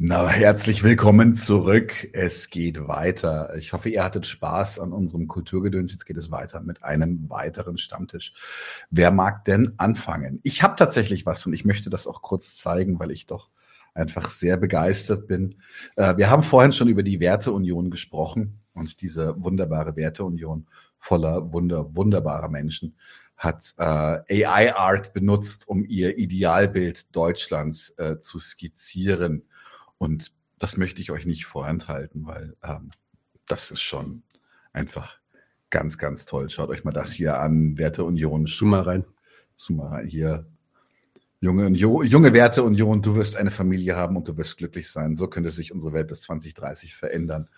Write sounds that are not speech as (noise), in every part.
Na, herzlich willkommen zurück. Es geht weiter. Ich hoffe, ihr hattet Spaß an unserem Kulturgedöns. Jetzt geht es weiter mit einem weiteren Stammtisch. Wer mag denn anfangen? Ich habe tatsächlich was und ich möchte das auch kurz zeigen, weil ich doch einfach sehr begeistert bin. Äh, wir haben vorhin schon über die Werteunion gesprochen und diese wunderbare Werteunion voller wunder, wunderbarer Menschen hat äh, AI-Art benutzt, um ihr Idealbild Deutschlands äh, zu skizzieren. Und das möchte ich euch nicht vorenthalten, weil ähm, das ist schon einfach ganz, ganz toll. Schaut euch mal das hier an, Werteunion. Zoom mal rein. Zoom mal rein. Hier, junge, junge Werteunion, du wirst eine Familie haben und du wirst glücklich sein. So könnte sich unsere Welt bis 2030 verändern.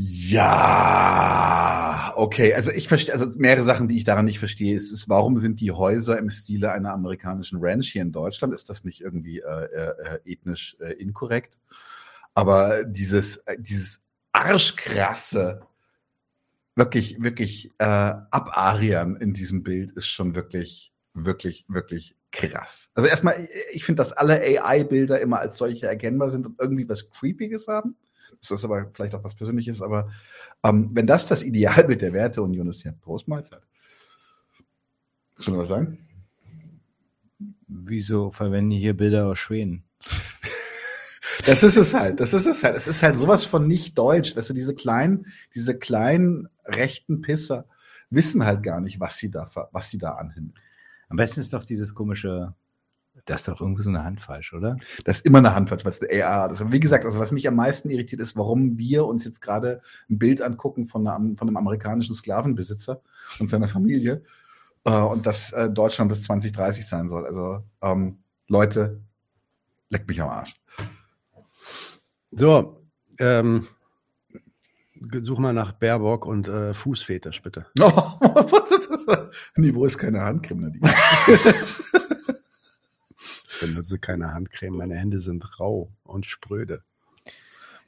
Ja, okay. Also ich verstehe, also mehrere Sachen, die ich daran nicht verstehe, ist, ist, warum sind die Häuser im Stile einer amerikanischen Ranch hier in Deutschland? Ist das nicht irgendwie äh, äh, ethnisch äh, inkorrekt? Aber dieses, äh, dieses arschkrasse, wirklich, wirklich äh, Abarian in diesem Bild ist schon wirklich, wirklich, wirklich krass. Also erstmal, ich finde, dass alle AI-Bilder immer als solche erkennbar sind und irgendwie was Creepiges haben. Das ist aber vielleicht auch was Persönliches, aber ähm, wenn das das Idealbild der Werteunion ist, ja, Prost Mahlzeit. Schon was sagen? Wieso verwenden die hier Bilder aus Schweden? (laughs) Das ist es halt, das ist es halt. Es ist halt sowas von nicht deutsch. Weißt du, diese kleinen, diese kleinen rechten Pisser wissen halt gar nicht, was sie da, was sie da anhimmeln. Am besten ist doch dieses komische das ist doch irgendwie so eine Hand falsch, oder? Das ist immer eine Hand falsch, weil es eine AR ist. wie gesagt, also was mich am meisten irritiert ist, warum wir uns jetzt gerade ein Bild angucken von, einer, von einem amerikanischen Sklavenbesitzer und seiner Familie äh, und dass äh, Deutschland bis 2030 sein soll. Also ähm, Leute, leckt mich am Arsch. So, ähm, such mal nach Baerbock und äh, Fußfetisch, bitte. Oh, (laughs) Niveau ist keine Handcreme. (laughs) benutze keine Handcreme. Meine Hände sind rau und spröde.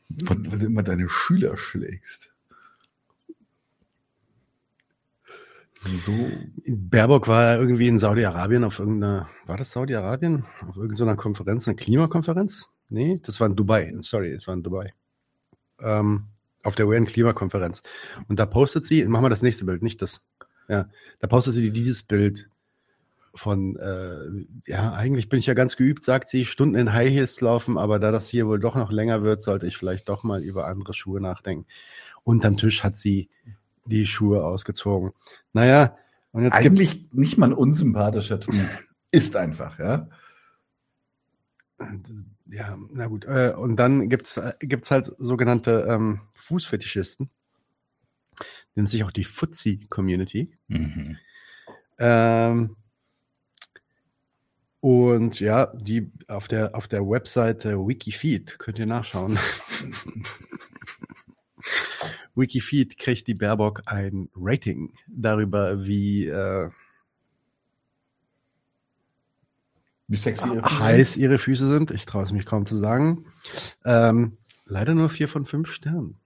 Weil du immer deine Schüler schlägst. So. Baerbock war irgendwie in Saudi-Arabien auf irgendeiner, war das Saudi-Arabien? Auf irgendeiner Konferenz, eine Klimakonferenz? Nee, das war in Dubai. Sorry, das war in Dubai. Ähm, auf der UN-Klimakonferenz. Und da postet sie, machen wir das nächste Bild, nicht das. Ja, da postet sie dieses Bild von, äh, ja, eigentlich bin ich ja ganz geübt, sagt sie, Stunden in High Heels laufen, aber da das hier wohl doch noch länger wird, sollte ich vielleicht doch mal über andere Schuhe nachdenken. Unterm Tisch hat sie die Schuhe ausgezogen. Naja, und jetzt eigentlich nicht mal ein unsympathischer Typ. Ist einfach, ja. Ja, na gut. Äh, und dann gibt's äh, gibt's halt sogenannte ähm, Fußfetischisten. Nennt sich auch die Fuzzi-Community. Mhm. Ähm, und ja, die auf der, auf der Webseite Wikifeed könnt ihr nachschauen. (laughs) Wikifeed kriegt die Baerbock ein Rating darüber, wie, äh, wie sexy ihre Füße heiß ihre Füße sind. Ich traue es mich kaum zu sagen. Ähm, leider nur vier von fünf Sternen.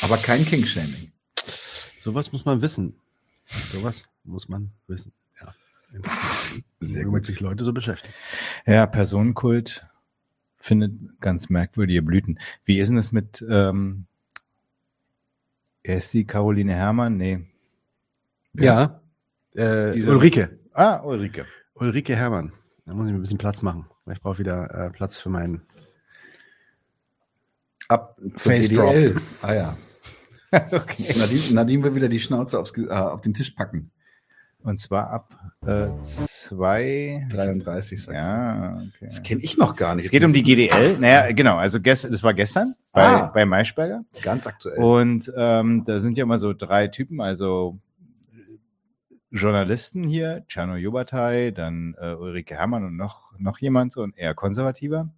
Aber kein King-Shaming. Sowas muss man wissen. Sowas muss man wissen. Sehr gut. sich Leute so beschäftigen. Ja, Personenkult findet ganz merkwürdige Blüten. Wie ist denn das mit, ähm, er ist die Caroline Herrmann? Nee. Ja. ja. Äh, Ulrike. Ah, Ulrike. Ulrike Herrmann. Da muss ich mir ein bisschen Platz machen, weil ich brauche wieder äh, Platz für meinen Ab Face Drop. Ah ja. (laughs) okay. Nadine, Nadine will wieder die Schnauze aufs, äh, auf den Tisch packen. Und zwar ab äh, 2.33. Ja, okay. Das kenne ich noch gar nicht. Es geht um die GDL. Naja, genau. Also gestern, das war gestern bei, ah, bei Maischberger. Ganz aktuell. Und ähm, da sind ja immer so drei Typen, also Journalisten hier, Czerno Jobatai, dann äh, Ulrike Herrmann und noch, noch jemand, so ein eher konservativer.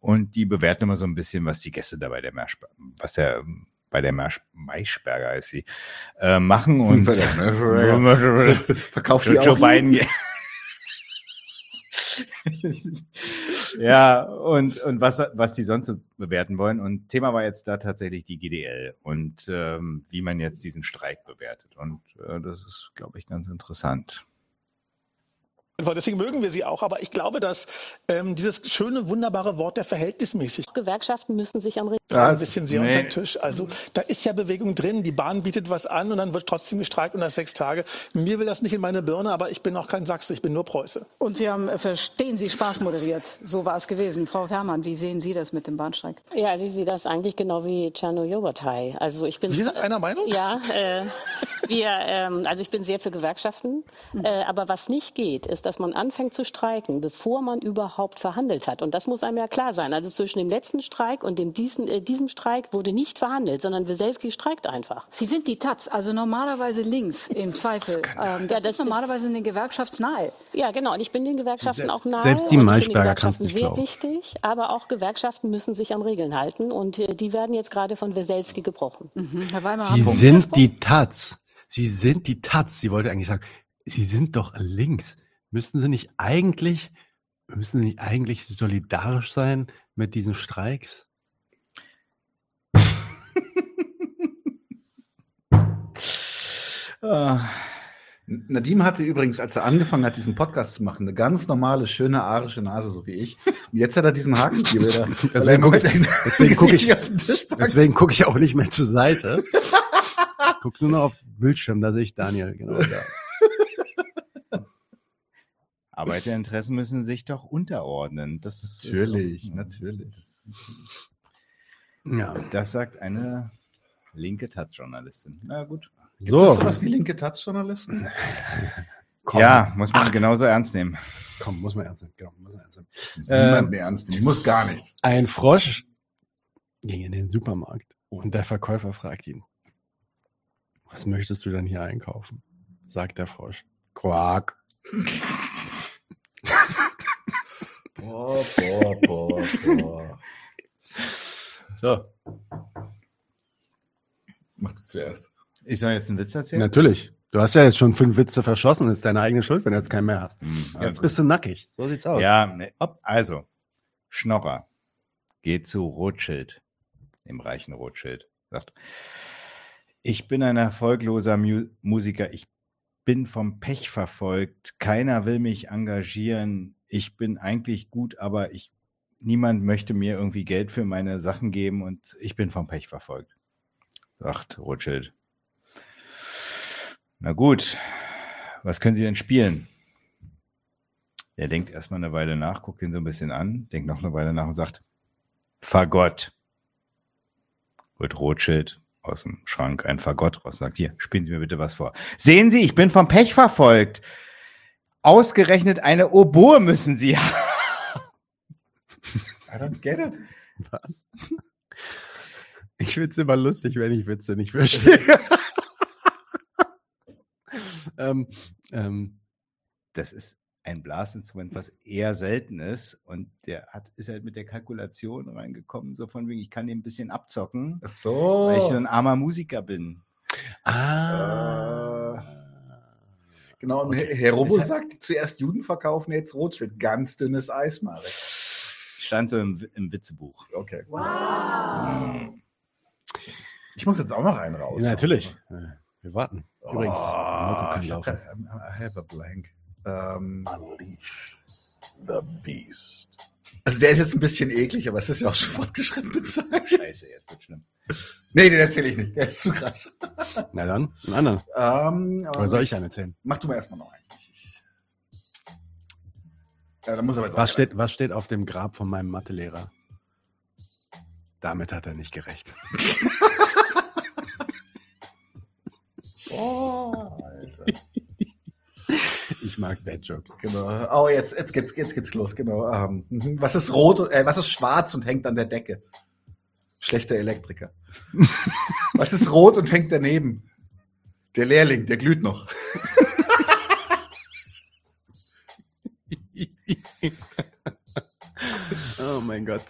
Und die bewerten immer so ein bisschen, was die Gäste dabei der Maischberger, was der (laughs) bei der Maischberger ist sie, äh, machen und verkauft die Joe Biden. (laughs) ja, und, und was, was die sonst so bewerten wollen. Und Thema war jetzt da tatsächlich die GDL und ähm, wie man jetzt diesen Streik bewertet. Und äh, das ist, glaube ich, ganz interessant. Deswegen mögen wir sie auch. Aber ich glaube, dass ähm, dieses schöne, wunderbare Wort der Verhältnismäßig. Gewerkschaften müssen sich an ja, ein bisschen sehr nee. unter den Tisch. Also da ist ja Bewegung drin. Die Bahn bietet was an und dann wird trotzdem gestreikt unter sechs Tage. Mir will das nicht in meine Birne, aber ich bin auch kein Sachse, ich bin nur Preuße. Und Sie haben, äh, verstehen Sie, Spaß moderiert. So war es gewesen. Frau Herrmann, wie sehen Sie das mit dem Bahnstreik? Ja, also ich sehe das eigentlich genau wie Czerno Jobatai. Also ich bin. Sie sind einer Meinung? Ja, äh, wir, ähm, also ich bin sehr für Gewerkschaften. Mhm. Äh, aber was nicht geht, ist, dass man anfängt zu streiken, bevor man überhaupt verhandelt hat. Und das muss einem ja klar sein. Also zwischen dem letzten Streik und dem diesen, äh, diesem Streik wurde nicht verhandelt, sondern Weselski streikt einfach. Sie sind die Taz, also normalerweise links im Zweifel. Das, ähm, das, ja, das ist normalerweise eine Gewerkschaftsnahe. Ja, genau. Und ich bin den Gewerkschaften selbst, auch nahe. Selbst die Maischberger kann es nicht sehr glauben. wichtig. Aber auch Gewerkschaften müssen sich an Regeln halten. Und äh, die werden jetzt gerade von Weselski gebrochen. Mhm. Herr Weimar, Sie sind die Taz. Sie sind die Taz. Sie wollte eigentlich sagen, Sie sind doch links. Müssten Sie nicht eigentlich, müssen Sie nicht eigentlich solidarisch sein mit diesen Streiks? Ah. Nadim hatte übrigens, als er angefangen hat, diesen Podcast zu machen, eine ganz normale, schöne arische Nase, so wie ich. Und jetzt hat er diesen Haken hier wieder. (laughs) Deswegen gucke ich, deswegen guck ich, deswegen guck ich auch nicht mehr zur Seite. Guck nur noch aufs Bildschirm, da sehe ich Daniel, genau da. Arbeiterinteressen müssen sich doch unterordnen. Das natürlich, auch, natürlich. Ja. Das sagt eine linke Taz-Journalistin. Na gut. So. Es sowas wie linke Taz-Journalisten? (laughs) ja, muss man Ach. genauso ernst nehmen. Komm, muss man ernst nehmen. Genau, muss man ernst nehmen. Muss niemand mehr ernst nehmen. Ich muss gar nichts. Ein Frosch ging in den Supermarkt und der Verkäufer fragt ihn, was möchtest du denn hier einkaufen? Sagt der Frosch. Quark. (laughs) boah, boah, boah, boah. So. Mach du zuerst. Ich soll jetzt einen Witz erzählen? Natürlich. Du hast ja jetzt schon fünf Witze verschossen. Ist deine eigene Schuld, wenn du jetzt keinen mehr hast. Mhm, jetzt bist du nackig. So sieht's aus. Ja, ne, also. Schnorrer geht zu Rothschild, dem reichen Rothschild. Sagt, ich bin ein erfolgloser Mu Musiker. Ich bin vom Pech verfolgt. Keiner will mich engagieren. Ich bin eigentlich gut, aber ich, niemand möchte mir irgendwie Geld für meine Sachen geben und ich bin vom Pech verfolgt. Sagt Rothschild. Na gut, was können Sie denn spielen? Er denkt erstmal eine Weile nach, guckt ihn so ein bisschen an, denkt noch eine Weile nach und sagt, Fagott. Holt Rothschild aus dem Schrank ein Fagott raus und sagt, hier, spielen Sie mir bitte was vor. Sehen Sie, ich bin vom Pech verfolgt. Ausgerechnet eine Oboe müssen Sie (laughs) haben. I don't get it. Was? Ich finde es immer lustig, wenn ich Witze nicht (laughs) verstehe. Ähm, ähm, das ist ein Blasinstrument, was eher selten ist. Und der hat, ist halt mit der Kalkulation reingekommen, so von wegen, ich kann den ein bisschen abzocken, Ach so. weil ich so ein armer Musiker bin. Ah. Genau, und okay. Herr Robo sagt zuerst Juden verkaufen, jetzt Rothschild. Ganz dünnes Eis, Marek. Stand so im, im Witzebuch. Okay. Wow. Hm. Ich muss jetzt auch noch einen raus. Ja, natürlich. Wir warten. Übrigens, oh, ich hab, I have a blank. Um, Unleash the Beast. Also der ist jetzt ein bisschen eklig, aber es ist ja auch schon fortgeschrittene Zeit. Scheiße, jetzt wird schlimm. Nee, den erzähle ich nicht. Der ist zu krass. (laughs) Na dann, einen anderen. Ähm, Oder soll ich einen erzählen? Mach du mal erstmal noch einen. Ja, da muss aber jetzt was, steht, was steht auf dem Grab von meinem Mathelehrer? Damit hat er nicht gerechnet. (laughs) oh, Alter. Ich mag Bad Jokes. Genau. Oh, jetzt, jetzt geht's, jetzt geht's los, genau. Ähm, mhm. was ist rot, äh, was ist schwarz und hängt an der Decke? Schlechter Elektriker. (laughs) was ist rot und hängt daneben? Der Lehrling, der glüht noch. (laughs) oh mein Gott.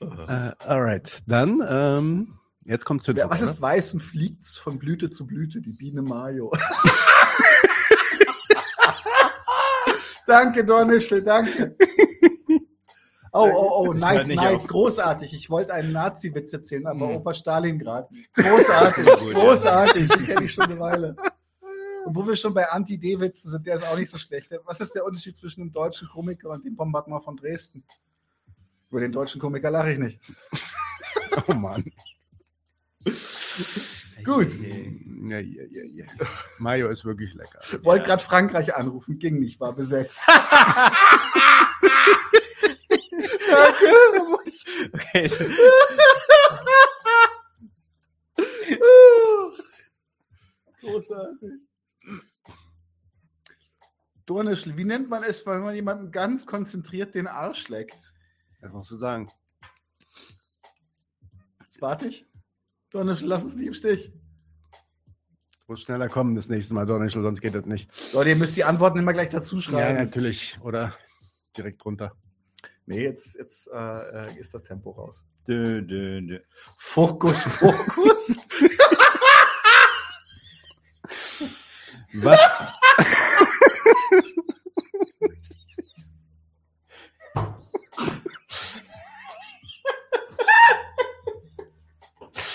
Uh, alright, dann ähm, jetzt kommt zu ja, Was ist weiß und fliegt von Blüte zu Blüte? Die Biene Mayo. (laughs) danke, Dornischl, danke. Oh, oh, oh, Neid, Neid, großartig. Ich wollte einen Nazi-Witz erzählen, aber mhm. Opa Stalingrad. (laughs) Großartig, großartig. Die kenne ich schon eine Weile. (laughs) Und wo wir schon bei Anti-D-Witze sind, der ist auch nicht so schlecht. Was ist der Unterschied zwischen einem deutschen Komiker und dem Bombardement von Dresden? Über den deutschen Komiker lache ich nicht. Oh Mann. Gut. Ja, ja, ja, ja. Mayo ist wirklich lecker. Wollte gerade Frankreich anrufen, ging nicht, war besetzt. (laughs) Danke. Okay. Großartig. Dornischl, wie nennt man es, wenn man jemandem ganz konzentriert den Arsch leckt? Was musst du sagen? Jetzt warte ich. Dornischl, lass uns nicht im Stich. Muss schneller kommen das nächste Mal, Dornischl, sonst geht das nicht. Leute, ihr müsst die Antworten immer gleich dazu Ja, schreiben. natürlich. Oder direkt runter. Nee, jetzt, jetzt äh, ist das Tempo raus. Dö, dö, dö. Fokus, Fokus. (laughs) Was?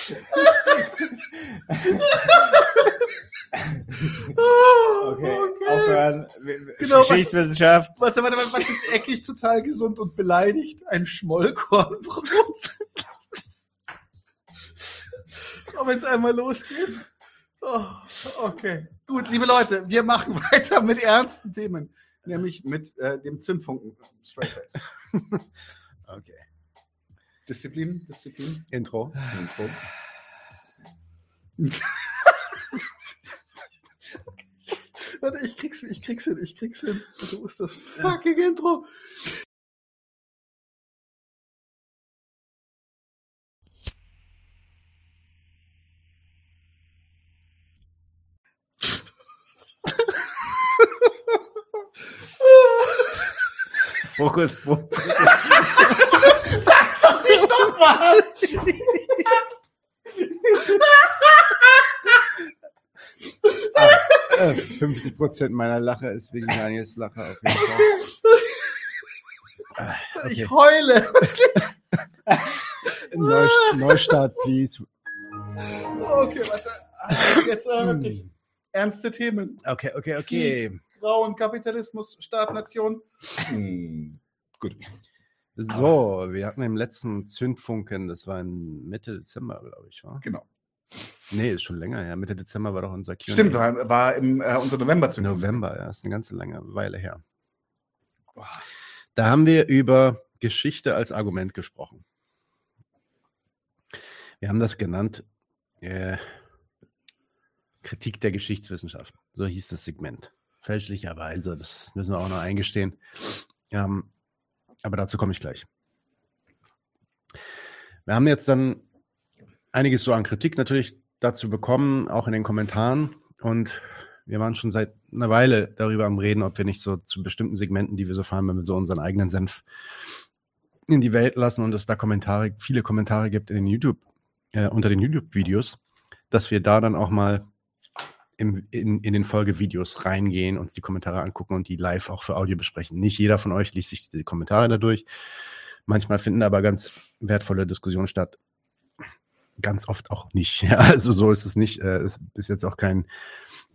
(laughs) Okay, aufhören. Genau, was- Geschichtswissenschaft. warte, warte, warte, was ist eckig, total gesund und beleidigt? Ein Schmollkornbrot. (laughs) Aber wenn es einmal losgeht. Oh, okay. Gut, liebe Leute, wir machen (laughs) weiter mit ernsten Themen. Nämlich mit äh, dem Zündfunken. Straight. Okay. Disziplin, Disziplin. Intro. Intro. (laughs) Warte, ich krieg's, ich krieg's hin, ich krieg's hin. Wo ist das fucking Intro? Fokus, Fokus. Nicht nochmal! Äh, 50 Prozent meiner Lache ist wegen Daniels Lache auf jeden Fall. Ah, Ich Okay. heule. Neu, Neustart, please. Okay, warte. Jetzt äh, wirklich ernste Themen. Okay, okay, okay. Grauen Kapitalismus, Staat, Nation. Hm. Gut. So, wir hatten im letzten Zündfunken, das war in Mitte Dezember, glaube ich, war? Genau. Nee, ist schon länger her. Mitte Dezember war doch unser Q&A. Stimmt, war, war im äh, unser November zu November, ja, ist eine ganze lange Weile her. Da haben wir über Geschichte als Argument gesprochen. Wir haben das genannt äh, Kritik der Geschichtswissenschaften. So hieß das Segment. Fälschlicherweise, das müssen wir auch noch eingestehen. Ähm, aber dazu komme ich gleich. Wir haben jetzt dann einiges so an Kritik natürlich dazu bekommen, auch in den Kommentaren. Und wir waren schon seit einer Weile darüber am Reden, ob wir nicht so zu bestimmten Segmenten, die wir so fahren, wenn wir so unseren eigenen Senf in die Welt lassen und es da Kommentare, viele Kommentare gibt in den YouTube, äh, unter den YouTube-Videos, dass wir da dann auch mal im, in, in den Folgevideos reingehen, uns die Kommentare angucken und die live auch für Audio besprechen. Nicht jeder von euch liest sich die Kommentare dadurch. Manchmal finden aber ganz wertvolle Diskussionen statt. Ganz oft auch nicht. (laughs) Ja, also so ist es nicht. Äh, Es ist jetzt auch kein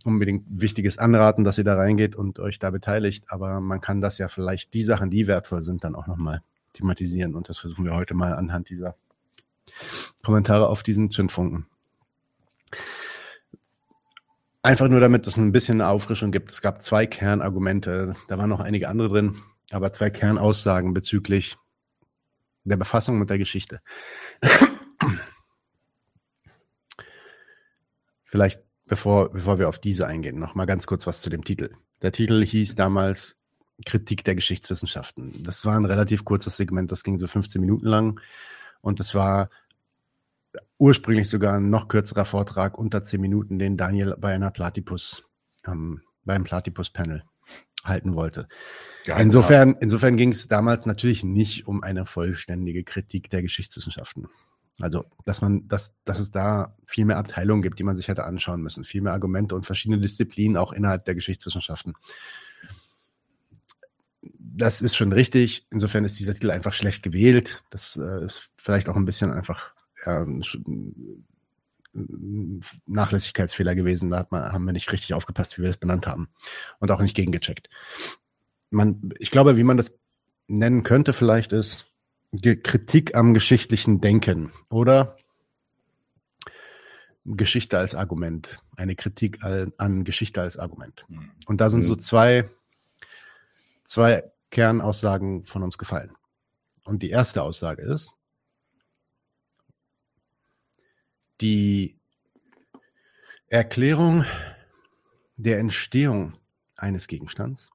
unbedingt wichtiges Anraten, dass ihr da reingeht und euch da beteiligt, aber man kann das ja vielleicht, die Sachen, die wertvoll sind, dann auch nochmal thematisieren und das versuchen wir heute mal anhand dieser Kommentare auf diesen Zündfunken. Einfach nur, damit es ein bisschen Auffrischung gibt. Es gab zwei Kernargumente, da waren noch einige andere drin, aber zwei Kernaussagen bezüglich der Befassung mit der Geschichte. Vielleicht, bevor, bevor wir auf diese eingehen, noch mal ganz kurz was zu dem Titel. Der Titel hieß damals Kritik der Geschichtswissenschaften. Das war ein relativ kurzes Segment, das ging so 15 Minuten lang und es war ursprünglich sogar ein noch kürzerer Vortrag unter 10 Minuten, den Daniel bei einer Platypus, ähm, beim Platypus-Panel halten wollte. Insofern, insofern ging es damals natürlich nicht um eine vollständige Kritik der Geschichtswissenschaften. Also, dass man, dass, dass es da viel mehr Abteilungen gibt, die man sich hätte anschauen müssen, viel mehr Argumente und verschiedene Disziplinen auch innerhalb der Geschichtswissenschaften. Das ist schon richtig. Insofern ist dieser Titel einfach schlecht gewählt. Das äh, ist vielleicht auch ein bisschen einfach ja, Nachlässigkeitsfehler gewesen. Da hat man, haben wir nicht richtig aufgepasst, wie wir das benannt haben. Und auch nicht gegengecheckt. Man, ich glaube, wie man das nennen könnte, vielleicht ist Kritik am geschichtlichen Denken oder Geschichte als Argument. Eine Kritik an Geschichte als Argument. Hm. Und da sind so hm. zwei, zwei Kernaussagen von uns gefallen. Und die erste Aussage ist, die Erklärung der Entstehung eines Gegenstands,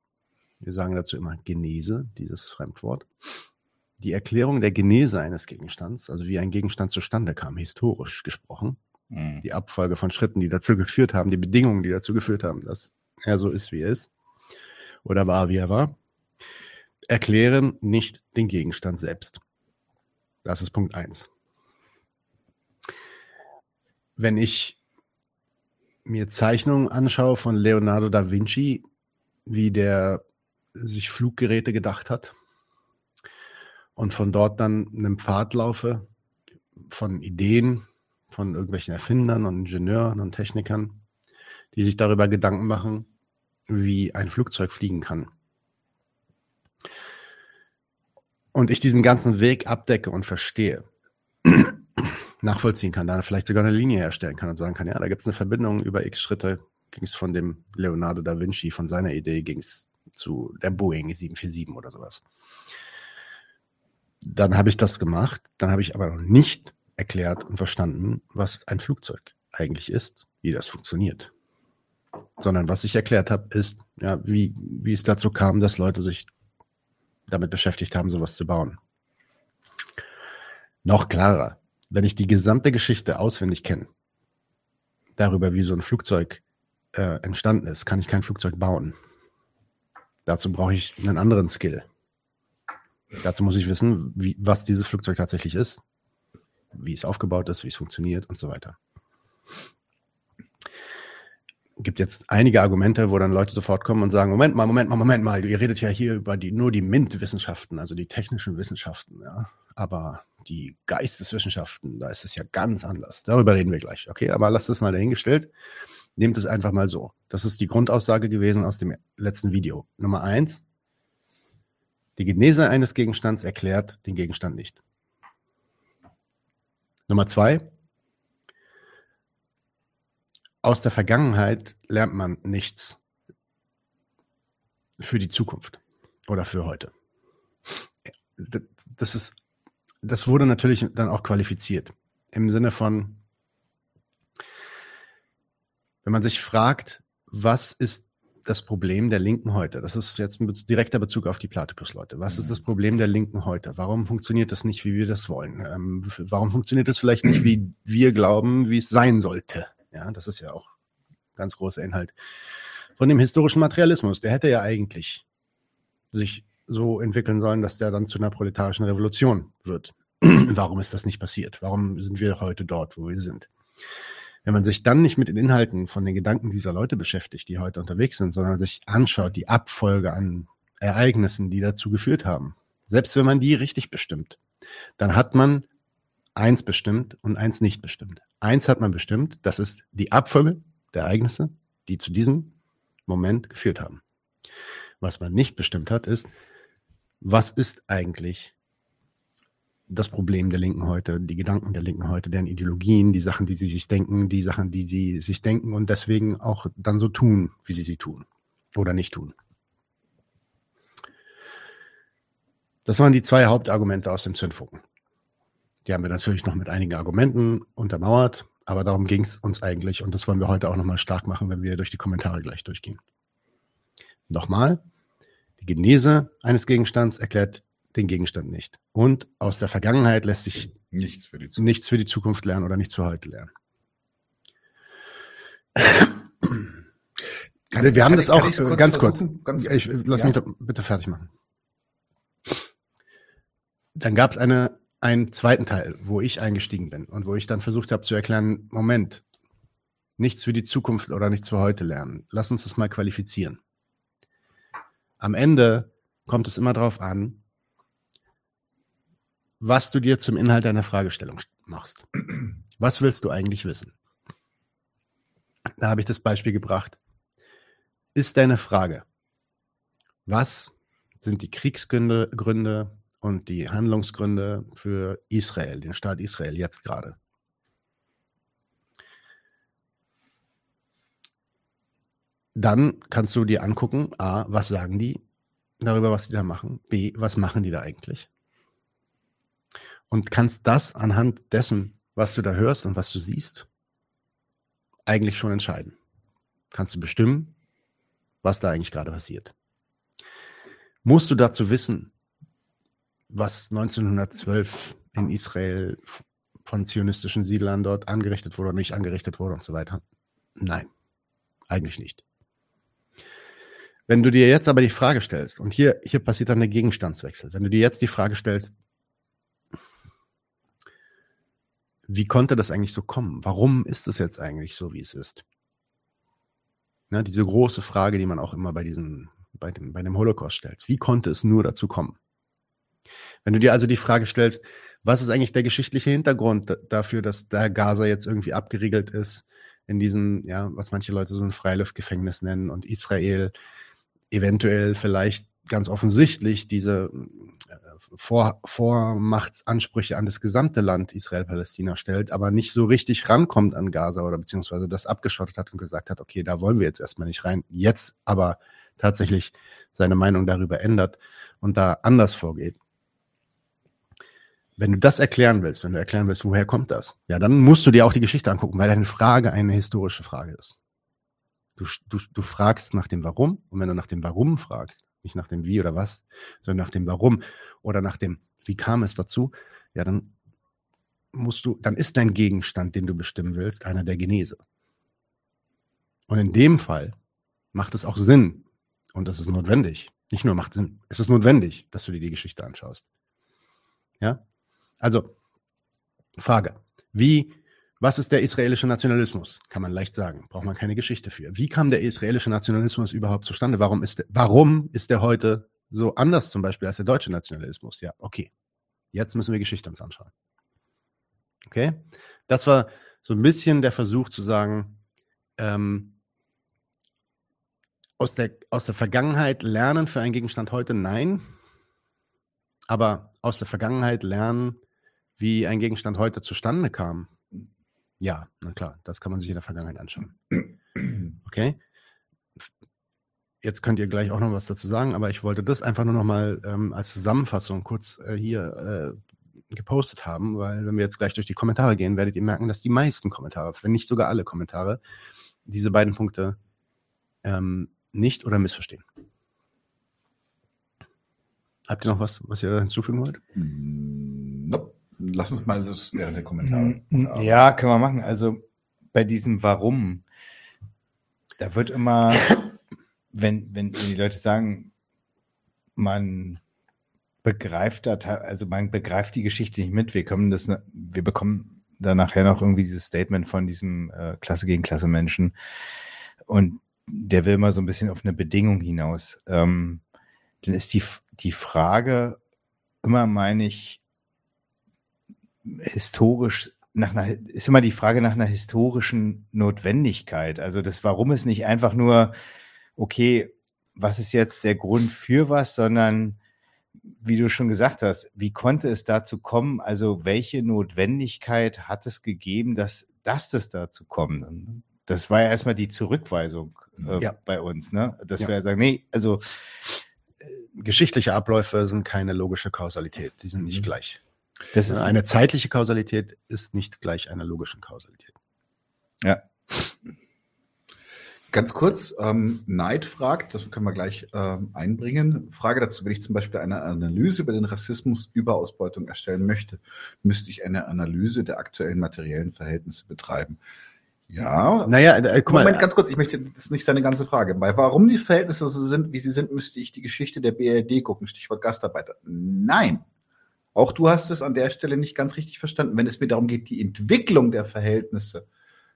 wir sagen dazu immer Genese, dieses Fremdwort, die Erklärung der Genese eines Gegenstands, also wie ein Gegenstand zustande kam, historisch gesprochen, mhm. die Abfolge von Schritten, die dazu geführt haben, die Bedingungen, die dazu geführt haben, dass er so ist, wie er ist, oder war, wie er war, erklären nicht den Gegenstand selbst. Das ist Punkt eins. Wenn ich mir Zeichnungen anschaue von Leonardo da Vinci, wie der sich Fluggeräte gedacht hat und von dort dann einen Pfad laufe von Ideen, von irgendwelchen Erfindern und Ingenieuren und Technikern, die sich darüber Gedanken machen, wie ein Flugzeug fliegen kann. Und ich diesen ganzen Weg abdecke und verstehe, nachvollziehen kann, da vielleicht sogar eine Linie herstellen kann und sagen kann, ja, da gibt es eine Verbindung über x Schritte, ging es von dem Leonardo da Vinci, von seiner Idee ging es zu der Boeing 747 oder sowas. Dann habe ich das gemacht, dann habe ich aber noch nicht erklärt und verstanden, was ein Flugzeug eigentlich ist, wie das funktioniert. Sondern was ich erklärt habe, ist, ja, wie, wie es dazu kam, dass Leute sich damit beschäftigt haben, sowas zu bauen. Noch klarer, wenn ich die gesamte Geschichte auswendig kenne, darüber, wie so ein Flugzeug äh, entstanden ist, kann ich kein Flugzeug bauen. Dazu brauche ich einen anderen Skill. Dazu muss ich wissen, wie, was dieses Flugzeug tatsächlich ist, wie es aufgebaut ist, wie es funktioniert und so weiter. Gibt jetzt einige Argumente, wo dann Leute sofort kommen und sagen: Moment mal, Moment mal, Moment mal, ihr redet ja hier über die, nur die MINT-Wissenschaften, also die technischen Wissenschaften, ja. Aber die Geisteswissenschaften, da ist es ja ganz anders. Darüber reden wir gleich. Okay, aber lasst es mal dahingestellt. Nehmt es einfach mal so. Das ist die Grundaussage gewesen aus dem letzten Video. Nummer eins. Die Genese eines Gegenstands erklärt den Gegenstand nicht. Nummer zwei. Aus der Vergangenheit lernt man nichts für die Zukunft oder für heute. Das ist, das wurde natürlich dann auch qualifiziert. Im Sinne von, wenn man sich fragt, was ist das Problem der Linken heute? Das ist jetzt ein direkter Bezug auf die Platypus-Leute. Was ist das mhm. Problem der Linken heute? Warum funktioniert das nicht, wie wir das wollen? Ähm, warum funktioniert das vielleicht nicht, wie wir glauben, wie es sein sollte? Ja, das ist ja auch ganz großer Inhalt von dem historischen Materialismus. Der hätte ja eigentlich sich so entwickeln sollen, dass der dann zu einer proletarischen Revolution wird. (clears throat) Warum ist das nicht passiert? Warum sind wir heute dort, wo wir sind? Wenn man sich dann nicht mit den Inhalten von den Gedanken dieser Leute beschäftigt, die heute unterwegs sind, sondern sich anschaut, die Abfolge an Ereignissen, die dazu geführt haben, selbst wenn man die richtig bestimmt, dann hat man eins bestimmt und eins nicht bestimmt. Eins hat man bestimmt, das ist die Abfolge der Ereignisse, die zu diesem Moment geführt haben. Was man nicht bestimmt hat, ist, was ist eigentlich das Problem der Linken heute, die Gedanken der Linken heute, deren Ideologien, die Sachen, die sie sich denken, die Sachen, die sie sich denken und deswegen auch dann so tun, wie sie sie tun oder nicht tun. Das waren die zwei Hauptargumente aus dem Zündfunken. Die haben wir natürlich noch mit einigen Argumenten untermauert, aber darum ging es uns eigentlich und das wollen wir heute auch nochmal stark machen, wenn wir durch die Kommentare gleich durchgehen. Nochmal, die Genese eines Gegenstands erklärt den Gegenstand nicht. Und aus der Vergangenheit lässt sich nichts für die Zukunft, nichts für die Zukunft lernen oder nichts für heute lernen. Kann, wir haben das auch kurz ganz kurz. Ganz, ich, lass ja. mich doch bitte fertig machen. Dann gab es eine, einen zweiten Teil, wo ich eingestiegen bin und wo ich dann versucht habe zu erklären, Moment, nichts für die Zukunft oder nichts für heute lernen. Lass uns das mal qualifizieren. Am Ende kommt es immer darauf an, was du dir zum Inhalt deiner Fragestellung machst. Was willst du eigentlich wissen? Da habe ich das Beispiel gebracht. Ist deine Frage, was sind die Kriegsgründe Gründe und die Handlungsgründe für Israel, den Staat Israel jetzt gerade? Dann kannst du dir angucken, a, was sagen die darüber, was die da machen, b, was machen die da eigentlich? Und kannst das anhand dessen, was du da hörst und was du siehst, eigentlich schon entscheiden. Kannst du bestimmen, was da eigentlich gerade passiert. Musst du dazu wissen, was 1912 in Israel von zionistischen Siedlern dort angerichtet wurde oder nicht angerichtet wurde und so weiter? Nein, eigentlich nicht. Wenn du dir jetzt aber die Frage stellst, und hier, hier passiert dann der Gegenstandswechsel, wenn du dir jetzt die Frage stellst, wie konnte das eigentlich so kommen? Warum ist es jetzt eigentlich so, wie es ist? Ne, diese große Frage, die man auch immer bei, diesem, bei, dem, bei dem Holocaust stellt. Wie konnte es nur dazu kommen? Wenn du dir also die Frage stellst, was ist eigentlich der geschichtliche Hintergrund dafür, dass da Gaza jetzt irgendwie abgeriegelt ist, in diesem, ja, was manche Leute so ein Freiluftgefängnis nennen und Israel eventuell vielleicht ganz offensichtlich diese äh, Vor Vormachtsansprüche an das gesamte Land Israel-Palästina stellt, aber nicht so richtig rankommt an Gaza oder beziehungsweise das abgeschottet hat und gesagt hat, okay, da wollen wir jetzt erstmal nicht rein, jetzt aber tatsächlich seine Meinung darüber ändert und da anders vorgeht. Wenn du das erklären willst, wenn du erklären willst, woher kommt das, ja, dann musst du dir auch die Geschichte angucken, weil deine Frage eine historische Frage ist. Du, du, du fragst nach dem Warum und wenn du nach dem Warum fragst, nicht nach dem Wie oder was, sondern nach dem Warum oder nach dem Wie kam es dazu, ja, dann musst du, dann ist dein Gegenstand, den du bestimmen willst, einer der Genese. Und in dem Fall macht es auch Sinn und das ist notwendig. Nicht nur macht Sinn, es ist notwendig, dass du dir die Geschichte anschaust. Ja? Also, Frage. Wie was ist der israelische Nationalismus? Kann man leicht sagen. Braucht man keine Geschichte für. Wie kam der israelische Nationalismus überhaupt zustande? Warum ist, der, warum ist der heute so anders zum Beispiel als der deutsche Nationalismus? Ja, okay. Jetzt müssen wir Geschichte uns anschauen. Okay? Das war so ein bisschen der Versuch zu sagen, ähm, aus, der, aus der Vergangenheit lernen für einen Gegenstand heute? Nein. Aber aus der Vergangenheit lernen, wie ein Gegenstand heute zustande kam, ja, na klar, das kann man sich in der Vergangenheit anschauen. (clears throat) Okay? Jetzt könnt ihr gleich auch noch was dazu sagen, aber ich wollte das einfach nur noch mal ähm, als Zusammenfassung kurz äh, hier äh, gepostet haben, weil wenn wir jetzt gleich durch die Kommentare gehen, werdet ihr merken, dass die meisten Kommentare, wenn nicht sogar alle Kommentare, diese beiden Punkte ähm, nicht oder missverstehen. Habt ihr noch was, was ihr hinzufügen wollt? Nope. Lass uns mal das während der Kommentare. Ja, können wir machen. Also bei diesem Warum, da wird immer, (laughs) wenn, wenn die Leute sagen, man begreift da, also man begreift die Geschichte nicht mit. Wir kommen das, wir bekommen da nachher noch irgendwie dieses Statement von diesem äh, Klasse gegen Klasse Menschen und der will mal so ein bisschen auf eine Bedingung hinaus. Ähm, dann ist die, die Frage immer, meine ich, historisch nach einer, ist immer die Frage nach einer historischen Notwendigkeit. Also das Warum ist nicht einfach nur, okay, was ist jetzt der Grund für was, sondern wie du schon gesagt hast, wie konnte es dazu kommen? Also welche Notwendigkeit hat es gegeben, dass, dass das dazu kommt? Das war ja erstmal die Zurückweisung äh, ja. bei uns, ne? Dass ja. wir sagen, nee, also äh, geschichtliche Abläufe sind keine logische Kausalität, die sind nicht mhm. gleich. Das ist eine zeitliche Kausalität ist nicht gleich einer logischen Kausalität. Ja. Ganz kurz, ähm, Neid fragt, das können wir gleich ähm, einbringen. Frage dazu, wenn ich zum Beispiel eine Analyse über den Rassismus über Ausbeutung erstellen möchte, müsste ich eine Analyse der aktuellen materiellen Verhältnisse betreiben. Ja. Naja, äh, guck Moment, mal. ganz kurz, ich möchte, das ist nicht seine ganze Frage. Bei warum die Verhältnisse so sind, wie sie sind, müsste ich die Geschichte der BRD gucken, Stichwort Gastarbeiter. Nein. Auch du hast es an der Stelle nicht ganz richtig verstanden. Wenn es mir darum geht, die Entwicklung der Verhältnisse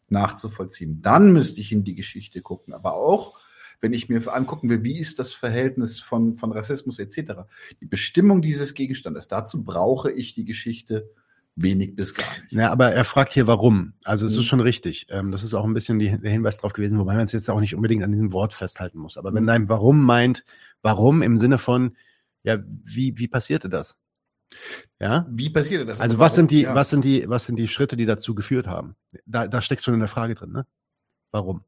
nachzuvollziehen, dann müsste ich in die Geschichte gucken. Aber auch, wenn ich mir angucken will, wie ist das Verhältnis von, von Rassismus etc., die Bestimmung dieses Gegenstandes, dazu brauche ich die Geschichte wenig bis gar nicht. Ja, aber er fragt hier, warum. Also es mhm. ist schon richtig. Ähm, das ist auch ein bisschen die, der Hinweis darauf gewesen, wobei man es jetzt auch nicht unbedingt an diesem Wort festhalten muss. Aber wenn mhm. dein Warum meint, warum im Sinne von, ja, wie, wie passierte das? Ja? Wie passierte das? Also was sind die, ja. was sind die, was sind die Schritte, die dazu geführt haben? Da, da steckt schon eine Frage drin, ne? Warum?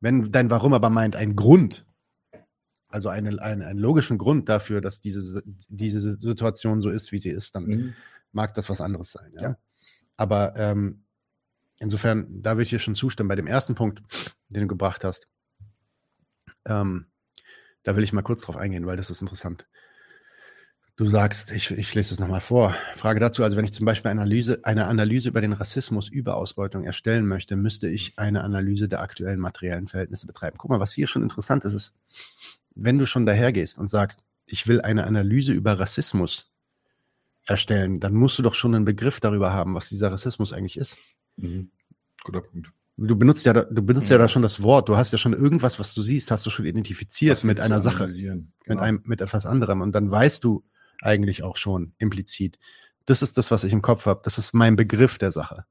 Wenn dein Warum aber meint, ein Grund, also eine, einen, einen logischen Grund dafür, dass diese, diese Situation so ist, wie sie ist, dann mhm. mag das was anderes sein. Ja? ja. Aber ähm, insofern, da würde ich dir schon zustimmen. Bei dem ersten Punkt, den du gebracht hast, ähm, da will ich mal kurz drauf eingehen, weil das ist interessant. Du sagst, ich, ich lese es nochmal vor. Frage dazu, also wenn ich zum Beispiel eine Analyse, eine Analyse über den Rassismus, über Ausbeutung erstellen möchte, müsste ich eine Analyse der aktuellen materiellen Verhältnisse betreiben. Guck mal, was hier schon interessant ist, ist, wenn du schon dahergehst und sagst, ich will eine Analyse über Rassismus erstellen, dann musst du doch schon einen Begriff darüber haben, was dieser Rassismus eigentlich ist. Mhm. Guter Punkt. Du benutzt ja, du benutzt ja. ja da schon das Wort. Du hast ja schon irgendwas, was du siehst, hast du schon identifiziert mit einer Sache, genau. mit einem, mit etwas anderem. Und dann weißt du eigentlich auch schon implizit. Das ist das, was ich im Kopf habe. Das ist mein Begriff der Sache.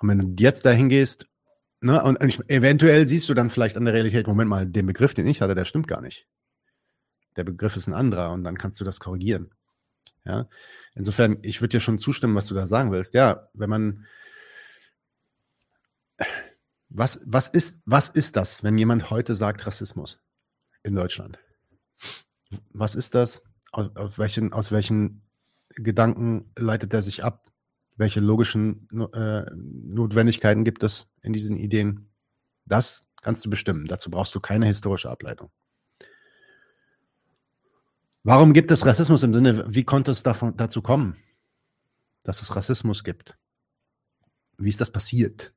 Und wenn du jetzt dahin gehst Ne? Und ich, eventuell siehst du dann vielleicht an der Realität, Moment mal, den Begriff, den ich hatte, der stimmt gar nicht. Der Begriff ist ein anderer und dann kannst du das korrigieren. Ja? Insofern, ich würde dir schon zustimmen, was du da sagen willst. Ja, wenn man was, was, ist, was ist das, wenn jemand heute sagt Rassismus in Deutschland? Was ist das? Aus, aus, welchen, aus welchen Gedanken leitet er sich ab? welche logischen äh, Notwendigkeiten gibt es in diesen Ideen? Das kannst du bestimmen. Dazu brauchst du keine historische Ableitung. Warum gibt es Rassismus im Sinne, wie konnte es davon, dazu kommen, dass es Rassismus gibt? Wie ist das passiert,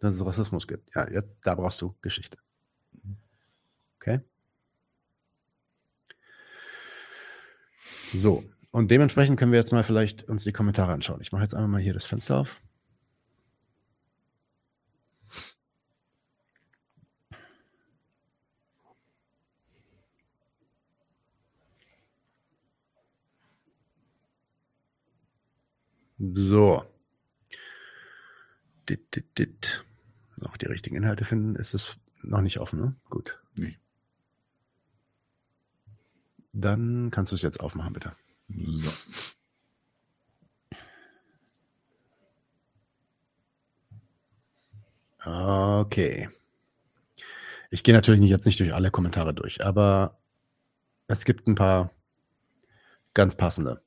dass es Rassismus gibt? Ja, ja da brauchst du Geschichte. Okay? So, und dementsprechend können wir jetzt mal vielleicht uns die Kommentare anschauen. Ich mache jetzt einmal mal hier das Fenster auf. So. Dit, dit, dit. Noch die richtigen Inhalte finden. Es ist noch nicht offen, ne? Gut. Nee. Dann kannst du es jetzt aufmachen, bitte. So. Okay. Ich gehe natürlich jetzt nicht durch alle Kommentare durch, aber es gibt ein paar ganz passende.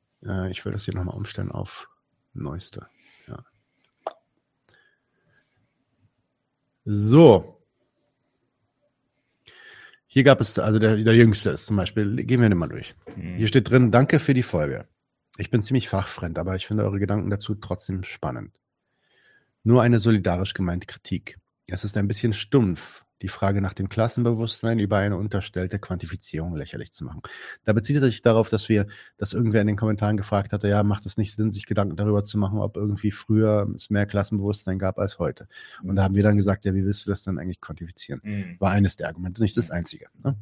Ich will das hier nochmal umstellen auf neueste. Ja. So. Hier gab es, also der, der jüngste ist zum Beispiel, gehen wir den mal durch. Mhm. Hier steht drin, danke für die Folge. Ich bin ziemlich fachfremd, aber ich finde eure Gedanken dazu trotzdem spannend. Nur eine solidarisch gemeinte Kritik. Es ist ein bisschen stumpf, die Frage nach dem Klassenbewusstsein über eine unterstellte Quantifizierung lächerlich zu machen. Da bezieht er sich darauf, dass wir, dass irgendwer in den Kommentaren gefragt hatte, ja, macht es nicht Sinn, sich Gedanken darüber zu machen, ob irgendwie früher es mehr Klassenbewusstsein gab als heute. Und da haben wir dann gesagt, ja, wie willst du das dann eigentlich quantifizieren? Mhm. War eines der Argumente, nicht das einzige. Ne?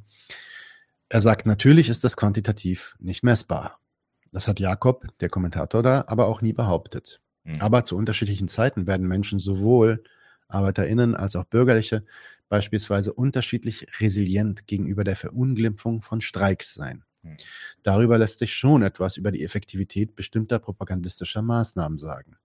Er sagt, natürlich ist das quantitativ nicht messbar. Das hat Jakob, der Kommentator da, aber auch nie behauptet. Mhm. Aber zu unterschiedlichen Zeiten werden Menschen sowohl ArbeiterInnen als auch Bürgerliche beispielsweise unterschiedlich resilient gegenüber der Verunglimpfung von Streiks sein. Hm. Darüber lässt sich schon etwas über die Effektivität bestimmter propagandistischer Maßnahmen sagen.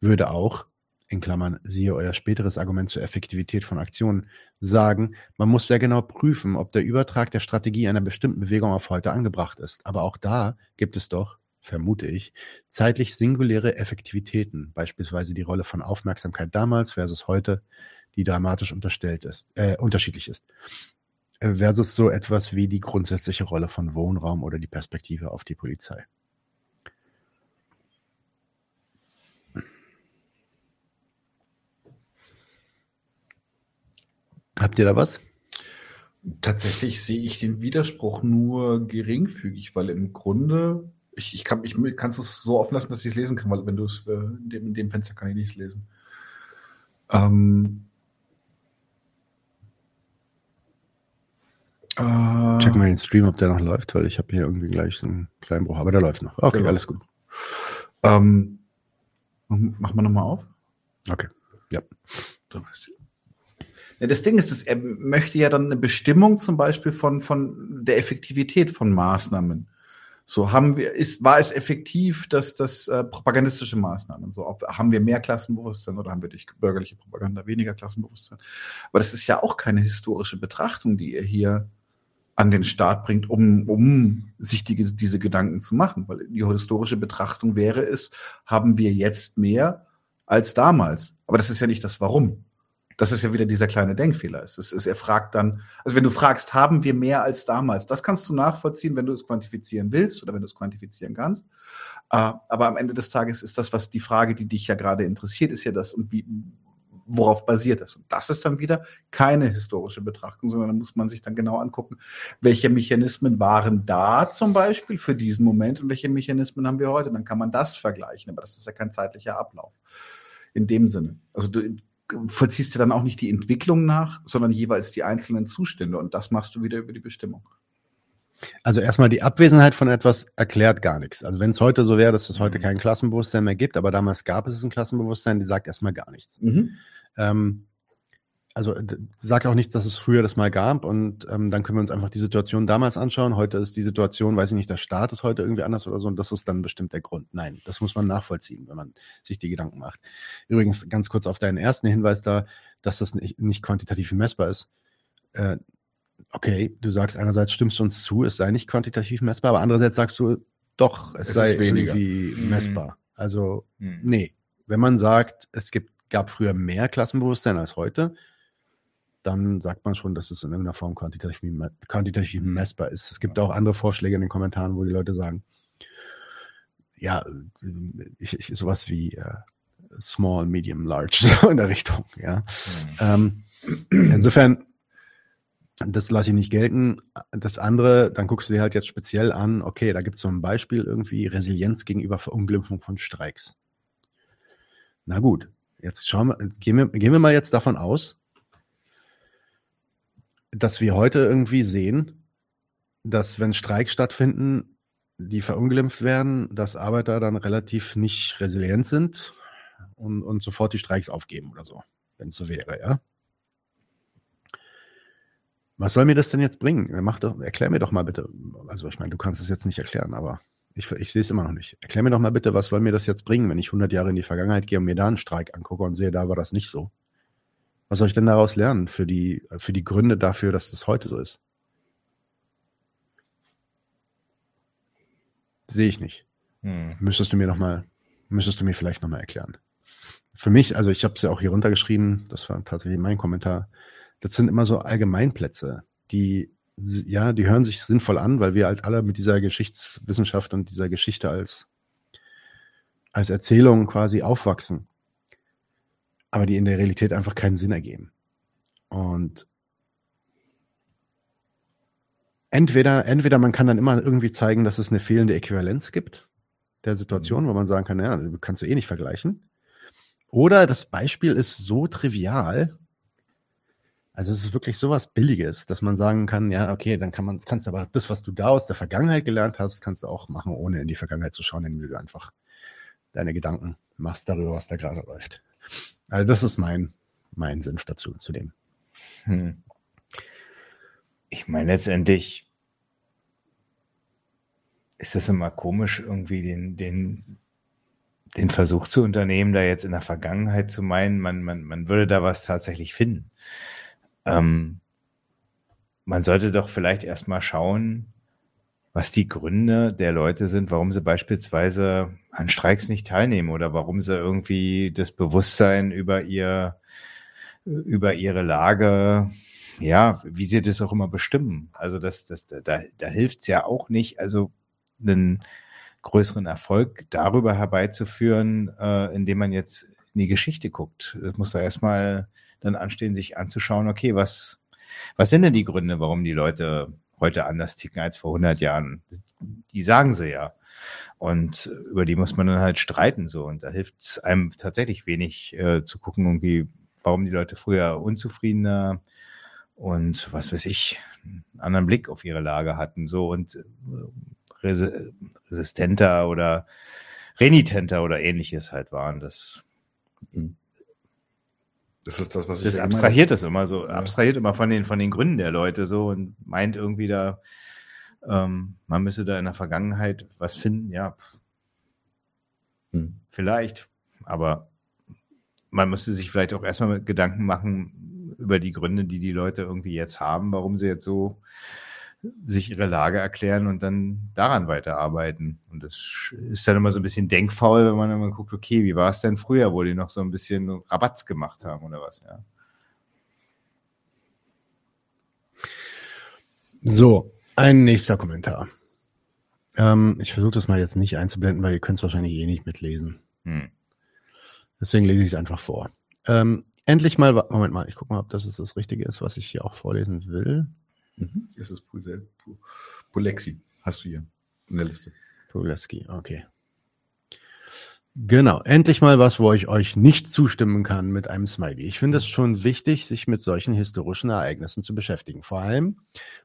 Würde auch, in Klammern, siehe euer späteres Argument zur Effektivität von Aktionen, sagen, man muss sehr genau prüfen, ob der Übertrag der Strategie einer bestimmten Bewegung auf heute angebracht ist. Aber auch da gibt es doch, vermute ich, zeitlich singuläre Effektivitäten, beispielsweise die Rolle von Aufmerksamkeit damals versus heute, die dramatisch unterstellt ist, äh, unterschiedlich ist. Äh, versus so etwas wie die grundsätzliche Rolle von Wohnraum oder die Perspektive auf die Polizei. Habt ihr da was? Tatsächlich sehe ich den Widerspruch nur geringfügig, weil im Grunde, ich, ich kann ich kannst es so offen lassen, dass ich es lesen kann, weil wenn du es äh, in, dem, in dem Fenster kann ich nicht lesen. Ähm, Äh, Check mal den Stream, ob der noch läuft, weil ich habe hier irgendwie gleich so einen kleinen Bruch, aber der läuft noch. Okay, genau. alles gut. Ähm, machen wir nochmal auf? Okay. Ja. Ja, das Ding ist, dass er möchte ja dann eine Bestimmung zum Beispiel von, von der Effektivität von Maßnahmen. So haben wir, ist, war es effektiv, dass das äh, propagandistische Maßnahmen, so ob, haben wir mehr Klassenbewusstsein oder haben wir durch bürgerliche Propaganda weniger Klassenbewusstsein? Aber das ist ja auch keine historische Betrachtung, die er hier an den Start bringt, um, um sich die, diese Gedanken zu machen. Weil die historische Betrachtung wäre es, haben wir jetzt mehr als damals. Aber das ist ja nicht das Warum. Das ist ja wieder dieser kleine Denkfehler. Es ist, es, er fragt dann, also wenn du fragst, haben wir mehr als damals? Das kannst du nachvollziehen, wenn du es quantifizieren willst oder wenn du es quantifizieren kannst. Äh, aber am Ende des Tages ist das, was die Frage, die dich ja gerade interessiert, ist ja das, und wie, worauf basiert das? Und das ist dann wieder keine historische Betrachtung, sondern da muss man sich dann genau angucken, welche Mechanismen waren da zum Beispiel für diesen Moment und welche Mechanismen haben wir heute. Dann kann man das vergleichen, aber das ist ja kein zeitlicher Ablauf. In dem Sinne. Also du, vollziehst du dann auch nicht die Entwicklung nach, sondern jeweils die einzelnen Zustände. Und das machst du wieder über die Bestimmung. Also erstmal die Abwesenheit von etwas erklärt gar nichts. Also wenn es heute so wäre, dass es heute mhm. kein Klassenbewusstsein mehr gibt, aber damals gab es ein Klassenbewusstsein, die sagt erstmal gar nichts. Mhm. Ähm, also sagt auch nichts, dass es früher das mal gab und ähm, dann können wir uns einfach die Situation damals anschauen. Heute ist die Situation, weiß ich nicht, der Staat ist heute irgendwie anders oder so und das ist dann bestimmt der Grund. Nein, das muss man nachvollziehen, wenn man sich die Gedanken macht. Übrigens ganz kurz auf deinen ersten Hinweis da, dass das nicht, nicht quantitativ messbar ist. Äh, okay, du sagst einerseits stimmst du uns zu, es sei nicht quantitativ messbar, aber andererseits sagst du doch, es, es sei irgendwie mhm. messbar. Also mhm. nee, wenn man sagt, es gibt, gab früher mehr Klassenbewusstsein als heute, dann sagt man schon, dass es in irgendeiner Form quantitativ, quantitativ mhm. messbar ist. Es gibt auch andere Vorschläge in den Kommentaren, wo die Leute sagen, ja, ich, ich, sowas wie äh, Small, Medium, Large, (laughs) so in der Richtung, ja. Mhm. Ähm, (clears throat) insofern, das lasse ich nicht gelten. Das andere, dann guckst du dir halt jetzt speziell an, okay, da gibt es so ein Beispiel irgendwie, Resilienz gegenüber Verunglimpfung von Streiks. Na gut, jetzt schauen wir, gehen wir, gehen wir mal jetzt davon aus, dass wir heute irgendwie sehen, dass wenn Streiks stattfinden, die verunglimpft werden, dass Arbeiter dann relativ nicht resilient sind und, und sofort die Streiks aufgeben oder so, wenn es so wäre, ja. Was soll mir das denn jetzt bringen? Mach doch, erklär mir doch mal bitte. Also ich meine, du kannst es jetzt nicht erklären, aber ich, ich sehe es immer noch nicht. Erklär mir doch mal bitte, was soll mir das jetzt bringen, wenn ich 100 Jahre in die Vergangenheit gehe und mir da einen Streik angucke und sehe, da war das nicht so. Was soll ich denn daraus lernen für die, für die Gründe dafür, dass das heute so ist? Sehe ich nicht. Hm. Müsstest du mir noch mal, müsstest du mir vielleicht noch mal erklären. Für mich, also ich habe es ja auch hier runtergeschrieben, das war tatsächlich mein Kommentar. Das sind immer so Allgemeinplätze, die ja, die hören sich sinnvoll an, weil wir halt alle mit dieser Geschichtswissenschaft und dieser Geschichte als als Erzählung quasi aufwachsen aber die in der Realität einfach keinen Sinn ergeben. Und entweder, entweder man kann dann immer irgendwie zeigen, dass es eine fehlende Äquivalenz gibt der Situation, mhm. wo man sagen kann, ja, kannst du eh nicht vergleichen. Oder das Beispiel ist so trivial, also es ist wirklich sowas Billiges, dass man sagen kann, ja, okay, dann kann man, kannst aber das, was du da aus der Vergangenheit gelernt hast, kannst du auch machen, ohne in die Vergangenheit zu schauen, indem du einfach deine Gedanken machst darüber, was da gerade läuft. Also das ist mein, mein Senf dazu, zu dem. Hm. Ich meine, letztendlich ist das immer komisch, irgendwie den, den, den Versuch zu unternehmen, da jetzt in der Vergangenheit zu meinen, man, man, man würde da was tatsächlich finden. Ähm, man sollte doch vielleicht erstmal schauen, was die Gründe der Leute sind, warum sie beispielsweise an Streiks nicht teilnehmen oder warum sie irgendwie das Bewusstsein über ihr, über ihre Lage, ja, wie sie das auch immer bestimmen. Also das, das, da, da hilft es ja auch nicht, also einen größeren Erfolg darüber herbeizuführen, äh, indem man jetzt in die Geschichte guckt. Das muss da erstmal dann anstehen, sich anzuschauen, okay, was, was sind denn die Gründe, warum die Leute heute anders ticken als vor 100 Jahren. Die sagen sie ja. Und über die muss man dann halt streiten so. Und da hilft es einem tatsächlich wenig äh, zu gucken, irgendwie, warum die Leute früher unzufriedener und was weiß ich, einen anderen Blick auf ihre Lage hatten so und äh, resistenter oder renitenter oder ähnliches halt waren. Das, Mhm. Das ist das, was ich das ja abstrahiert das immer so, Ja. abstrahiert immer von den, von den Gründen der Leute so und meint irgendwie da, ähm, man müsse da in der Vergangenheit was finden. Ja, Hm. vielleicht, aber man müsste sich vielleicht auch erstmal Gedanken machen über die Gründe, die die Leute irgendwie jetzt haben, warum sie jetzt so sich ihre Lage erklären und dann daran weiterarbeiten. Und das ist dann immer so ein bisschen denkfaul, wenn man immer guckt, okay, wie war es denn früher, wo die noch so ein bisschen Rabatz gemacht haben oder was, ja. So, ein nächster Kommentar. Ähm, ich versuche das mal jetzt nicht einzublenden, weil ihr könnt es wahrscheinlich eh nicht mitlesen. Hm. Deswegen lese ich es einfach vor. Ähm, endlich mal, Moment mal, ich gucke mal, ob das ist das Richtige ist, was ich hier auch vorlesen will. Mhm. Das ist Pulse- Pu- Pulexi. Hast du hier in der Liste. Puleski, okay. Genau, endlich mal was, wo ich euch nicht zustimmen kann mit einem Smiley. Ich finde es schon wichtig, sich mit solchen historischen Ereignissen zu beschäftigen. Vor allem,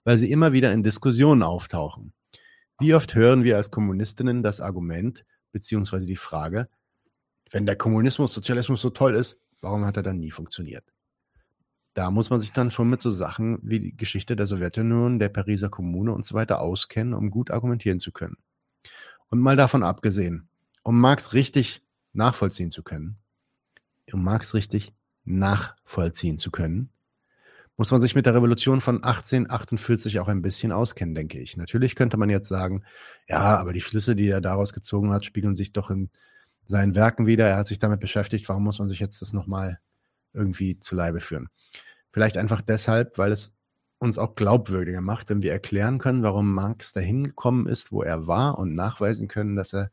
weil sie immer wieder in Diskussionen auftauchen. Wie oft hören wir als Kommunistinnen das Argument beziehungsweise die Frage, wenn der Kommunismus, Sozialismus so toll ist, warum hat er dann nie funktioniert? Da muss man sich dann schon mit so Sachen wie die Geschichte der Sowjetunion, der Pariser Kommune und so weiter auskennen, um gut argumentieren zu können. Und mal davon abgesehen, um Marx richtig nachvollziehen zu können, um Marx richtig nachvollziehen zu können, muss man sich mit der Revolution von 1848 auch ein bisschen auskennen, denke ich. Natürlich könnte man jetzt sagen, ja, aber die Schlüsse, die er daraus gezogen hat, spiegeln sich doch in seinen Werken wieder. Er hat sich damit beschäftigt. Warum muss man sich jetzt das nochmal irgendwie zu Leibe führen? Vielleicht einfach deshalb, weil es uns auch glaubwürdiger macht, wenn wir erklären können, warum Marx dahin gekommen ist, wo er war und nachweisen können, dass er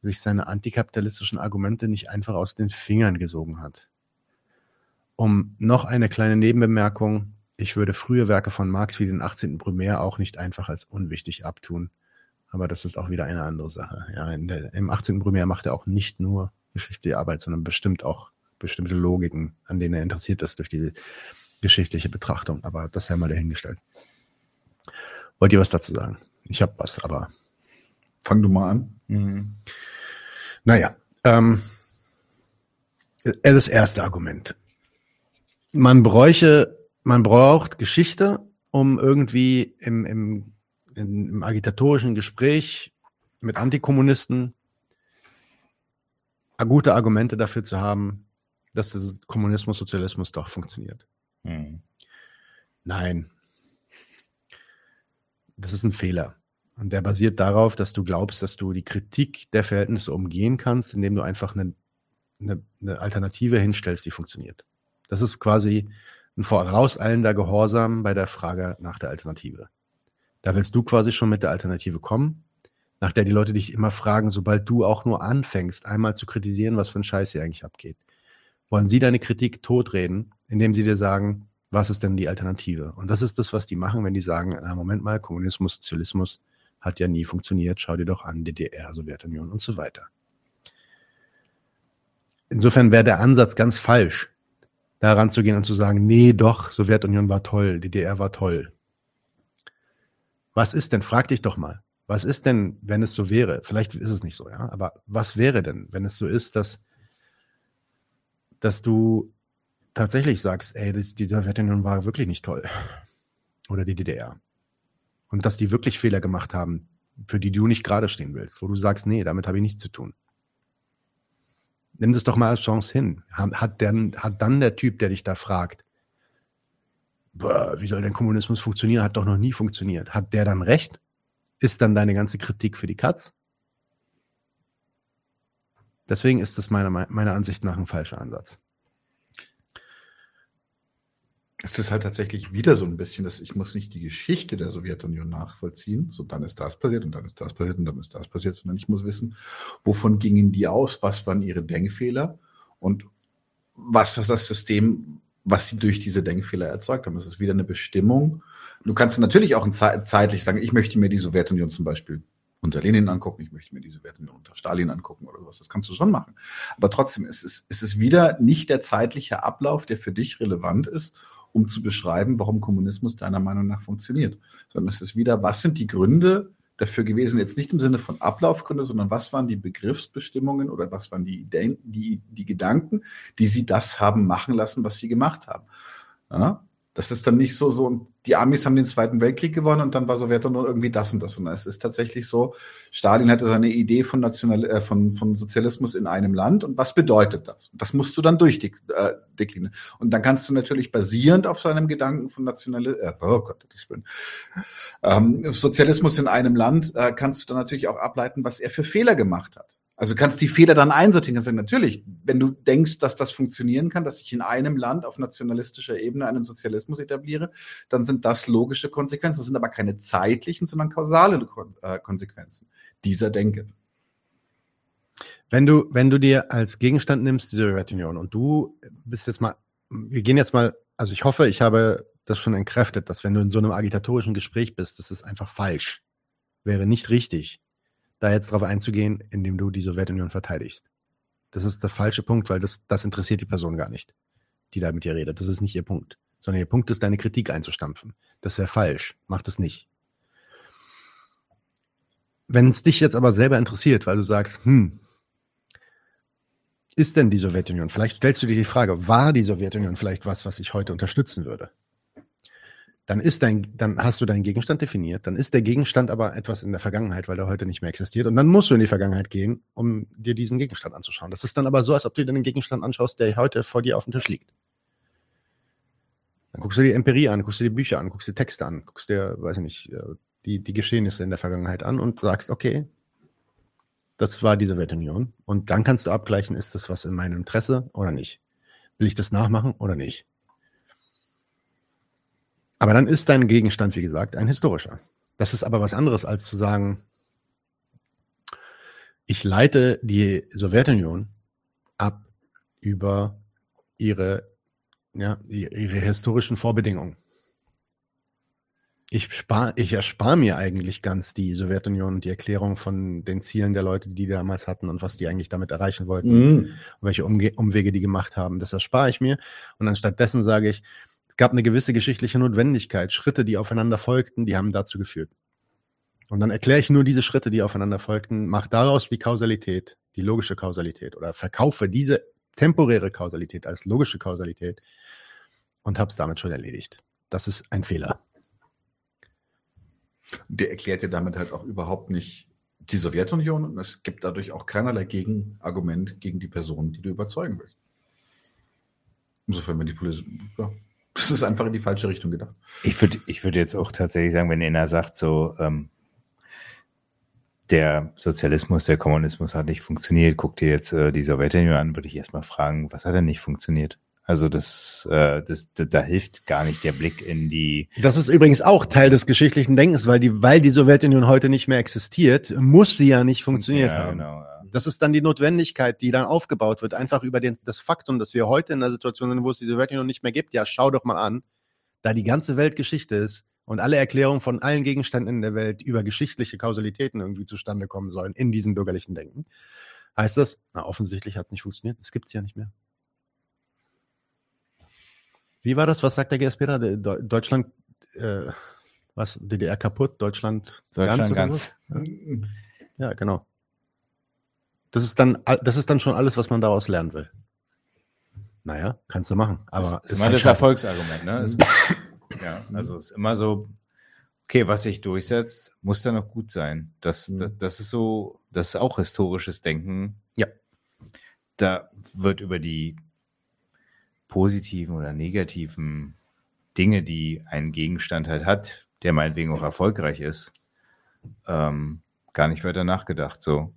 sich seine antikapitalistischen Argumente nicht einfach aus den Fingern gesogen hat. Um noch eine kleine Nebenbemerkung. Ich würde frühe Werke von Marx wie den 18. Primär auch nicht einfach als unwichtig abtun. Aber das ist auch wieder eine andere Sache. Ja, der, Im 18. Primär macht er auch nicht nur geschichtliche Arbeit, sondern bestimmt auch bestimmte Logiken, an denen er interessiert ist durch die geschichtliche Betrachtung. Aber das sei mal dahingestellt. Wollt ihr was dazu sagen? Ich habe was, aber Fang du mal an. Mhm. naja. Ähm, äh, das erste Argument. Man bräuche, man braucht Geschichte, um irgendwie im, im, im agitatorischen Gespräch mit Antikommunisten gute Argumente dafür zu haben, dass der Kommunismus, Sozialismus doch funktioniert. Mhm. Nein. Das ist ein Fehler. Und der basiert darauf, dass du glaubst, dass du die Kritik der Verhältnisse umgehen kannst, indem du einfach eine, eine, eine Alternative hinstellst, die funktioniert. Das ist quasi ein vorauseilender Gehorsam bei der Frage nach der Alternative. Da willst du quasi schon mit der Alternative kommen, nach der die Leute dich immer fragen, sobald du auch nur anfängst, einmal zu kritisieren, was für ein Scheiß hier eigentlich abgeht. Wollen sie deine Kritik totreden, indem sie dir sagen, was ist denn die Alternative? Und das ist das, was die machen, wenn die sagen, na, Moment mal, Kommunismus, Sozialismus hat ja nie funktioniert, schau dir doch an, DDR, Sowjetunion und so weiter. Insofern wäre der Ansatz ganz falsch, da ranzugehen und zu sagen, nee, doch, Sowjetunion war toll, DDR war toll. Was ist denn, frag dich doch mal, was ist denn, wenn es so wäre? Vielleicht ist es nicht so, ja, aber was wäre denn, wenn es so ist, dass, dass du tatsächlich sagst, ey, das, die Sowjetunion war wirklich nicht toll. Oder die DDR. Und dass die wirklich Fehler gemacht haben, für die du nicht gerade stehen willst, wo du sagst, nee, damit habe ich nichts zu tun. Nimm das doch mal als Chance hin. Hat, denn, hat dann der Typ, der dich da fragt, wie soll denn Kommunismus funktionieren? Hat doch noch nie funktioniert. Hat der dann recht? Ist dann deine ganze Kritik für die Katz? Deswegen ist das meiner, meiner Ansicht nach ein falscher Ansatz. Es ist halt tatsächlich wieder so ein bisschen, dass ich muss nicht die Geschichte der Sowjetunion nachvollziehen. So, dann ist das passiert und dann ist das passiert und dann ist das passiert, sondern ich muss wissen, wovon gingen die aus, was waren ihre Denkfehler und was war das System, was sie durch diese Denkfehler erzeugt haben. Das ist wieder eine Bestimmung. Du kannst natürlich auch zeitlich sagen, ich möchte mir die Sowjetunion zum Beispiel unter Lenin angucken, ich möchte mir die Sowjetunion unter Stalin angucken oder sowas. Das kannst du schon machen. Aber trotzdem ist es, ist es wieder nicht der zeitliche Ablauf, der für dich relevant ist, um zu beschreiben, warum Kommunismus deiner Meinung nach funktioniert. Sondern es ist wieder, was sind die Gründe, dafür gewesen, jetzt nicht im Sinne von Ablaufgründe, sondern was waren die Begriffsbestimmungen oder was waren die, die, die Gedanken, die sie das haben machen lassen, was sie gemacht haben. Ja? Das ist dann nicht so, so, die Amis haben den Zweiten Weltkrieg gewonnen und dann war Sowjetunion irgendwie das und das. Und es ist tatsächlich so, Stalin hatte seine Idee von, National, äh, von, von Sozialismus in einem Land und was bedeutet das? Das musst du dann durchdeklinieren. Äh, und dann kannst du natürlich basierend auf seinem Gedanken von National, äh, oh Gott, ich bin, ähm, Sozialismus in einem Land, äh, kannst du dann natürlich auch ableiten, was er für Fehler gemacht hat. Also du kannst die Fehler dann einsortieren. Kannst sagen, natürlich, wenn du denkst, dass das funktionieren kann, dass ich in einem Land auf nationalistischer Ebene einen Sozialismus etabliere, dann sind das logische Konsequenzen. Das sind aber keine zeitlichen, sondern kausale äh, Konsequenzen dieser Denke. Wenn du, wenn du dir als Gegenstand nimmst die Sowjetunion und du bist jetzt mal, wir gehen jetzt mal, also ich hoffe, ich habe das schon entkräftet, dass wenn du in so einem agitatorischen Gespräch bist, das ist einfach falsch. Wäre nicht richtig da jetzt drauf einzugehen, indem du die Sowjetunion verteidigst. Das ist der falsche Punkt, weil das, das interessiert die Person gar nicht, die da mit dir redet. Das ist nicht ihr Punkt. Sondern ihr Punkt ist, deine Kritik einzustampfen. Das wäre falsch. Mach das nicht. Wenn es dich jetzt aber selber interessiert, weil du sagst, hm, ist denn die Sowjetunion? Vielleicht stellst du dir die Frage, war die Sowjetunion vielleicht was, was ich heute unterstützen würde? Dann ist dein, dann hast du deinen Gegenstand definiert, dann ist der Gegenstand aber etwas in der Vergangenheit, weil der heute nicht mehr existiert. Und dann musst du in die Vergangenheit gehen, um dir diesen Gegenstand anzuschauen. Das ist dann aber so, als ob du dir den Gegenstand anschaust, der heute vor dir auf dem Tisch liegt. Dann guckst du die Empirie an, guckst dir die Bücher an, guckst dir Texte an, guckst dir, weiß ich nicht, äh, die, die Geschehnisse in der Vergangenheit an und sagst, okay, das war die Sowjetunion. Und dann kannst du abgleichen, ist das was in meinem Interesse oder nicht? Will ich das nachmachen oder nicht? Aber dann ist dein Gegenstand, wie gesagt, ein historischer. Das ist aber was anderes, als zu sagen, ich leite die Sowjetunion ab über ihre, ja, ihre historischen Vorbedingungen. Ich, spar, ich erspare mir eigentlich ganz die Sowjetunion und die Erklärung von den Zielen der Leute, die die damals hatten und was die eigentlich damit erreichen wollten, mhm. und welche Umge Umwege die gemacht haben. Das erspare ich mir. Und anstattdessen sage ich, gab eine gewisse geschichtliche Notwendigkeit, Schritte, die aufeinander folgten, die haben dazu geführt. Und dann erkläre ich nur diese Schritte, die aufeinander folgten, mache daraus die Kausalität, die logische Kausalität oder verkaufe diese temporäre Kausalität als logische Kausalität und habe es damit schon erledigt. Das ist ein Fehler. Der erklärt dir damit halt auch überhaupt nicht die Sowjetunion und es gibt dadurch auch keinerlei Gegenargument gegen die Person, die du überzeugen willst. Insofern, wenn die Politik, ja, das ist einfach in die falsche Richtung gedacht. Ich würde ich würde jetzt auch tatsächlich sagen, wenn einer sagt, so, ähm, der Sozialismus, der Kommunismus hat nicht funktioniert, guck dir jetzt äh, die Sowjetunion an, würde ich erstmal fragen, was hat denn nicht funktioniert? Also das, äh, das, da, da hilft gar nicht der Blick in die. Das ist übrigens auch Teil des geschichtlichen Denkens, weil die, weil die Sowjetunion heute nicht mehr existiert, muss sie ja nicht funktioniert ja, haben. Genau, ja. Das ist dann die Notwendigkeit, die dann aufgebaut wird, einfach über den, das Faktum, dass wir heute in einer Situation sind, wo es die Sowjetunion nicht mehr gibt. Ja, schau doch mal an, da die ganze Welt Geschichte ist und alle Erklärungen von allen Gegenständen in der Welt über geschichtliche Kausalitäten irgendwie zustande kommen sollen in diesem bürgerlichen Denken. Heißt das, na, offensichtlich hat es nicht funktioniert, es gibt es ja nicht mehr. Wie war das? Was sagt der GSP da? Deutschland, äh, was, DDR kaputt, Deutschland, Deutschland ganz? ganz. Ja, genau. Das ist dann, das ist dann schon alles, was man daraus lernen will. Naja, kannst du machen. Aber das ist immer das Erfolgsargument, ne? Es, ja, also es ist immer so, okay, was sich durchsetzt, muss dann noch gut sein. Das, mhm. das, das ist so, das ist auch historisches Denken. Ja. Da wird über die positiven oder negativen Dinge, die ein Gegenstand halt hat, der meinetwegen auch erfolgreich ist, ähm, gar nicht weiter nachgedacht. So,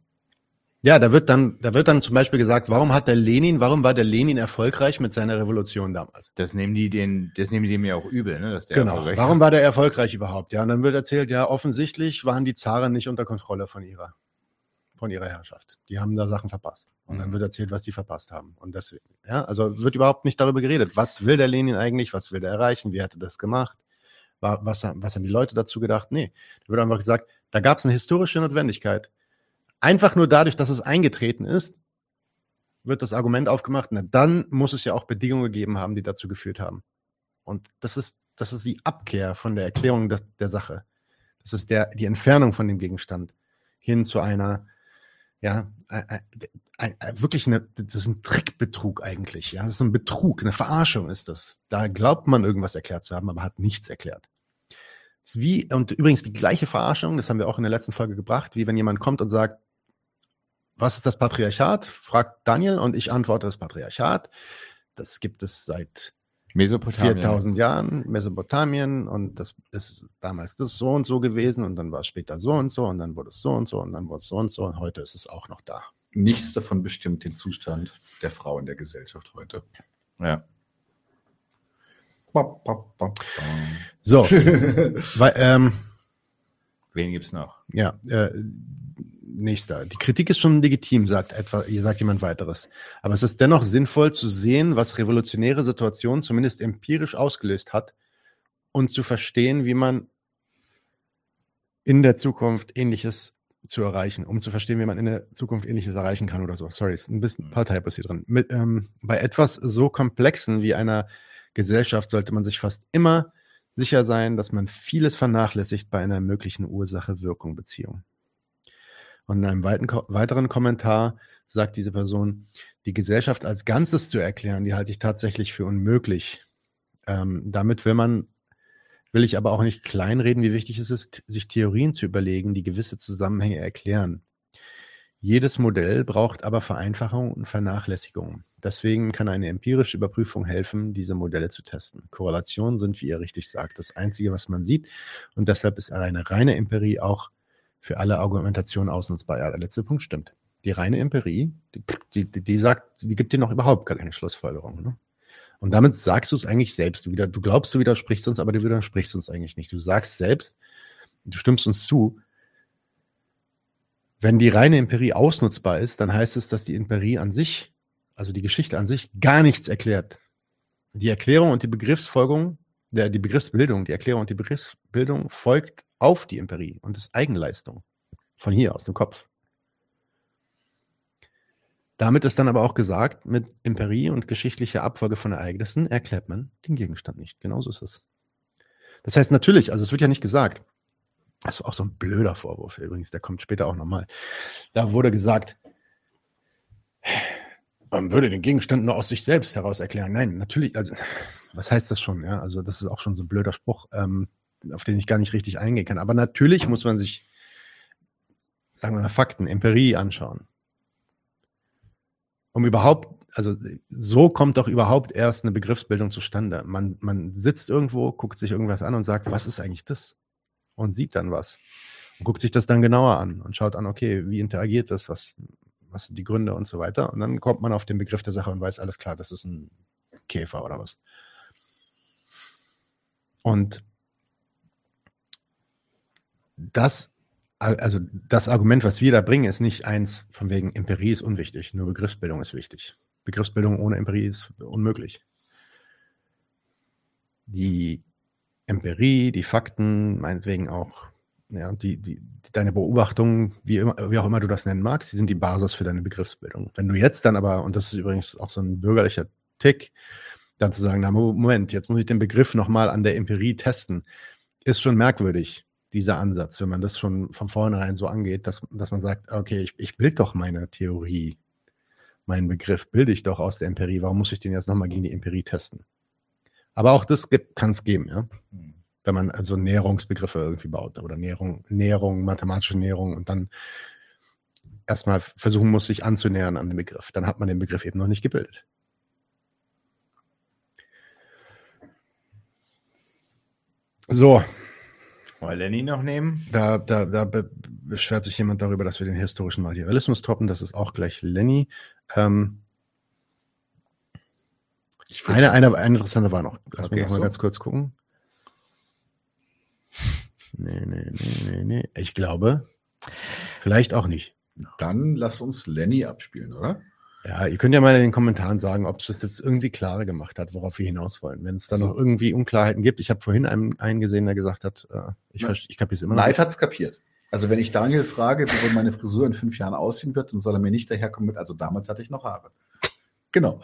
ja, da wird dann, da wird dann zum Beispiel gesagt, warum hat der Lenin, warum war der Lenin erfolgreich mit seiner Revolution damals? Das nehmen die den, das nehmen die dem ja auch übel, ne, dass der genau. Warum war der erfolgreich überhaupt? Ja, und dann wird erzählt, ja, offensichtlich waren die Zaren nicht unter Kontrolle von ihrer, von ihrer Herrschaft. Die haben da Sachen verpasst. Und dann mhm. wird erzählt, was die verpasst haben. Und deswegen, ja, also wird überhaupt nicht darüber geredet. Was will der Lenin eigentlich? Was will der erreichen? Wie hat er das gemacht? Was, was haben die Leute dazu gedacht? Nee. Da wird einfach gesagt, da gab es eine historische Notwendigkeit Einfach nur dadurch, dass es eingetreten ist, wird das Argument aufgemacht, na dann muss es ja auch Bedingungen gegeben haben, die dazu geführt haben. Und das ist, das ist die Abkehr von der Erklärung der, der Sache. Das ist der, die Entfernung von dem Gegenstand hin zu einer, ja, ein, ein, ein, wirklich eine, das ist ein Trickbetrug eigentlich. Ja, das ist ein Betrug, eine Verarschung ist das. Da glaubt man irgendwas erklärt zu haben, aber hat nichts erklärt. wie, und übrigens die gleiche Verarschung, das haben wir auch in der letzten Folge gebracht, wie wenn jemand kommt und sagt, was ist das Patriarchat? fragt Daniel und ich antworte das Patriarchat. Das gibt es seit 4000 Jahren, Mesopotamien und das ist damals das so und so gewesen und dann war es später so und so und dann wurde es so und so und dann wurde es so und so und heute ist es auch noch da. Nichts davon bestimmt den Zustand der Frau in der Gesellschaft heute. Ja. So, (laughs) weil, ähm, wen gibt's noch? Ja, äh, nächster. Die Kritik ist schon legitim, sagt etwa, sagt jemand weiteres. Aber es ist dennoch sinnvoll zu sehen, was revolutionäre Situationen zumindest empirisch ausgelöst hat und zu verstehen, wie man in der Zukunft ähnliches zu erreichen, um zu verstehen, wie man in der Zukunft ähnliches erreichen kann oder so. Sorry, ist ein bisschen ein paar Typos hier drin. Mit, ähm, bei etwas so komplexen wie einer Gesellschaft sollte man sich fast immer sicher sein, dass man vieles vernachlässigt bei einer möglichen Ursache-Wirkung-Beziehung. Und in einem weiteren Kommentar sagt diese Person, die Gesellschaft als Ganzes zu erklären, die halte ich tatsächlich für unmöglich. Ähm, damit will man, will ich aber auch nicht kleinreden, wie wichtig es ist, sich Theorien zu überlegen, die gewisse Zusammenhänge erklären. Jedes Modell braucht aber Vereinfachung und Vernachlässigung. Deswegen kann eine empirische Überprüfung helfen, diese Modelle zu testen. Korrelationen sind, wie ihr richtig sagt, das Einzige, was man sieht. Und deshalb ist eine reine Empirie auch für alle Argumentationen ausnutzbar. Ja, der letzte Punkt stimmt. Die reine Empirie, die, die, die sagt, die gibt dir noch überhaupt gar keine Schlussfolgerung. Ne? Und damit sagst du es eigentlich selbst. Du, wieder, du glaubst, du widersprichst uns, aber du widersprichst uns eigentlich nicht. Du sagst selbst, du stimmst uns zu, wenn die reine Empirie ausnutzbar ist, dann heißt es, dass die Empirie an sich, also die Geschichte an sich, gar nichts erklärt. Die Erklärung und die Begriffsfolgung, der, die Begriffsbildung, die Erklärung und die Begriffsbildung folgt auf die Empirie und ist Eigenleistung. Von hier aus dem Kopf. Damit ist dann aber auch gesagt, mit Empirie und geschichtlicher Abfolge von Ereignissen erklärt man den Gegenstand nicht. Genauso ist es. Das heißt natürlich, also es wird ja nicht gesagt, das war auch so ein blöder Vorwurf übrigens, der kommt später auch nochmal. Da wurde gesagt, man würde den Gegenstand nur aus sich selbst heraus erklären. Nein, natürlich, also was heißt das schon? Ja, also das ist auch schon so ein blöder Spruch, ähm, auf den ich gar nicht richtig eingehen kann. Aber natürlich muss man sich, sagen wir mal, Fakten, Empirie anschauen. Um überhaupt, also so kommt doch überhaupt erst eine Begriffsbildung zustande. Man, man sitzt irgendwo, guckt sich irgendwas an und sagt, was ist eigentlich das? und sieht dann was. Und guckt sich das dann genauer an und schaut an, okay, wie interagiert das, was, was sind die Gründe und so weiter. Und dann kommt man auf den Begriff der Sache und weiß, alles klar, das ist ein Käfer oder was. Und das, also das Argument, was wir da bringen, ist nicht eins von wegen Empirie ist unwichtig, nur Begriffsbildung ist wichtig. Begriffsbildung ohne Empirie ist unmöglich. Die Empirie, die Fakten, meinetwegen auch ja, die, die, deine Beobachtungen, wie, wie auch immer du das nennen magst, die sind die Basis für deine Begriffsbildung. Wenn du jetzt dann aber, und das ist übrigens auch so ein bürgerlicher Tick, dann zu sagen, na Moment, jetzt muss ich den Begriff nochmal an der Empirie testen, ist schon merkwürdig, dieser Ansatz, wenn man das schon von vornherein so angeht, dass, dass man sagt, okay, ich, ich bild doch meine Theorie, meinen Begriff bilde ich doch aus der Empirie, warum muss ich den jetzt nochmal gegen die Empirie testen? Aber auch das kann es geben, ja. Hm. Wenn man also Näherungsbegriffe irgendwie baut oder Näherung, Näherung, mathematische Näherung und dann erstmal versuchen muss, sich anzunähern an den Begriff. Dann hat man den Begriff eben noch nicht gebildet. So. Wollen Lenny noch nehmen? Da, da, da beschwert sich jemand darüber, dass wir den historischen Materialismus toppen. Das ist auch gleich Lenny. Ähm, eine, eine, eine interessante war noch. Lass okay, mich noch mal so. ganz kurz gucken. Nee, nee, nee, nee, nee. Ich glaube, vielleicht auch nicht. Dann lass uns Lenny abspielen, oder? Ja, ihr könnt ja mal in den Kommentaren sagen, ob es das jetzt irgendwie klarer gemacht hat, worauf wir hinaus wollen. Wenn es da also, noch irgendwie Unklarheiten gibt. Ich habe vorhin einen, einen gesehen, der gesagt hat, äh, ich, ich kapiere es immer noch. Neid hat es kapiert. Also wenn ich Daniel frage, wie wohl meine Frisur in fünf Jahren aussehen wird, dann soll er mir nicht daherkommen mit, also damals hatte ich noch Haare. Genau.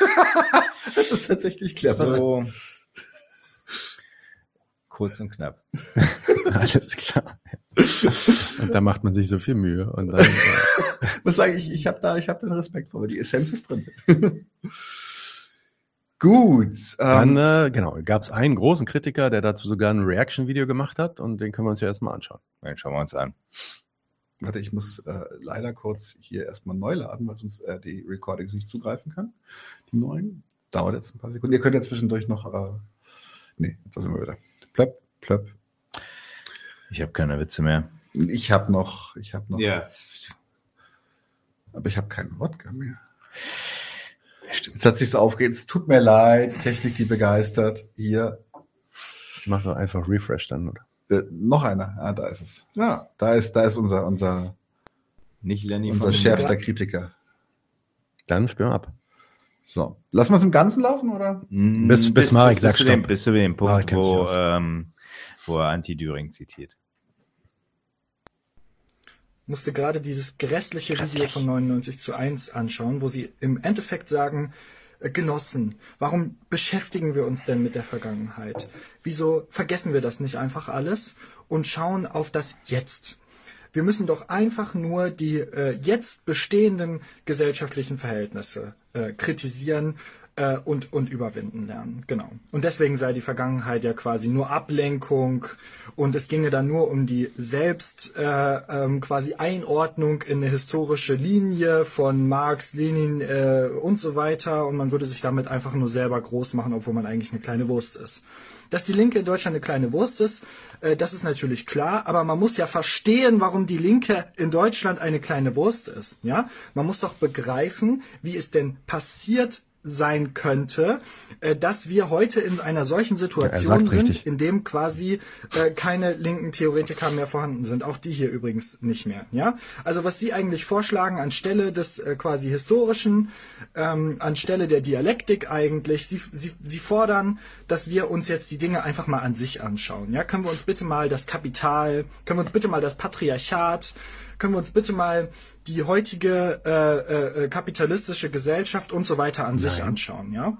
(laughs) das ist tatsächlich clever. So. Kurz und knapp. (laughs) Alles klar. Und da macht man sich so viel Mühe. Und dann, muss sagen, ich, ich habe da, ich habe da Respekt vor, weil die Essenz ist drin. (laughs) Gut. Dann, ähm, äh, genau, gab es einen großen Kritiker, der dazu sogar ein Reaction-Video gemacht hat und den können wir uns ja erstmal anschauen. Den schauen wir uns an. Warte, ich muss äh, leider kurz hier erstmal neu laden, weil sonst äh, die Recordings nicht zugreifen kann. Die neuen. Dauert jetzt ein paar Sekunden. Ihr könnt ja zwischendurch noch. Äh, nee, da sind wir wieder. Plöpp, plöpp. Ich habe keine Witze mehr. Ich habe noch. Ich habe noch. Ja. Aber ich habe keinen Wodka mehr. Jetzt hat sich's aufgehört. Es tut mir leid. Technik, die begeistert. Hier. Ich mache doch einfach Refresh dann, oder? Äh, noch einer. Ah, da ist es. Ja. Da ist, da ist unser, unser, Nicht Lenny unser von schärfster Kritiker. Dann spielen wir ab. So. Lassen wir es im Ganzen laufen, oder? Mm, Bis- bis Marek sagt bis, Stopp. bis zu dem Marek Punkt, wo, ähm, wo er Anti-Düring zitiert. musste gerade dieses grässliche Video von 99 zu 1 anschauen, wo sie im Endeffekt sagen, äh, Genossen, warum beschäftigen wir uns denn mit der Vergangenheit? Wieso vergessen wir das nicht einfach alles und schauen auf das Jetzt? Wir müssen doch einfach nur die äh, jetzt bestehenden gesellschaftlichen Verhältnisse äh, kritisieren äh, und, und überwinden lernen. Genau. Und deswegen sei die Vergangenheit ja quasi nur Ablenkung und es ginge dann nur um die selbst äh, ähm, quasi Einordnung in eine historische Linie von Marx, Lenin äh, und so weiter und man würde sich damit einfach nur selber groß machen, obwohl man eigentlich eine kleine Wurst ist. Dass die Linke in Deutschland eine kleine Wurst ist, äh, das ist natürlich klar, aber man muss ja verstehen, warum die Linke in Deutschland eine kleine Wurst ist. Ja, man muss doch begreifen, wie es denn passiert sein könnte, äh, dass wir heute in einer solchen Situation sagt's sind, richtig. in dem quasi äh, keine linken Theoretiker mehr vorhanden sind. Auch die hier übrigens nicht mehr. Ja, also was Sie eigentlich vorschlagen anstelle des äh, quasi historischen, ähm, anstelle der Dialektik eigentlich, Sie, Sie, Sie fordern, dass wir uns jetzt die Dinge einfach mal an sich anschauen. Ja, können wir uns bitte mal das Kapital, können wir uns bitte mal das Patriarchat können wir uns bitte mal die heutige äh, äh, kapitalistische Gesellschaft und so weiter an sich anschauen, ja?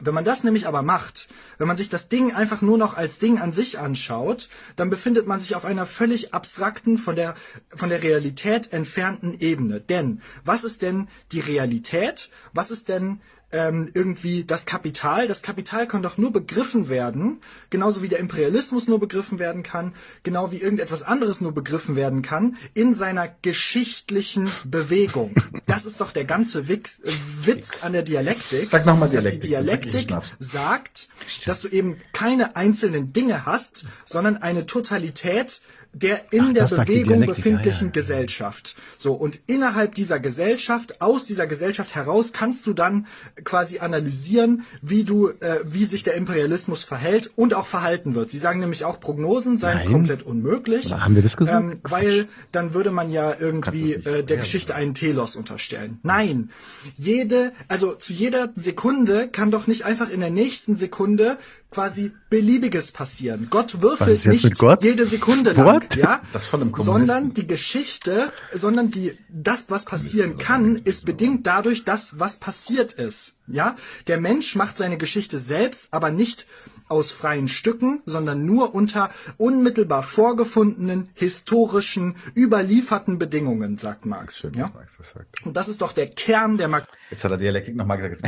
Wenn man das nämlich aber macht, wenn man sich das Ding einfach nur noch als Ding an sich anschaut, dann befindet man sich auf einer völlig abstrakten, von der, von der Realität entfernten Ebene. Denn was ist denn die Realität? Was ist denn ähm, irgendwie das Kapital? Das Kapital kann doch nur begriffen werden, genauso wie der Imperialismus nur begriffen werden kann, genau wie irgendetwas anderes nur begriffen werden kann, in seiner geschichtlichen Bewegung. Das ist doch der ganze Wix, äh, Witz an der Dialektik. Sag noch mal dass Dialektik, Die Dialektik sagt, dass du eben keine einzelnen Dinge hast, sondern eine Totalität der in Ach, der Bewegung Dialektik, ja, befindlichen ja. Gesellschaft. So, und innerhalb dieser Gesellschaft, aus dieser Gesellschaft heraus, kannst du dann quasi analysieren, wie du, äh, wie sich der Imperialismus verhält und auch verhalten wird. Sie sagen nämlich auch, Prognosen seien Nein. komplett unmöglich. Oder haben wir das gesagt? Ähm, weil dann würde man ja irgendwie äh, der. Geschichte einen Telos unterstellen. Nein, jede, also zu jeder Sekunde kann doch nicht einfach in der nächsten Sekunde quasi beliebiges passieren. Gott Was würfelt ist jetzt nicht mit Gott? jede Sekunde lang, What? ja, (laughs) Das von einem Kommunisten. sondern die Geschichte, sondern die das was passieren kann, ist bedingt dadurch, dass was passiert ist, ja? Der Mensch macht seine Geschichte selbst, aber nicht aus freien Stücken, sondern nur unter unmittelbar vorgefundenen, historischen, überlieferten Bedingungen, sagt Marx. Stimmt, Ja? Max das sagt. Und das ist doch der Kern der Marx. Jetzt hat er Dialektik nochmal gesagt.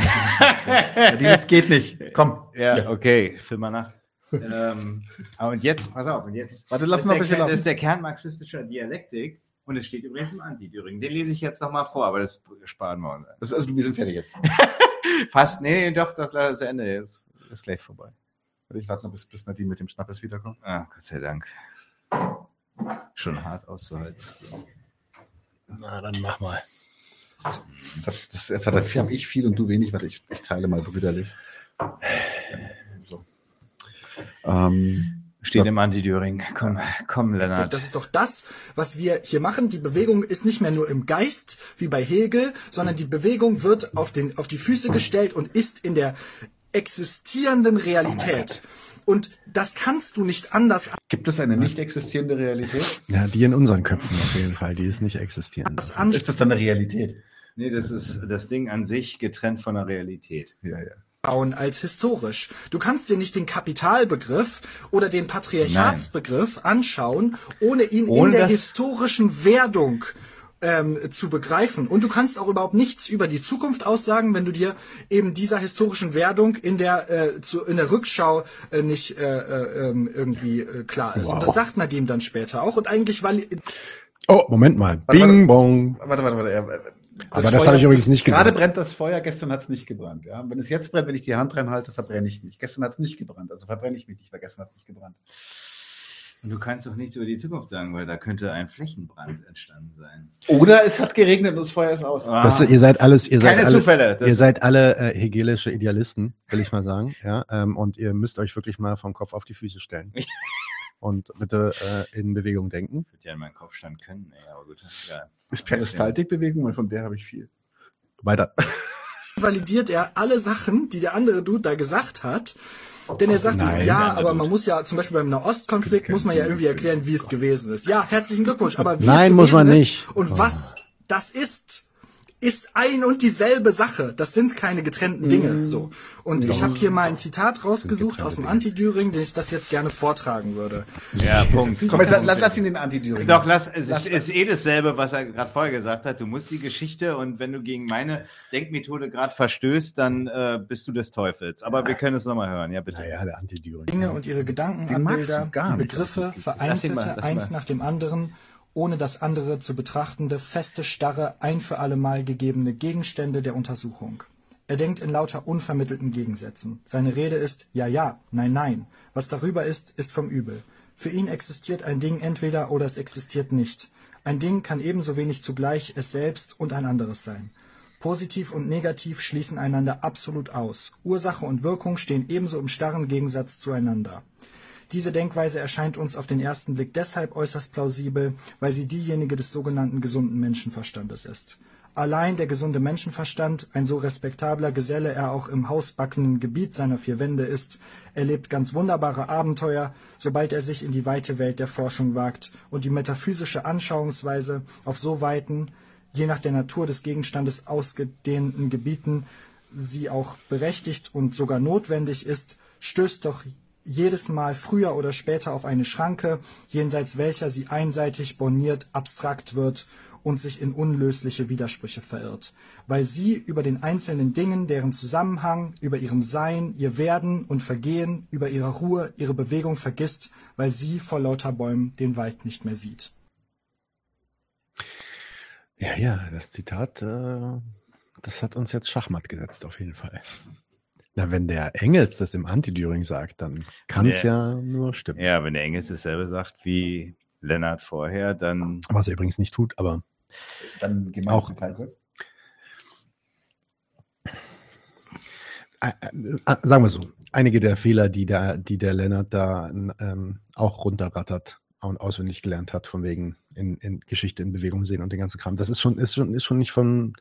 Jetzt es geht nicht. Komm. Ja, okay, film mal nach. ähm, aber und jetzt, pass auf, und jetzt. Warte, lass das noch ist ein bisschen der, Kern- laufen. Das ist der Kern marxistischer Dialektik und es steht übrigens im Anti-Düring. Den lese ich jetzt noch mal vor, aber das sparen wir uns. Das, also, wir sind fertig jetzt. (laughs) Fast, nee, nee, doch, doch, doch, zu Ende. Jetzt ist gleich vorbei. Ich warte noch, bis, bis Nadine mit dem Schnappes wiederkommt. Ah, Gott sei Dank. Schon hart auszuhalten. Na, dann mach mal. Jetzt hat, das, jetzt hat er, hab ich viel und du wenig. Warte, ich, ich teile mal brüderlich. So. Ähm, Steht im Anti-Düring. Komm, komm, Lennart. Das ist doch das, was wir hier machen. Die Bewegung ist nicht mehr nur im Geist, wie bei Hegel, sondern die Bewegung wird auf, den, auf die Füße gestellt und ist in der existierenden Realität. Und das kannst du nicht anders gibt es eine nicht existierende Realität? Ja, die in unseren Köpfen auf jeden Fall, die ist nicht existierend. Ist das dann eine Realität? Nee, das ist das Ding an sich getrennt von der Realität. Ja, ja. bauen als historisch. Du kannst dir nicht den Kapitalbegriff oder den Patriarchatsbegriff anschauen, ohne ihn Ohne in der historischen Werdung ähm, zu begreifen. Und du kannst auch überhaupt nichts über die Zukunft aussagen, wenn du dir eben dieser historischen Werdung in der äh, zu, in der Rückschau äh, nicht äh, äh, ähm, irgendwie äh, klar ist. Und das sagt Nadim dann später auch. Und eigentlich, weil Oh, Moment mal. Warte, Bing, bong. Warte, warte, warte. äh, Aber das habe ich übrigens nicht Gerade gesagt. brennt das Feuer, gestern hat es nicht gebrannt. Ja? Wenn es jetzt brennt, wenn ich die Hand reinhalte, verbrenne ich mich. Gestern hat es nicht gebrannt, also verbrenne ich mich nicht, weil gestern hat es nicht gebrannt. Und du kannst doch nichts über die Zukunft sagen, weil da könnte ein Flächenbrand entstanden sein. Oder es hat geregnet und das Feuer ist aus. Ah, Das, ihr seid alles, ihr seid keine alle, Zufälle. Das, ihr seid alle äh, hegelische Idealisten, will ich mal sagen. Ja, ähm, und ihr müsst euch wirklich mal vom Kopf auf die Füße stellen. (laughs) Und bitte äh, in Bewegung denken. wird ja in meinen Kopf stand können, ey, aber gut. Ja. Ist Peristaltikbewegung, weil von der habe ich viel. Weiter. validiert er alle Sachen, die der andere Dude da gesagt hat. Denn er sagt, nein, ja, aber man muss ja zum Beispiel beim Nahostkonflikt muss man ja irgendwie erklären, wie es gewesen ist. Ja, herzlichen Glückwunsch. Aber wie Nein, es muss man nicht. Ist und was das ist, ist ein und dieselbe Sache. Das sind keine getrennten Dinge. So. Und ich habe hier mal ein Zitat rausgesucht aus dem Anti-Düring, den ich das jetzt gerne vortragen würde. ja, Punkt. Komm, jetzt lass, lass, lass ihn den Anti-Düring. Doch, lass, es ist, ist eh dasselbe, was er gerade vorher gesagt hat. Du musst die Geschichte und wenn du gegen meine Denkmethode gerade verstößt, dann äh, bist du des Teufels. Aber wir können es nochmal hören. Ja, bitte. Naja, der Antidüring. Dinge und ihre du gar die. Begriffe, Lass vereinzelte, lass eins mal. nach dem anderen, ohne das andere zu betrachtende, feste, starre, ein für allemal gegebene Gegenstände der Untersuchung. Er denkt in lauter unvermittelten Gegensätzen. Seine Rede ist ja, ja, nein, nein. Was darüber ist, ist vom Übel. Für ihn existiert ein Ding entweder oder es existiert nicht. Ein Ding kann ebenso wenig zugleich es selbst und ein anderes sein. Positiv und negativ schließen einander absolut aus. Ursache und Wirkung stehen ebenso im starren Gegensatz zueinander. Diese Denkweise erscheint uns auf den ersten Blick deshalb äußerst plausibel, weil sie diejenige des sogenannten gesunden Menschenverstandes ist. Allein der gesunde Menschenverstand, ein so respektabler Geselle er auch im hausbackenen Gebiet seiner vier Wände ist, erlebt ganz wunderbare Abenteuer, sobald er sich in die weite Welt der Forschung wagt und die metaphysische Anschauungsweise auf so weiten, je nach der Natur des Gegenstandes ausgedehnten Gebieten sie auch berechtigt und sogar notwendig ist, stößt doch jedes Mal früher oder später auf eine Schranke, jenseits welcher sie einseitig borniert, abstrakt wird und sich in unlösliche Widersprüche verirrt, weil sie über den einzelnen Dingen, deren Zusammenhang, über ihrem Sein, ihr Werden und Vergehen, über ihre Ruhe, ihre Bewegung vergisst, weil sie vor lauter Bäumen den Wald nicht mehr sieht. Ja, ja, das Zitat, äh, das hat uns jetzt Schachmatt gesetzt, auf jeden Fall. Na, wenn der Engels das im Antidüring sagt, dann kann es Ja. nur stimmen. Ja, wenn der Engels dasselbe sagt wie Lennart vorher, dann Was er übrigens nicht tut, aber Dann gehen wir Auch- kurz. äh, äh, sagen wir so, einige der Fehler, die der, die der Lennart da ähm, auch runterrattert und auswendig gelernt hat, von wegen in, in Geschichte in Bewegung sehen und den ganzen Kram, das ist schon, ist schon, ist schon nicht von,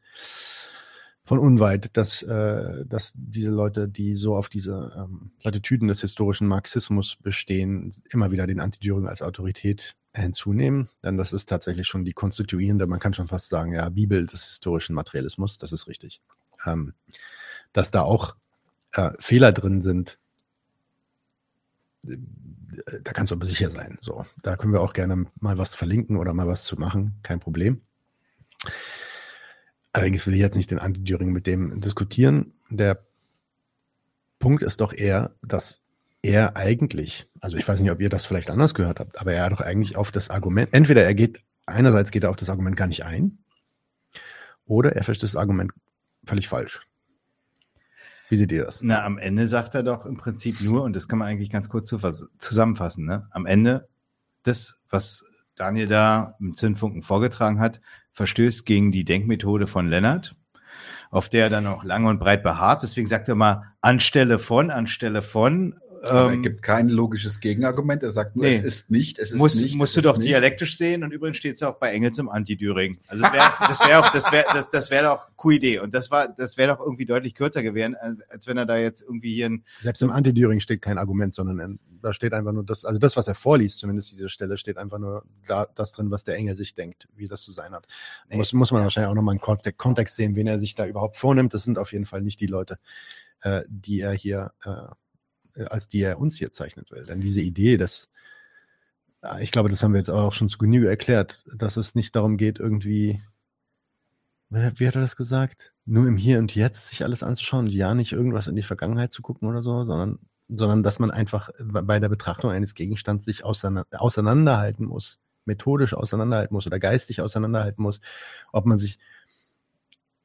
von unweit, dass, äh, dass diese Leute, die so auf diese ähm, Plattitüden des historischen Marxismus bestehen, immer wieder den Antidüring als Autorität hinzunehmen. Denn das ist tatsächlich schon die konstituierende, man kann schon fast sagen, ja, Bibel des historischen Materialismus, das ist richtig. Ähm, dass da auch äh, Fehler drin sind, äh, da kannst du aber sicher sein. So, da können wir auch gerne mal was verlinken oder mal was zu machen, kein Problem. Allerdings will ich jetzt nicht den Anti-Düring mit dem diskutieren. Der Punkt ist doch eher, dass er eigentlich, also ich weiß nicht, ob ihr das vielleicht anders gehört habt, aber er hat doch eigentlich auf das Argument, entweder er geht, einerseits geht er auf das Argument gar nicht ein, oder er versteht das Argument völlig falsch. Wie seht ihr das? Na, am Ende sagt er doch im Prinzip nur, und das kann man eigentlich ganz kurz zusammenfassen, ne? am Ende das, was Daniel da im Zündfunken vorgetragen hat, verstößt gegen die Denkmethode von Lennart, auf der er dann auch lang und breit beharrt. Deswegen sagt er mal, anstelle von, anstelle von. Aber er ähm, gibt kein logisches Gegenargument. Er sagt nur, Nee. es ist nicht, es ist muss, nicht. musst du doch nicht. dialektisch sehen und übrigens steht es auch bei Engels im Anti-Düring. Also das wäre das wär auch, das wäre das, das wär doch Idee Und das war, das wäre doch irgendwie deutlich kürzer gewesen, als wenn er da jetzt irgendwie hier ein Selbst im Anti-Düring steht kein Argument, sondern in, da steht einfach nur das, also das, was er vorliest, zumindest diese Stelle, steht einfach nur da, das drin, was der Engel sich denkt, wie das zu sein hat. Nee. Muss, muss man wahrscheinlich auch nochmal einen Kontext, Kontext sehen, wen er sich da überhaupt vornimmt. Das sind auf jeden Fall nicht die Leute, äh, die er hier, äh, als die er uns hier zeichnet will. Denn diese Idee, dass, äh, ich glaube, das haben wir jetzt auch schon zu Genüge erklärt, dass es nicht darum geht, irgendwie, wie hat er das gesagt? Nur im Hier und Jetzt sich alles anzuschauen und ja nicht irgendwas in die Vergangenheit zu gucken oder so, sondern, sondern dass man einfach bei der Betrachtung eines Gegenstands sich auseinanderhalten muss, methodisch auseinanderhalten muss oder geistig auseinanderhalten muss, ob man sich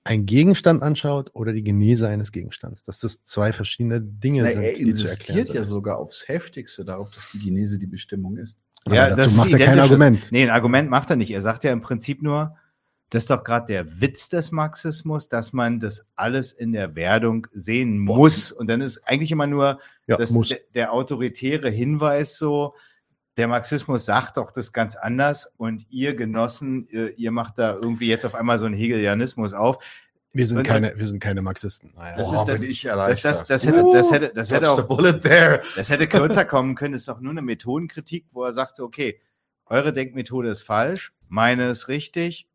ein Gegenstand anschaut oder die Genese eines Gegenstands. Dass das zwei verschiedene Dinge Na, sind, er die zu erklären insistiert ja sogar aufs Heftigste darauf, dass die Genese die Bestimmung ist. Aber Ja, dazu macht er kein Argument. Nee, ein Argument macht er nicht. Er sagt ja im Prinzip nur, das ist doch gerade der Witz des Marxismus, dass man das alles in der Werdung sehen muss. Und dann ist eigentlich immer nur Ja, das, der, der autoritäre Hinweis so, der Marxismus sagt doch das ganz anders und ihr Genossen, ihr, ihr macht da irgendwie jetzt auf einmal so einen Hegelianismus auf. Wir sind Und- keine, wir sind keine Marxisten. Naja. Das Boah, ist- das- bin ich Das, erleichtert. das, das, hätte, das, hätte, das, hätte auch, das hätte kürzer kommen können. Das ist doch nur eine Methodenkritik, wo er sagt, so, okay, eure Denkmethode ist falsch, meine ist richtig.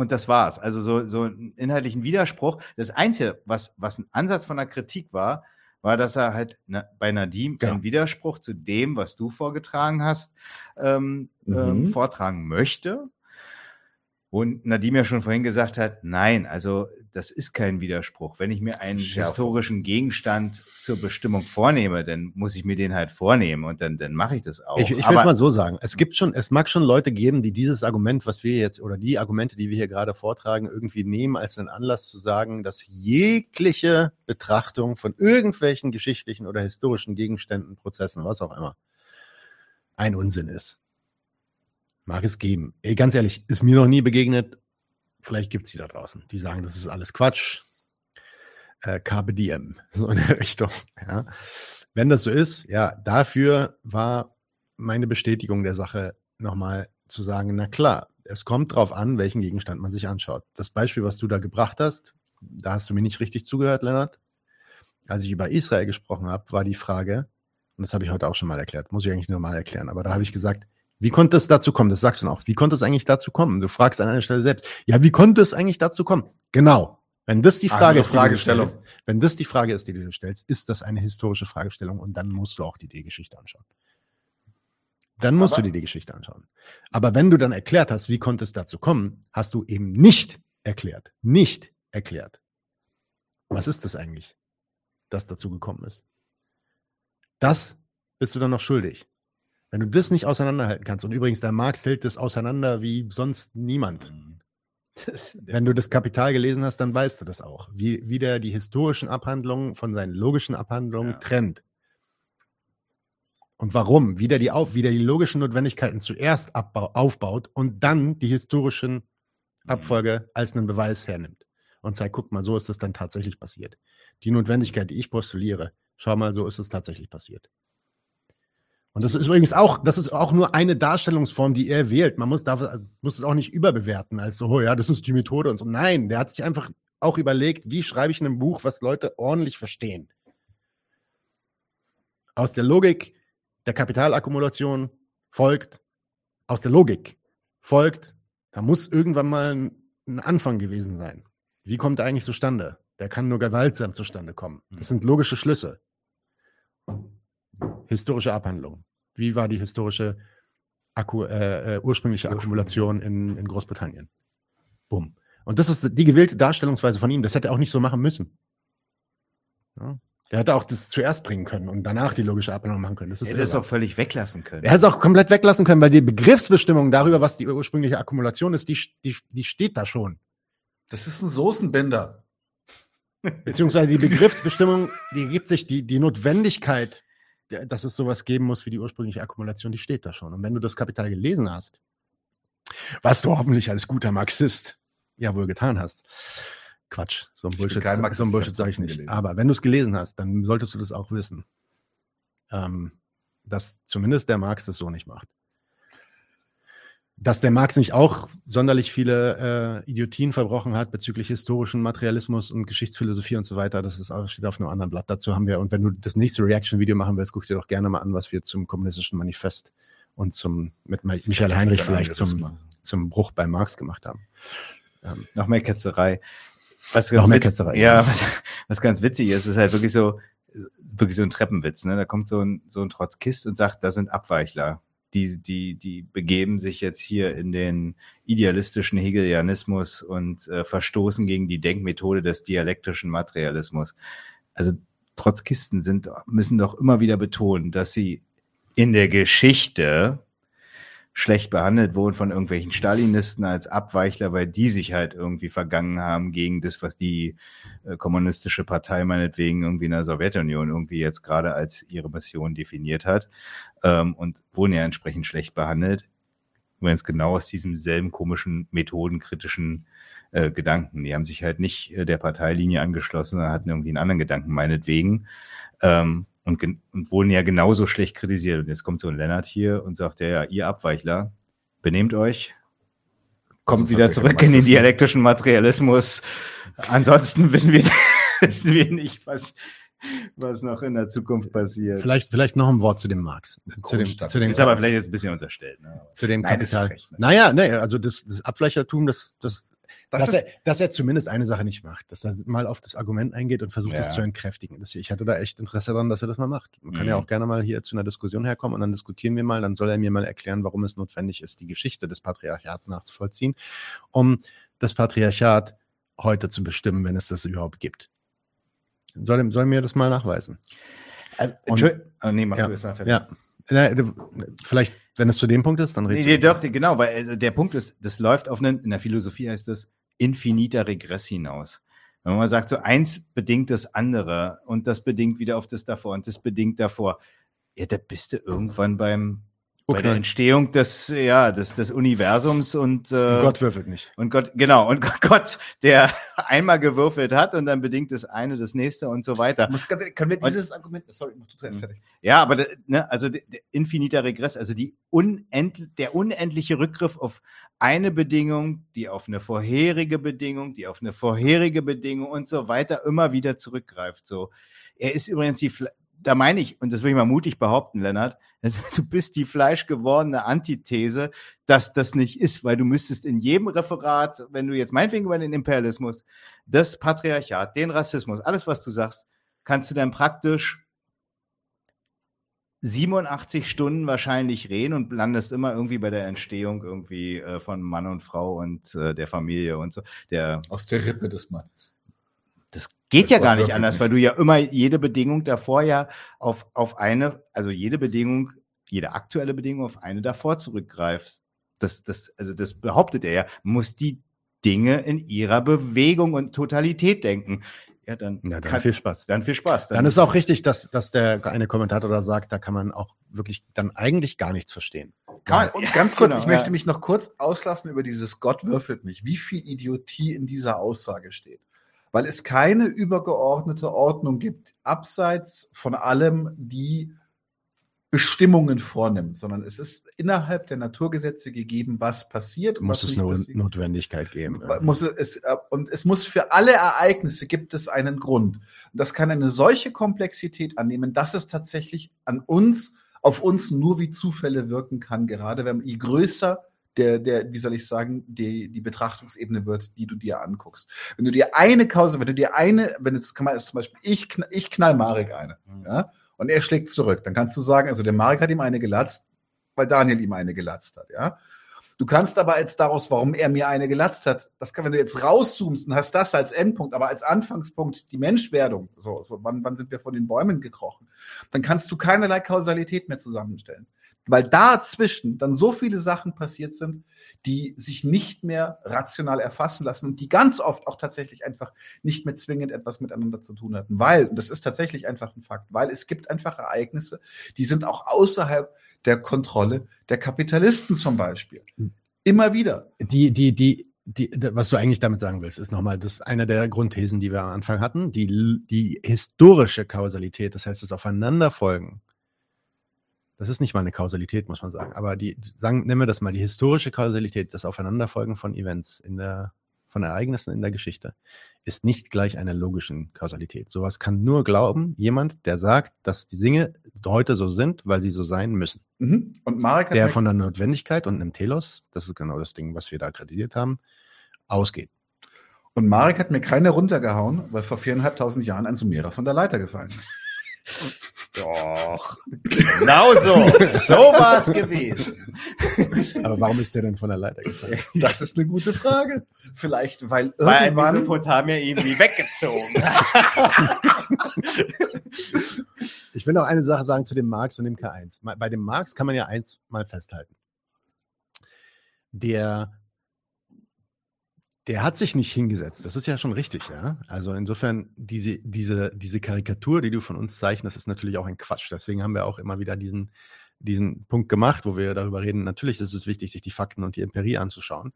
Und das war's. Also so, so einen inhaltlichen Widerspruch. Das Einzige, was, was ein Ansatz von der Kritik war, war, dass er halt na, bei Nadim Ja. einen Widerspruch zu dem, was du vorgetragen hast, ähm, Mhm. ähm, vortragen möchte. Und Nadim ja schon vorhin gesagt hat, nein, also das ist kein Widerspruch. Wenn ich mir einen Schärfer. historischen Gegenstand zur Bestimmung vornehme, dann muss ich mir den halt vornehmen und dann, dann mache ich das auch. Ich, ich will es mal so sagen. Es gibt schon, es mag schon Leute geben, die dieses Argument, was wir jetzt, oder die Argumente, die wir hier gerade vortragen, irgendwie nehmen als einen Anlass zu sagen, dass jegliche Betrachtung von irgendwelchen geschichtlichen oder historischen Gegenständen, Prozessen, was auch immer, ein Unsinn ist. Mag es geben. Ey, ganz ehrlich, ist mir noch nie begegnet. Vielleicht gibt es die da draußen, die sagen, das ist alles Quatsch. Äh, diem, (laughs) so in der Richtung. Ja. Wenn das so ist, ja, dafür war meine Bestätigung der Sache nochmal zu sagen, na klar, es kommt drauf an, welchen Gegenstand man sich anschaut. Das Beispiel, was du da gebracht hast, da hast du mir nicht richtig zugehört, Lennart. Als ich über Israel gesprochen habe, war die Frage, und das habe ich heute auch schon mal erklärt, muss ich eigentlich nur mal erklären, aber da habe ich gesagt, wie konnte es dazu kommen? Das sagst du noch. Wie konnte es eigentlich dazu kommen? Du fragst an einer Stelle selbst. Ja, wie konnte es eigentlich dazu kommen? Genau. Wenn das die Frage Andere ist, die stellst, wenn das die Frage ist, die du stellst, ist das eine historische Fragestellung und dann musst du auch die D-Geschichte anschauen. Dann musst Aber- du dir die Geschichte anschauen. Aber wenn du dann erklärt hast, wie konnte es dazu kommen, hast du eben nicht erklärt, nicht erklärt. Was ist das eigentlich, das dazu gekommen ist? Das bist du dann noch schuldig. Wenn du das nicht auseinanderhalten kannst, und übrigens, der Marx hält das auseinander wie sonst niemand. Das, (laughs) Wenn du das Kapital gelesen hast, dann weißt du das auch. Wie, wie der die historischen Abhandlungen von seinen logischen Abhandlungen Ja. trennt. Und warum? Wie der die, auf, wie der die logischen Notwendigkeiten zuerst abbau, aufbaut und dann die historischen Abfolge als einen Beweis hernimmt. Und sagt, guck mal, so ist es dann tatsächlich passiert. Die Notwendigkeit, die ich postuliere, schau mal, so ist es tatsächlich passiert. Und das ist übrigens auch, das ist auch nur eine Darstellungsform, die er wählt. Man muss, darf, muss es auch nicht überbewerten, als so, oh ja, das ist die Methode und so. Nein, der hat sich einfach auch überlegt, wie schreibe ich in einem Buch, was Leute ordentlich verstehen. Aus der Logik der Kapitalakkumulation folgt, aus der Logik folgt, da muss irgendwann mal ein, ein Anfang gewesen sein. Wie kommt er eigentlich zustande? Der kann nur gewaltsam zustande kommen. Das sind logische Schlüsse historische Abhandlung. Wie war die historische Akku, äh, äh, ursprüngliche Akkumulation in, in Großbritannien? Bumm. Und das ist die gewählte Darstellungsweise von ihm. Das hätte er auch nicht so machen müssen. Ja? Er hätte auch das zuerst bringen können und danach die logische Abhandlung machen können. Das ist hätte es auch völlig weglassen können. er hätte es auch komplett weglassen können, weil die Begriffsbestimmung darüber, was die ursprüngliche Akkumulation ist, die, die, die steht da schon. Das ist ein Soßenbinder. Beziehungsweise die Begriffsbestimmung, die gibt sich, die, die Notwendigkeit, dass es sowas geben muss wie die ursprüngliche Akkumulation, die steht da schon. Und wenn du das Kapital gelesen hast, was du hoffentlich als guter Marxist ja wohl getan hast, Quatsch, so ein Bullshit, kein Marxist, so ein ich Bullshit sage ich nicht. gelesen. Aber wenn du es gelesen hast, dann solltest du das auch wissen. Ähm, dass zumindest der Marx das so nicht macht. Dass der Marx nicht auch sonderlich viele äh, Idiotien verbrochen hat bezüglich historischen Materialismus und Geschichtsphilosophie und so weiter, das ist, auch- steht auf einem anderen Blatt. Dazu haben wir, und wenn du das nächste Reaction-Video machen willst, guck dir doch gerne mal an, was wir zum kommunistischen Manifest und zum mit Mi- Michael Heinrich vielleicht zum, zum Bruch bei Marx gemacht haben. Ähm, Noch mehr Ketzerei. was ganz, witz, ja, was, was ganz witzig ist, ist halt wirklich so, wirklich so ein Treppenwitz. Ne? Da kommt so ein, so ein Trotzkist und sagt, da sind Abweichler. Die, die, die begeben sich jetzt hier in den idealistischen Hegelianismus und äh, verstoßen gegen die Denkmethode des dialektischen Materialismus. Also Trotzkisten sind, müssen doch immer wieder betonen, dass sie in der Geschichte schlecht behandelt wurden von irgendwelchen Stalinisten als Abweichler, weil die sich halt irgendwie vergangen haben gegen das, was die äh, kommunistische Partei meinetwegen irgendwie in der Sowjetunion irgendwie jetzt gerade als ihre Mission definiert hat ähm, und wurden ja entsprechend schlecht behandelt. Übrigens genau aus diesem selben komischen methodenkritischen äh, Gedanken. Die haben sich halt nicht äh, der Parteilinie angeschlossen, sondern hatten irgendwie einen anderen Gedanken meinetwegen. Ähm, und, und wurden ja genauso schlecht kritisiert. Und jetzt kommt so ein Lennart hier und sagt, ja, ja ihr Abweichler, benehmt euch, kommt also wieder zurück in den dialektischen Materialismus. Ansonsten wissen wir, (laughs) wissen wir nicht, was, was noch in der Zukunft passiert. Vielleicht, vielleicht noch ein Wort zu dem Marx. Zu dem, zu dem, ist aber vielleicht jetzt ein bisschen unterstellt. Ne? Zu dem Nein, Kapital. Frech, ne? Naja, nee, also das, das Abfleichertum, das, das das dass, er, dass er zumindest eine Sache nicht macht, dass er mal auf das Argument eingeht und versucht, ja. das zu entkräftigen. Das, ich hatte da echt Interesse daran, dass er das mal macht. Man mhm. kann ja mhm. auch gerne mal hier zu einer Diskussion herkommen und dann diskutieren wir mal. Dann soll er mir mal erklären, warum es notwendig ist, die Geschichte des Patriarchats nachzuvollziehen, um das Patriarchat heute zu bestimmen, wenn es das überhaupt gibt. Soll, soll mir das mal nachweisen. Also, und, oh, nee, mach ja, du es mal fertig. Ja. Vielleicht, wenn es zu dem Punkt ist, dann redest nee, nee, doch, genau, weil äh, der Punkt ist, das läuft auf einen, in der Philosophie heißt es, infiniter Regress hinaus. Wenn man sagt, so eins bedingt das andere und das bedingt wieder auf das davor und das bedingt davor, ja, da bist du irgendwann beim bei der Entstehung des, ja, des, des Universums und, äh, Gott würfelt nicht. Und Gott, genau, und Gott, der (laughs) einmal gewürfelt hat und dann bedingt das eine das nächste und so weiter. Muss, können wir dieses und, Argument, sorry, mach du fertig. Ja, aber ne, also der, der infiniter Regress, also die unend, der unendliche Rückgriff auf eine Bedingung, die auf eine vorherige Bedingung, die auf eine vorherige Bedingung und so weiter immer wieder zurückgreift. So, er ist übrigens die, da meine ich, und das will ich mal mutig behaupten, Lennart, (laughs) du bist die fleischgewordene Antithese, dass das nicht ist, weil du müsstest in jedem Referat, wenn du jetzt meinetwegen über den Imperialismus, das Patriarchat, den Rassismus, alles, was du sagst, kannst du dann praktisch 87 Stunden wahrscheinlich reden und landest immer irgendwie bei der Entstehung irgendwie äh, von Mann und Frau und äh, der Familie und so. Der, Aus der Rippe des Mannes. Das geht ja gar nicht anders, weil du ja immer jede Bedingung davor ja auf, auf eine, also jede Bedingung, jede aktuelle Bedingung auf eine davor zurückgreifst. Das, das, also das behauptet er ja, muss die Dinge in ihrer Bewegung und Totalität denken. Ja, dann, ja, dann kann, viel Spaß. Dann viel Spaß. Dann, dann ist auch richtig, dass, dass der eine Kommentator da sagt, da kann man auch wirklich dann eigentlich gar nichts verstehen. Gar, und ganz (laughs) kurz, genau, ich möchte mich noch kurz auslassen über dieses Gott würfelt mich. Wie viel Idiotie in dieser Aussage steht weil es keine übergeordnete Ordnung gibt, abseits von allem, die Bestimmungen vornimmt, sondern es ist innerhalb der Naturgesetze gegeben, was passiert. Muss was es eine passiert. Notwendigkeit geben. Muss es, äh, und es muss für alle Ereignisse gibt es einen Grund. Und das kann eine solche Komplexität annehmen, dass es tatsächlich an uns, auf uns nur wie Zufälle wirken kann, gerade wenn je größer der, der, wie soll ich sagen, die, die Betrachtungsebene wird, die du dir anguckst. Wenn du dir eine Kause, wenn du dir eine, wenn du kann man zum Beispiel, ich, ich knall Marek eine, mhm. ja, und er schlägt zurück, dann kannst du sagen, also der Marek hat ihm eine gelatzt, weil Daniel ihm eine gelatzt hat, ja. Du kannst aber jetzt daraus, warum er mir eine gelatzt hat, das kann, wenn du jetzt rauszoomst und hast das als Endpunkt, aber als Anfangspunkt die Menschwerdung, so, so wann, wann sind wir von den Bäumen gekrochen, dann kannst du keinerlei Kausalität mehr zusammenstellen weil dazwischen dann so viele Sachen passiert sind, die sich nicht mehr rational erfassen lassen und die ganz oft auch tatsächlich einfach nicht mehr zwingend etwas miteinander zu tun hatten. Weil, und das ist tatsächlich einfach ein Fakt, weil es gibt einfach Ereignisse, die sind auch außerhalb der Kontrolle der Kapitalisten zum Beispiel. Immer wieder. Die, die, die, die, was du eigentlich damit sagen willst, ist nochmal, das ist eine der Grundthesen, die wir am Anfang hatten, die, die historische Kausalität, das heißt das Aufeinanderfolgen das ist nicht mal eine Kausalität, muss man sagen. Aber die, sagen, nennen wir das mal die historische Kausalität, das Aufeinanderfolgen von Events in der, von Ereignissen in der Geschichte, ist nicht gleich einer logischen Kausalität. Sowas kann nur glauben jemand, der sagt, dass die Dinge heute so sind, weil sie so sein müssen. Mhm. Und Marek der von der Notwendigkeit und einem Telos, das ist genau das Ding, was wir da kritisiert haben, ausgeht. Und Marek hat mir keine runtergehauen, weil vor viereinhalbtausend Jahren ein Sumerer von der Leiter gefallen ist. Doch. (laughs) Genau so. So war es gewesen. Aber warum ist der denn von der Leiter gefallen? (laughs) Das ist eine gute Frage. Vielleicht, weil Weil ein irgendwann Mesopotamier ihn wie weggezogen. (laughs) Ich will noch eine Sache sagen zu dem Marx und dem K1. Ma- Bei dem Marx kann man ja eins mal festhalten. Der, der hat sich nicht hingesetzt. Das ist ja schon richtig, ja. Also insofern, diese, diese, diese Karikatur, die du von uns zeichnest, ist natürlich auch ein Quatsch. Deswegen haben wir auch immer wieder diesen, diesen Punkt gemacht, wo wir darüber reden. Natürlich ist es wichtig, sich die Fakten und die Empirie anzuschauen.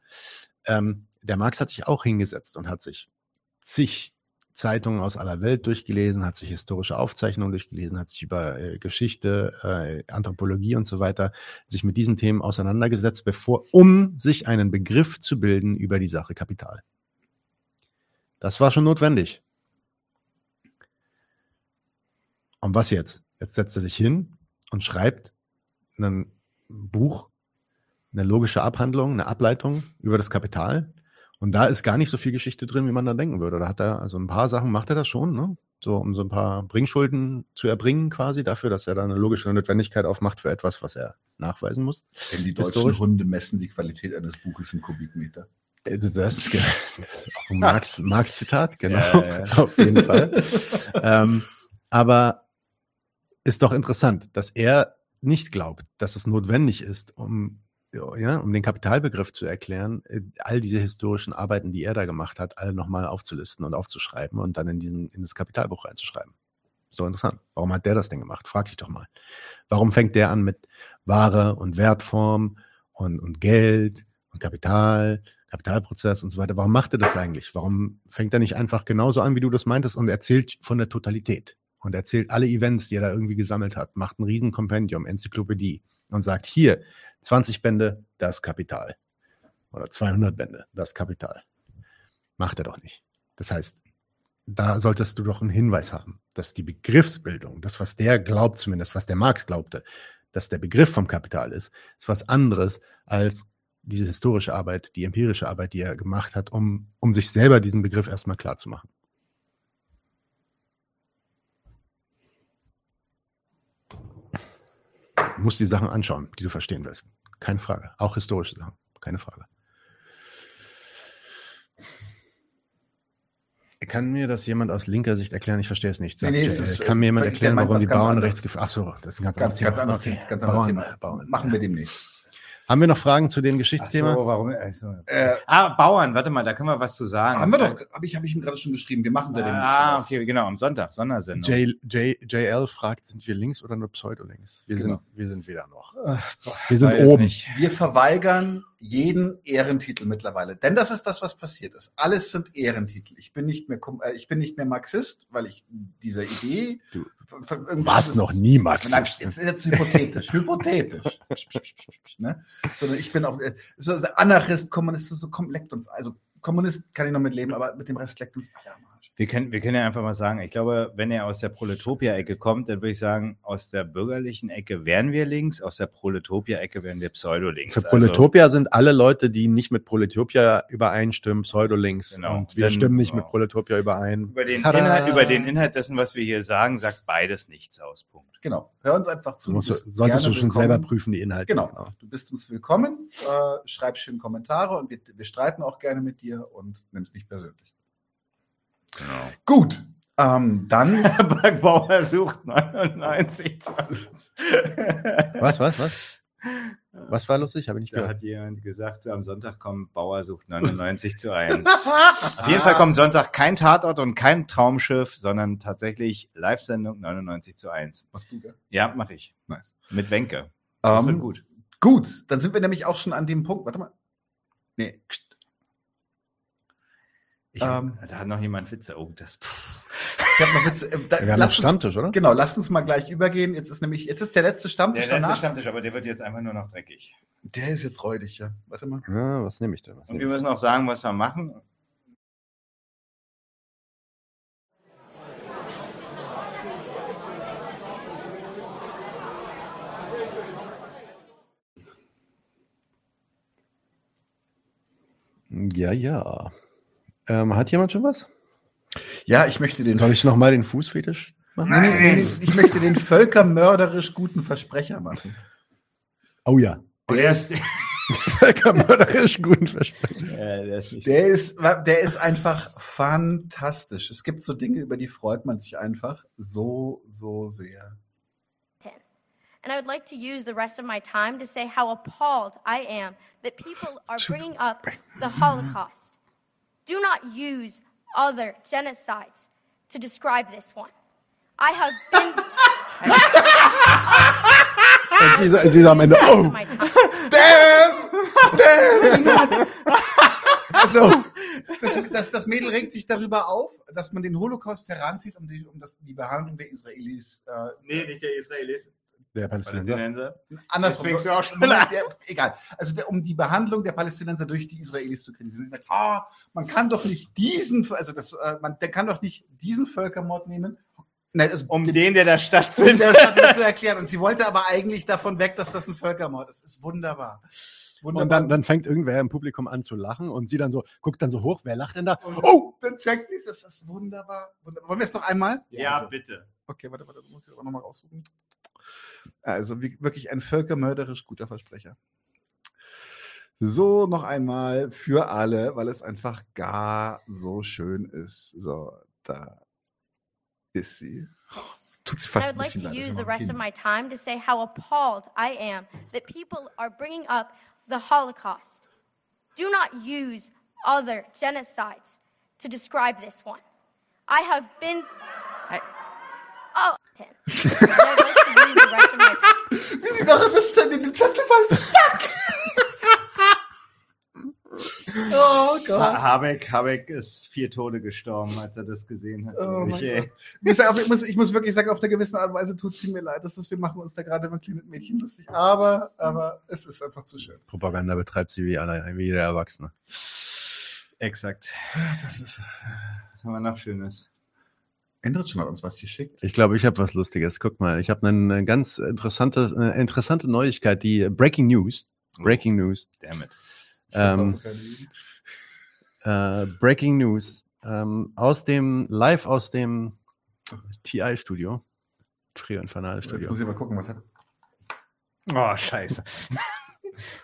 Ähm, der Marx hat sich auch hingesetzt und hat sich zig Zeitungen aus aller Welt durchgelesen, hat sich historische Aufzeichnungen durchgelesen, hat sich über äh, Geschichte, äh, Anthropologie und so weiter sich mit diesen Themen auseinandergesetzt, bevor, um sich einen Begriff zu bilden über die Sache Kapital. Das war schon notwendig. Und was jetzt? Jetzt setzt er sich hin und schreibt ein Buch, eine logische Abhandlung, eine Ableitung über das Kapital. Und da ist gar nicht so viel Geschichte drin, wie man da denken würde. Da hat er, also ein paar Sachen macht er das schon, ne? So, um so ein paar Bringschulden zu erbringen, quasi dafür, dass er da eine logische Notwendigkeit aufmacht für etwas, was er nachweisen muss. Denn die deutschen Historisch. Hunde messen die Qualität eines Buches in Kubikmeter. Äh, Das, das, das ist (laughs) auch ein Marx- (laughs) Marx-Zitat, genau. Ja, ja. (laughs) Auf jeden Fall. ähm, aber ist doch interessant, dass er nicht glaubt, dass es notwendig ist, um, ja, um den Kapitalbegriff zu erklären, äh, all diese historischen Arbeiten, die er da gemacht hat, alle nochmal aufzulisten und aufzuschreiben und dann in, diesen, in das Kapitalbuch reinzuschreiben. So interessant. Warum hat der das denn gemacht? Frag ich doch mal. Warum fängt der an mit Ware und Wertform und, und Geld und Kapital, Kapitalprozess und so weiter? Warum macht er das eigentlich? Warum fängt er nicht einfach genauso an, wie du das meintest und erzählt von der Totalität? Und erzählt alle Events, die er da irgendwie gesammelt hat, macht ein riesen Kompendium, Enzyklopädie und sagt, hier, 20 Bände, das Kapital. Oder 200 Bände, das Kapital. Macht er doch nicht. Das heißt, da solltest du doch einen Hinweis haben, dass die Begriffsbildung, das, was der glaubt zumindest, was der Marx glaubte, dass der Begriff vom Kapital ist, ist was anderes als diese historische Arbeit, die empirische Arbeit, die er gemacht hat, um, um sich selber diesen Begriff erstmal klar zu machen. Musst die Sachen anschauen, die du verstehen willst. Keine Frage. Auch historische Sachen. Keine Frage. Kann mir das jemand aus linker Sicht erklären? Ich verstehe es nicht. Nee, nee, es ist, kann mir jemand der erklären, warum die Bauern anderes. rechtsgeführt? Ach so, das ist ein ganz, Ganz, ganz anderes Okay. Thema. Ganz anderes Bauern, Thema. Bauern. Machen wir demnächst. Haben wir noch Fragen zu dem Ach Geschichtsthema? so, warum? ach so. Äh, Ah, Bauern, warte mal, da können wir was zu sagen. haben wir doch, habe ich, hab ich ihm gerade schon geschrieben. Wir machen da demnächst. Ah, was. okay, genau, am Sonntag, Sondersendung. J, J, JL fragt, sind wir links oder nur pseudolinks? Wir, Genau. sind, wir sind weder noch. Wir sind weiß oben. nicht. Wir verweigern jeden Ehrentitel mittlerweile. Denn das ist das, was passiert ist. Alles sind Ehrentitel. Ich bin nicht mehr, äh, ich bin nicht mehr Marxist, weil ich dieser Idee. Du Warst noch nie Marxist. jetzt, jetzt hypothetisch, hypothetisch. (laughs) ne? Sondern ich bin auch äh, so Anarchist, Kommunist, so kommt leckt uns. Also Kommunist kann ich noch mit leben, aber mit dem Rest leckt uns alle am. Wir können, wir können ja einfach mal sagen, ich glaube, wenn er aus der Proletopia-Ecke kommt, dann würde ich sagen, aus der bürgerlichen Ecke wären wir links, aus der Proletopia-Ecke wären wir pseudo-links. Für Also, Proletopia sind alle Leute, die nicht mit Proletopia übereinstimmen, pseudolinks. Genau. Und wir Dann- stimmen nicht genau. mit Proletopia überein. über, den Tada! Inhalt, über den Inhalt dessen, was wir hier sagen, sagt beides nichts aus. Punkt. Genau. Hör uns einfach zu. Du musst, bist solltest du schon willkommen. selber prüfen, die Inhalte. Genau. Du bist uns willkommen. Äh, schreib schön Kommentare und wir, wir streiten auch gerne mit dir und nimm es nicht persönlich. Genau. Gut. Ähm, dann (laughs) Bergbauer sucht 99. Was, was, was? (laughs) Was war lustig? Habe ich nicht Da gehört. hat jemand gesagt, so am Sonntag kommt Bauer sucht 99 zu 1. (laughs) Auf jeden Fall kommt Sonntag kein Tatort und kein Traumschiff, sondern tatsächlich Live-Sendung 99 zu 1. Machst du, gell? Ja, mache ich. Nice. Mit Wenke. Das Ähm, wird gut. Gut, dann sind wir nämlich auch schon an dem Punkt. Warte mal. Nee, ähm, da hat noch jemand Witze. Oh, das. Pff. ich hab noch Witze. Äh, da, Wir haben uns- Stammtisch, oder? Genau, lasst uns mal gleich übergehen. Jetzt ist nämlich, jetzt ist der letzte Der Stammtisch letzte danach. Stammtisch, aber der wird jetzt einfach nur noch dreckig. Der ist jetzt räudig, ja. Warte mal. Ja, was nehme ich denn? Was Und wir müssen auch sagen, was wir machen. Ja, ja. Ähm, hat jemand schon was? Ja, ich möchte den. Soll ich nochmal den Fußfetisch machen? Nee, nee, nee, ich möchte den völkermörderisch guten Versprecher machen. Oh ja. Der ist, (laughs) Völkermörderisch guten Versprecher. äh, der ist nicht. Der ist, der ist einfach fantastisch. Es gibt so Dinge, über die freut man sich einfach so, so sehr. 10. And I would like to use the rest of my time to say how appalled I am that people are bringing up the Holocaust. Do not use other genocides to describe this one. I have been. Und sie, sie sagen am Ende, oh. Damn! Damn! Also, das, das, das Mädel regt sich darüber auf, dass man den Holocaust heranzieht, um die, um das, die Behandlung der Israelis. Äh, Nee, nicht der Israelis. Der Palästinenser. Palästinenser. andersrum. Du auch schon Moment, an. ja, egal. Also der, um die Behandlung der Palästinenser durch die Israelis zu kritisieren. Sie sagt, ah, man kann doch nicht diesen, also das, äh, man, der kann doch nicht diesen Völkermord nehmen. Nein, also, Um den, der da um stattfindet. der Stadt zu erklären. Und sie wollte aber eigentlich davon weg, dass das ein Völkermord ist. Ist wunderbar. Wunderbar. Und dann, dann fängt irgendwer im Publikum an zu lachen und sie dann so, guckt dann so hoch, wer lacht denn da? Oh, dann checkt sie es. Das ist wunderbar. wunderbar. Wollen wir es noch einmal? Ja, bitte. Okay, warte, warte, das muss ich aber nochmal raussuchen. Also wie, wirklich ein völkermörderisch guter Versprecher. So, noch einmal für alle, weil es einfach gar so schön ist. So, da ist sie. (laughs) Tut sie I fast would ein like to leid. use the rest of my time to say how appalled I am that people are bringing up the Holocaust. Do not use other genocides to describe this one. I have been. Oh, 10. (laughs) (laughs) Wie sie noch das Zettel in den Zettel passt. Fuck! (laughs) oh Gott. Ha Habeck, Habeck ist vier Tode gestorben, als er das gesehen hat. Oh mein ich. Ich muss, ich, muss, ich muss wirklich sagen, auf eine gewisse Art und Weise tut es mir leid, dass das, wir machen uns da gerade wirklich mit Mädchen lustig. Aber, aber es ist einfach zu schön. Propaganda betreibt sie wie, alle, wie jeder Erwachsene. Exakt. Das ist. Was haben wir noch Schönes? Endrit schon hat uns was geschickt. Ich glaube, ich habe was Lustiges. Guck mal, ich habe eine, ganz interessante, eine interessante Neuigkeit, die Breaking News. Breaking News. Damit. Ähm, äh, Breaking News. Ähm, aus dem, live aus dem TI-Studio. Trio Infernale Jetzt Studio. muss ich mal gucken, was hat. Oh, scheiße. (laughs)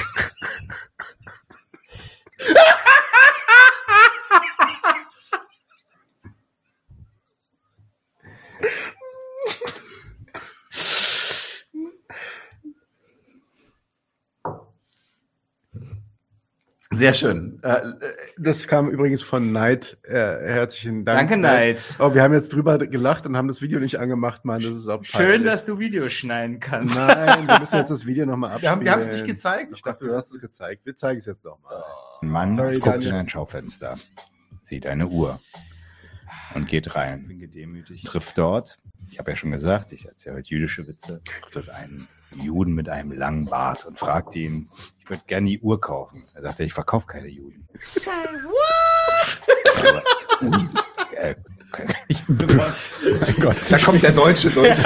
Sehr schön. Äh, äh, Das kam übrigens von Neid. Äh, herzlichen Dank. Danke, Neid. Oh, wir haben jetzt drüber gelacht und haben das Video nicht angemacht, Mann. Das ist auch Schön, peinlich. dass du Videos schneiden kannst. Nein, wir müssen jetzt das Video nochmal abspielen. wir haben es nicht gezeigt. Ich dachte, du hast es gezeigt. Wir zeigen es jetzt nochmal. Ein Mann Sorry, guckt Daniel. in ein Schaufenster, sieht eine Uhr und geht Ich rein. bin gedemütigt. Trifft dort, ich habe ja schon gesagt, ich erzähle heute jüdische Witze, trifft dort einen Juden mit einem langen Bart und fragt ihn, ich würde gerne die Uhr kaufen. Er sagt, ich verkaufe keine Juden. Aber, äh, kann ich Mein Gott. Da kommt der Deutsche durch. (laughs)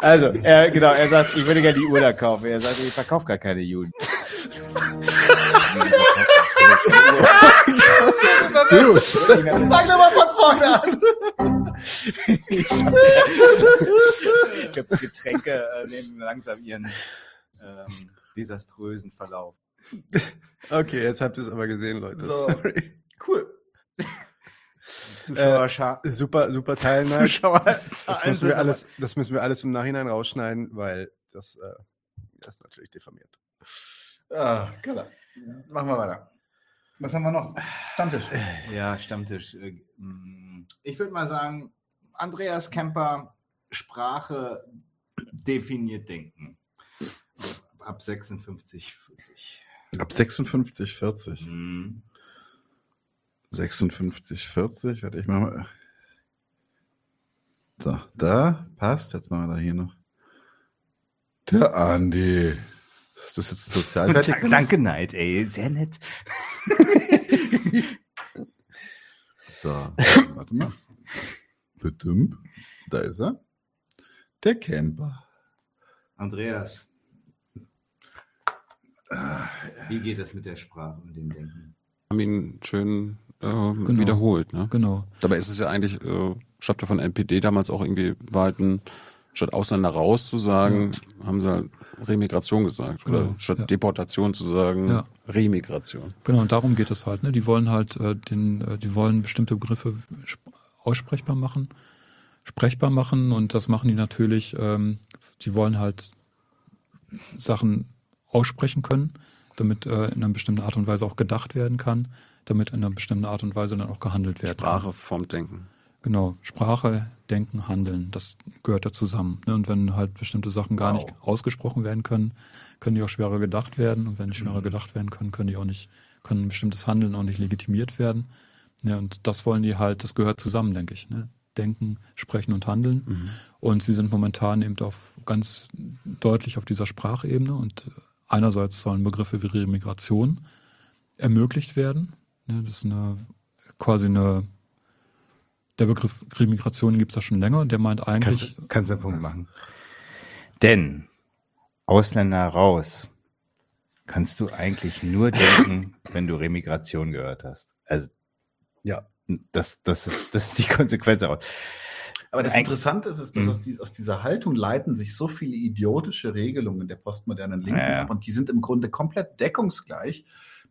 Also, er, genau, er sagt, ich würde gerne die Uhr da kaufen. Er sagt, ich verkaufe gar keine Juden. (laughs) Du, Sag doch mal von vorne an. Ich glaube, Getränke äh, nehmen langsam ihren ähm, desaströsen Verlauf. okay, jetzt habt ihr es aber gesehen, Leute. So. Sorry. Cool. Zuschauerscha Super, super Teilnahme. Das Zuschauerzahlen müssen, wir alles, das müssen wir alles im Nachhinein rausschneiden, weil das, äh, das ist natürlich diffamiert. Ah, klar. Machen wir weiter. Was haben wir noch? Stammtisch. Ja, Stammtisch. Äh, mh, Ich würde mal sagen, Andreas Kemper, Sprache definiert Denken. Ab 56, 40. Ab 56, 40. Mhm. 56, 40. Warte, ich mach mal. So, da passt. Jetzt machen wir da hier noch. Der Andi. Ist das jetzt sozialwertig? Danke, danke, Neid, ey. Sehr nett. (laughs) So, warte mal. Bedump. Da ist er. Der Camper. Andreas. Wie geht das mit der Sprache und dem Denken? haben ihn schön äh, wiederholt. Ne? Genau. Dabei ist es ja eigentlich, äh, statt von NPD damals auch irgendwie, war halt ein, statt Ausländer raus zu sagen, haben sie halt Remigration gesagt. Oder Genau, statt ja. Deportation zu sagen, Ja. Remigration. Genau, und darum geht es halt. Ne? Die wollen halt äh, den, äh, die wollen bestimmte Begriffe sp- aussprechbar machen, sprechbar machen und das machen die natürlich. Ähm, die wollen halt Sachen aussprechen können, damit äh, in einer bestimmten Art und Weise auch gedacht werden kann, damit in einer bestimmten Art und Weise dann auch gehandelt werden Sprache kann. vom Denken. Genau, Sprache, Denken, Handeln, das gehört da zusammen. Ne? Und wenn halt bestimmte Sachen gar nicht ausgesprochen werden können, können die auch schwerer gedacht werden. Und wenn die schwerer gedacht werden können, können die auch nicht, können bestimmtes Handeln auch nicht legitimiert werden. Ja, und das wollen die halt, das gehört zusammen, denke ich. Ne? Denken, sprechen und handeln. Und sie sind momentan eben auf ganz deutlich auf dieser Sprachebene. Und einerseits sollen Begriffe wie Remigration ermöglicht werden. Ne? Das ist eine quasi eine der Begriff Remigration gibt es ja schon länger und der meint eigentlich. Kannst, kannst du einen Punkt machen. Denn Ausländer raus kannst du eigentlich nur denken, (coughs) wenn du Remigration gehört hast. Also Ja. das, das, ist, das ist die Konsequenz daraus. Aber das Interessante ist, ist dass Mhm. aus, die, aus dieser Haltung leiten sich so viele idiotische Regelungen der postmodernen Linken Ja, ja. ab und die sind im Grunde komplett deckungsgleich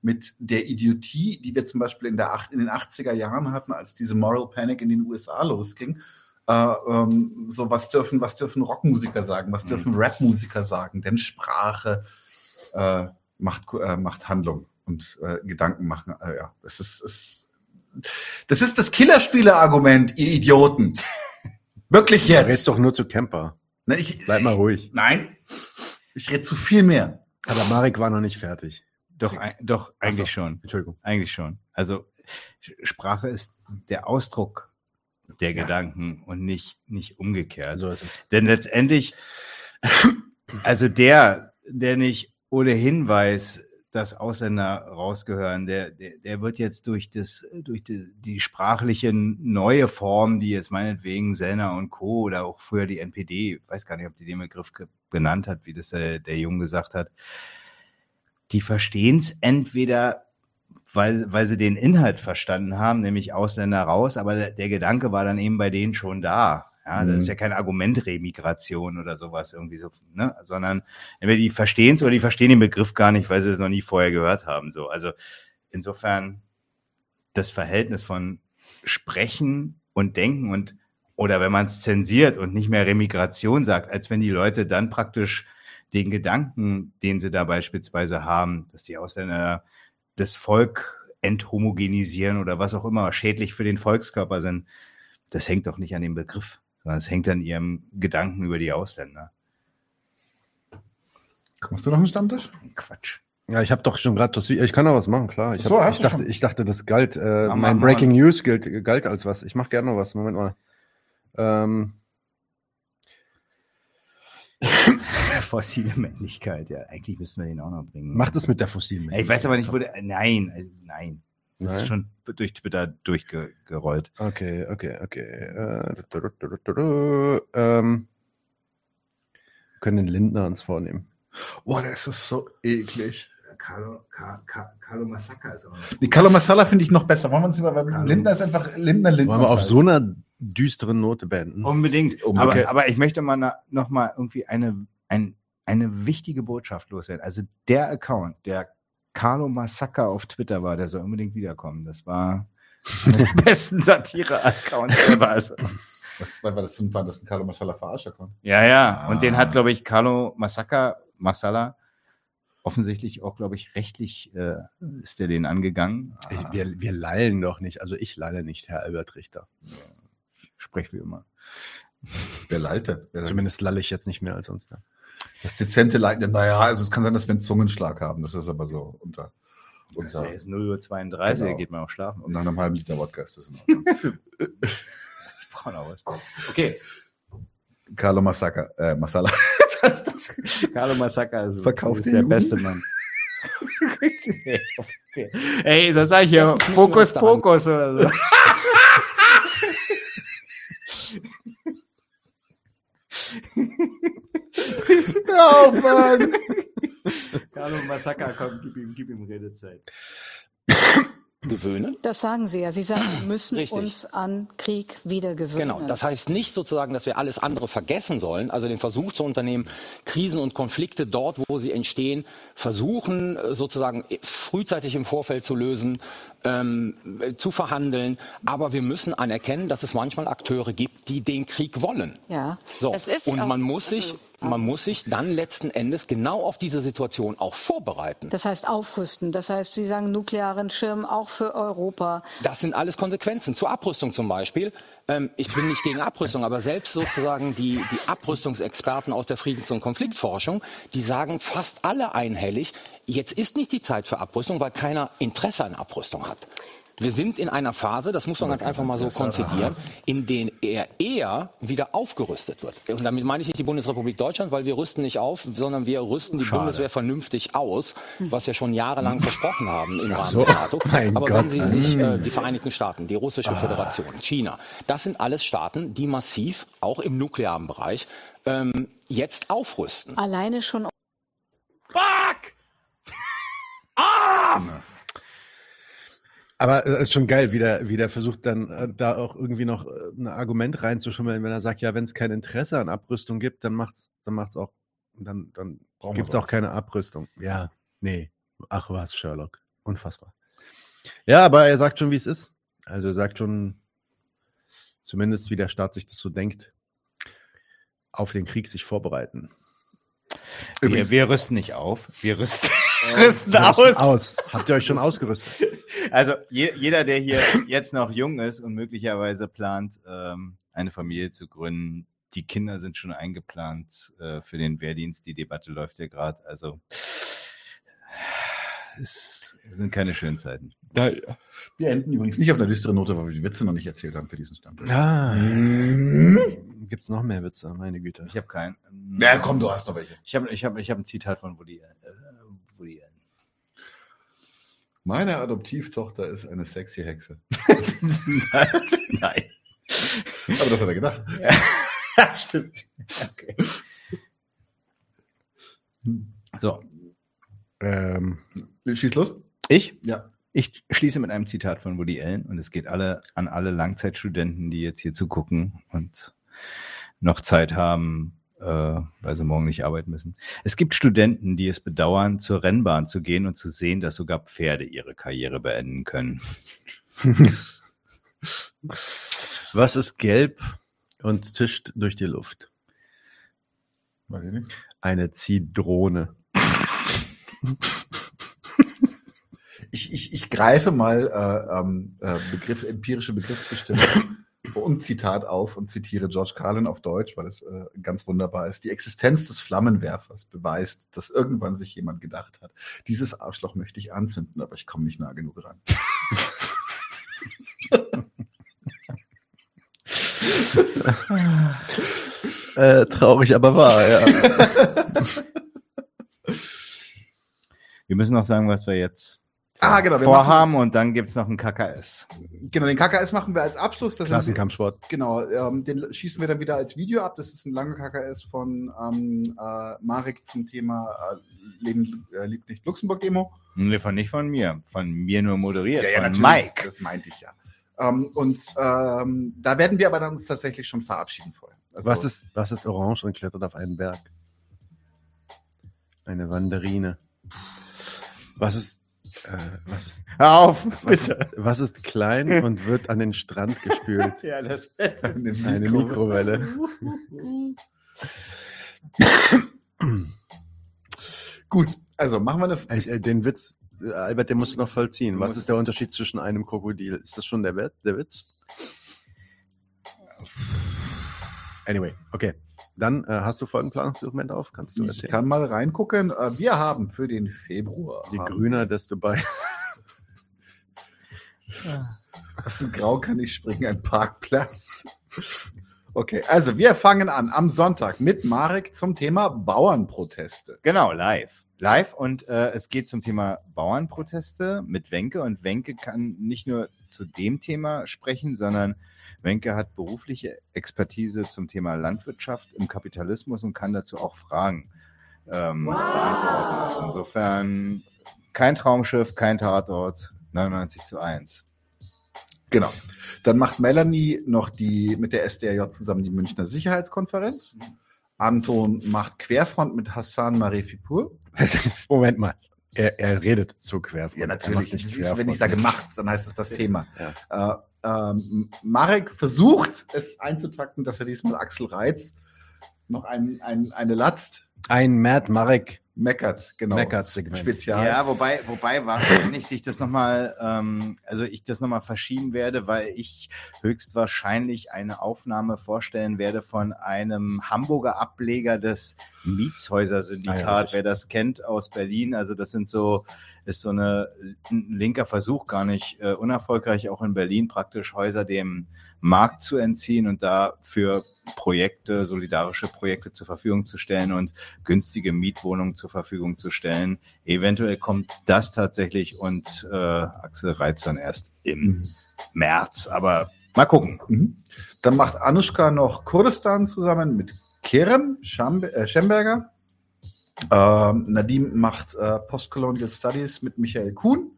mit der Idiotie, die wir zum Beispiel in, der, in den 80er Jahren hatten, als diese Moral Panic in den USA losging. Äh, ähm, so, was dürfen, was dürfen Rockmusiker sagen, was Mhm. dürfen Rapmusiker sagen? Denn Sprache äh, macht, äh, macht Handlung und äh, Gedanken machen. Äh, ja, das ist, ist das ist das Killerspiele-Argument, ihr Idioten. (laughs) Wirklich Du redest jetzt. doch nur zu Camper. Ne, ich, Bleib mal ruhig. Nein, ich rede zu viel mehr. Aber Marek war noch nicht fertig. Doch, ein, doch Ach so. eigentlich schon. Entschuldigung. Eigentlich schon. Also Sprache ist der Ausdruck der Gedanken und nicht, nicht umgekehrt. So ist es. Denn letztendlich, also der, der nicht ohnehin weiß, dass Ausländer rausgehören, der, der, der wird jetzt durch das, durch die, die sprachliche neue Form, die jetzt meinetwegen Sellner und Co. oder auch früher die NPD, weiß gar nicht, ob die den Begriff ge- genannt hat, wie das der, der Junge gesagt hat, die verstehen es entweder, weil, weil sie den Inhalt verstanden haben, nämlich Ausländer raus, aber der, der Gedanke war dann eben bei denen schon da. Ja, das Mhm. ist ja kein Argument Remigration oder sowas irgendwie so, ne, sondern entweder die verstehen es oder die verstehen den Begriff gar nicht, weil sie es noch nie vorher gehört haben. So, also insofern das Verhältnis von Sprechen und Denken und oder wenn man es zensiert und nicht mehr Remigration sagt, als wenn die Leute dann praktisch den Gedanken, den sie da beispielsweise haben, dass die Ausländer das Volk enthomogenisieren oder was auch immer schädlich für den Volkskörper sind, das hängt doch nicht an dem Begriff, sondern es hängt an ihrem Gedanken über die Ausländer. Machst du noch einen Stammtisch? Quatsch. Ja, ich habe doch schon gerade das Video. Ich kann auch was machen, klar. Ich, so, hab, hast ich, dachte, schon. ich dachte, das galt. Äh, mach mein mal. Breaking News gilt, galt als was. Ich mache gerne noch was. Moment mal. Ähm, Fossile (laughs) Männlichkeit, ja, eigentlich müssen wir den auch noch bringen. mach das mit der fossilen Ja, Ich weiß aber nicht, wo der, nein, also nein. Das Nein? ist schon durch Twitter durchgerollt. Okay, okay, okay. Äh, ähm, wir können den Lindner uns vornehmen. Boah, das ist so eklig. Carlo, Carlo Massacre ist auch Die Carlo Masala finde ich noch besser. Wollen wir uns Carlo. Lindner ist einfach Lindner, Lindner. Wollen wir auf so einer düsteren Note beenden? Unbedingt. Unbedingt. Aber, aber ich möchte mal na, noch mal irgendwie eine, ein, eine wichtige Botschaft loswerden. Also der Account, der Carlo Massacre auf Twitter war, der soll unbedingt wiederkommen. Das war der (laughs) besten Satire-Accounts (laughs) ever. Also, Was, war, das, war das ein Carlo Masala Verarscher-Account? ja, ja. Und den Ah. hat, glaube ich, Carlo Massacre, Masala, offensichtlich auch, glaube ich, rechtlich äh, ist der den angegangen. Ich, wir, wir lallen doch nicht. Also ich lalle nicht, Herr Albert Richter. Sprech wie immer. Wer leitet? Wer Zumindest lalle ich jetzt nicht mehr als sonst. Das dezente Leiten. Naja, also es kann sein, dass wir einen Zungenschlag haben. Das ist aber so unter. Das ist ja unter jetzt 0.32 Uhr, Genau. geht man auch schlafen. und nach einem halben Liter Wodka ist das in Ordnung. (laughs) auch noch was. Okay. Carlo Masaka, äh, Masala. das, (laughs) das, Carlo Masaka ist, Verkauft ist der beste Mann. (laughs) Ey, sonst sag ich hier Fokus Pokus oder so. Oh Mann. (laughs) Carlo Masaka, komm, gib ihm, gib ihm Redezeit. gewöhnen. Das sagen Sie ja. Sie sagen, wir müssen Richtig. uns an Krieg wieder gewöhnen. Genau. Das heißt nicht sozusagen, dass wir alles andere vergessen sollen. Also den Versuch zu unternehmen, Krisen und Konflikte dort, wo sie entstehen, versuchen sozusagen frühzeitig im Vorfeld zu lösen, ähm, äh, zu verhandeln. Aber wir müssen anerkennen, dass es manchmal Akteure gibt, die den Krieg wollen. Ja. So. Das ist und man muss sich, man muss sich dann letzten Endes genau auf diese Situation auch vorbereiten. Das heißt aufrüsten. Das heißt, Sie sagen nuklearen Schirm auch für Europa. Das sind alles Konsequenzen. Zur Abrüstung zum Beispiel. Ähm, ich bin nicht gegen Abrüstung, aber selbst sozusagen die, die Abrüstungsexperten aus der Friedens- und Konfliktforschung, die sagen fast alle einhellig, jetzt ist nicht die Zeit für Abrüstung, weil keiner Interesse an Abrüstung hat. Wir sind in einer Phase, das muss man ganz einfach mal so konzidieren, in der er eher wieder aufgerüstet wird. Und damit meine ich nicht die Bundesrepublik Deutschland, weil wir rüsten nicht auf, sondern wir rüsten die Bundeswehr vernünftig aus, was wir schon jahrelang versprochen haben im Rahmen so. der NATO. (laughs) Aber Gott. wenn Sie sich äh, die Vereinigten Staaten, die Russische Föderation, China, das sind alles Staaten, die massiv, auch im nuklearen Bereich, ähm, jetzt aufrüsten. Alleine schon Fuck! (laughs) Aber es ist schon geil, wie der, wie der versucht dann äh, da auch irgendwie noch äh, ein Argument reinzuschummeln, wenn er sagt, ja, wenn es kein Interesse an Abrüstung gibt, dann macht's, dann macht's auch, dann, dann gibt's wir's auch keine Abrüstung. Ja, nee. Ach was, Sherlock. Unfassbar. Ja, aber er sagt schon, wie es ist. Also er sagt schon, zumindest wie der Staat sich das so denkt, auf den Krieg sich vorbereiten. Wir, wir rüsten nicht auf, wir rüsten, rüsten aus. rüsten aus. Habt ihr euch schon ausgerüstet? (laughs) Also je, jeder, der hier jetzt noch jung ist und möglicherweise plant, ähm, eine Familie zu gründen, die Kinder sind schon eingeplant äh, für den Wehrdienst. Die Debatte läuft ja gerade. Also es sind keine schönen Zeiten. Wir enden übrigens nicht auf einer düsteren Note, weil wir die Witze noch nicht erzählt haben für diesen Stammtisch. Ah, Mhm. Gibt's noch mehr Witze? Meine Güte. Ich habe keinen. Ja, komm, du hast noch welche. Ich habe ich hab, ich hab ein Zitat von Woody, äh, Woody Allen. Meine Adoptivtochter ist eine sexy Hexe. (laughs) Nein. Aber das hat er gedacht. Ja, stimmt. Okay. So, Ähm, Schieß los. ich? Ja. Ich schließe mit einem Zitat von Woody Allen und es geht alle an alle Langzeitstudenten, die jetzt hier zugucken und noch Zeit haben, äh, weil sie morgen nicht arbeiten müssen. Es gibt Studenten, die es bedauern, zur Rennbahn zu gehen und zu sehen, dass sogar Pferde ihre Karriere beenden können. (laughs) was ist gelb und zischt durch die Luft? Eine Ziedrone. (laughs) Ich, ich, ich greife mal äh, ähm, äh, Begriff, empirische Begriffsbestimmung und Zitat auf und zitiere George Carlin auf Deutsch, weil es äh, ganz wunderbar ist. Die Existenz des Flammenwerfers beweist, dass irgendwann sich jemand gedacht hat, dieses Arschloch möchte ich anzünden, aber ich komme nicht nah genug ran. (laughs) Äh, traurig, aber wahr, ja. (laughs) Wir müssen noch sagen, was wir jetzt Ah, genau, wir vorhaben und dann gibt's noch ein KKS. Genau, den KKS machen wir als Abschluss. Das Klassenkampfsport. Genau, ähm, den schießen wir dann wieder als Video ab. Das ist ein langer KKS von ähm, äh, Marek zum Thema äh, Leben äh, liebt nicht Luxemburg-Demo. Nee, von nicht von mir, von mir nur moderiert, von natürlich, Mike. Das meinte ich ja. Ähm, und ähm, da werden wir aber dann uns tatsächlich schon verabschieden vorher. Also, Was ist, was ist orange und klettert auf einen Berg? Eine Wanderine. Was ist, äh, was ist, Hör auf, was ist, was ist klein und wird an den Strand gespült? (laughs) Ja, das eine, Eine Mikrowelle. Gut, also machen wir eine. Ich, äh, den Witz, äh, Albert, den musst du noch vollziehen. Was ist der Unterschied zwischen einem Krokodil? Ist das schon der, der Witz? Anyway, okay. Dann äh, hast du Folgenplanungsdokument auf? Kannst du Ich erzählen? kann mal reingucken. Äh, Wir haben für den Februar. Je grüner, desto bei. (laughs) Was ist grau kann ich springen? Ein Parkplatz. Okay, also wir fangen an am Sonntag mit Marek zum Thema Bauernproteste. Genau, live. Live und äh, es geht zum Thema Bauernproteste mit Wenke und Wenke kann nicht nur zu dem Thema sprechen, sondern Wenke hat berufliche Expertise zum Thema Landwirtschaft im Kapitalismus und kann dazu auch Fragen ähm, beantworten. Insofern kein Traumschiff, kein Tatort, 99 zu 1. Genau. Dann macht Melanie noch die mit der SDRJ zusammen die Münchner Sicherheitskonferenz. Anton macht Querfront mit Hassan Marefipur. (laughs) Moment mal. Er, er redet zu Querfront. Ja, natürlich. nicht Wenn Querfront. ich sage macht, dann heißt es das Thema. Äh, ähm, Marek versucht es einzutakten, dass er diesmal Axel Reitz noch ein, ein, eine Latzt Ein Matt Marek meckert, genau. Meckert-Segment. Spezial. Ja, wobei, wobei wahrscheinlich sich das nochmal, ähm, also ich das nochmal verschieben werde, weil ich höchstwahrscheinlich eine Aufnahme vorstellen werde von einem Hamburger Ableger des Mietshäuser-Syndikat, Ah ja, wer das kennt aus Berlin. Also das sind so, ist so eine ein linker Versuch, gar nicht äh, unerfolgreich, auch in Berlin praktisch Häuser dem Markt zu entziehen und da für Projekte, solidarische Projekte zur Verfügung zu stellen und günstige Mietwohnungen zur Verfügung zu stellen. Eventuell kommt das tatsächlich und äh, Axel Reitz dann erst im März, aber mal gucken. Mhm. Dann macht Anushka noch Kurdistan zusammen mit Kerem äh, Schemberger. Ähm, Nadim macht äh, Postcolonial Studies mit Michael Kuhn.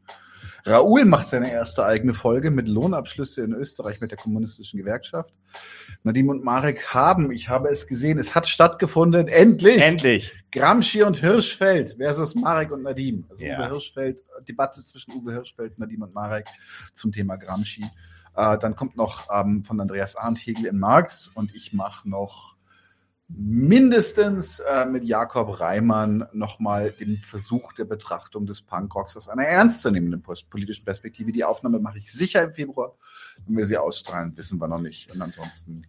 Raoul macht seine erste eigene Folge mit Lohnabschlüsse in Österreich mit der kommunistischen Gewerkschaft. Nadim und Marek haben, ich habe es gesehen, es hat stattgefunden, endlich! Endlich! Gramsci und Hirschfeld versus Marek und Nadim. Also Ja. Uwe Hirschfeld, Debatte zwischen Uwe Hirschfeld, Nadim und Marek zum Thema Gramsci. Äh, dann kommt noch ähm, von Andreas Arndt Hegel in Marx und ich mache noch mindestens äh, mit Jakob Reimann nochmal den Versuch der Betrachtung des Punkrocks aus einer ernstzunehmenden politischen Perspektive. Die Aufnahme mache ich sicher im Februar. Wenn wir sie ausstrahlen, wissen wir noch nicht. Und ansonsten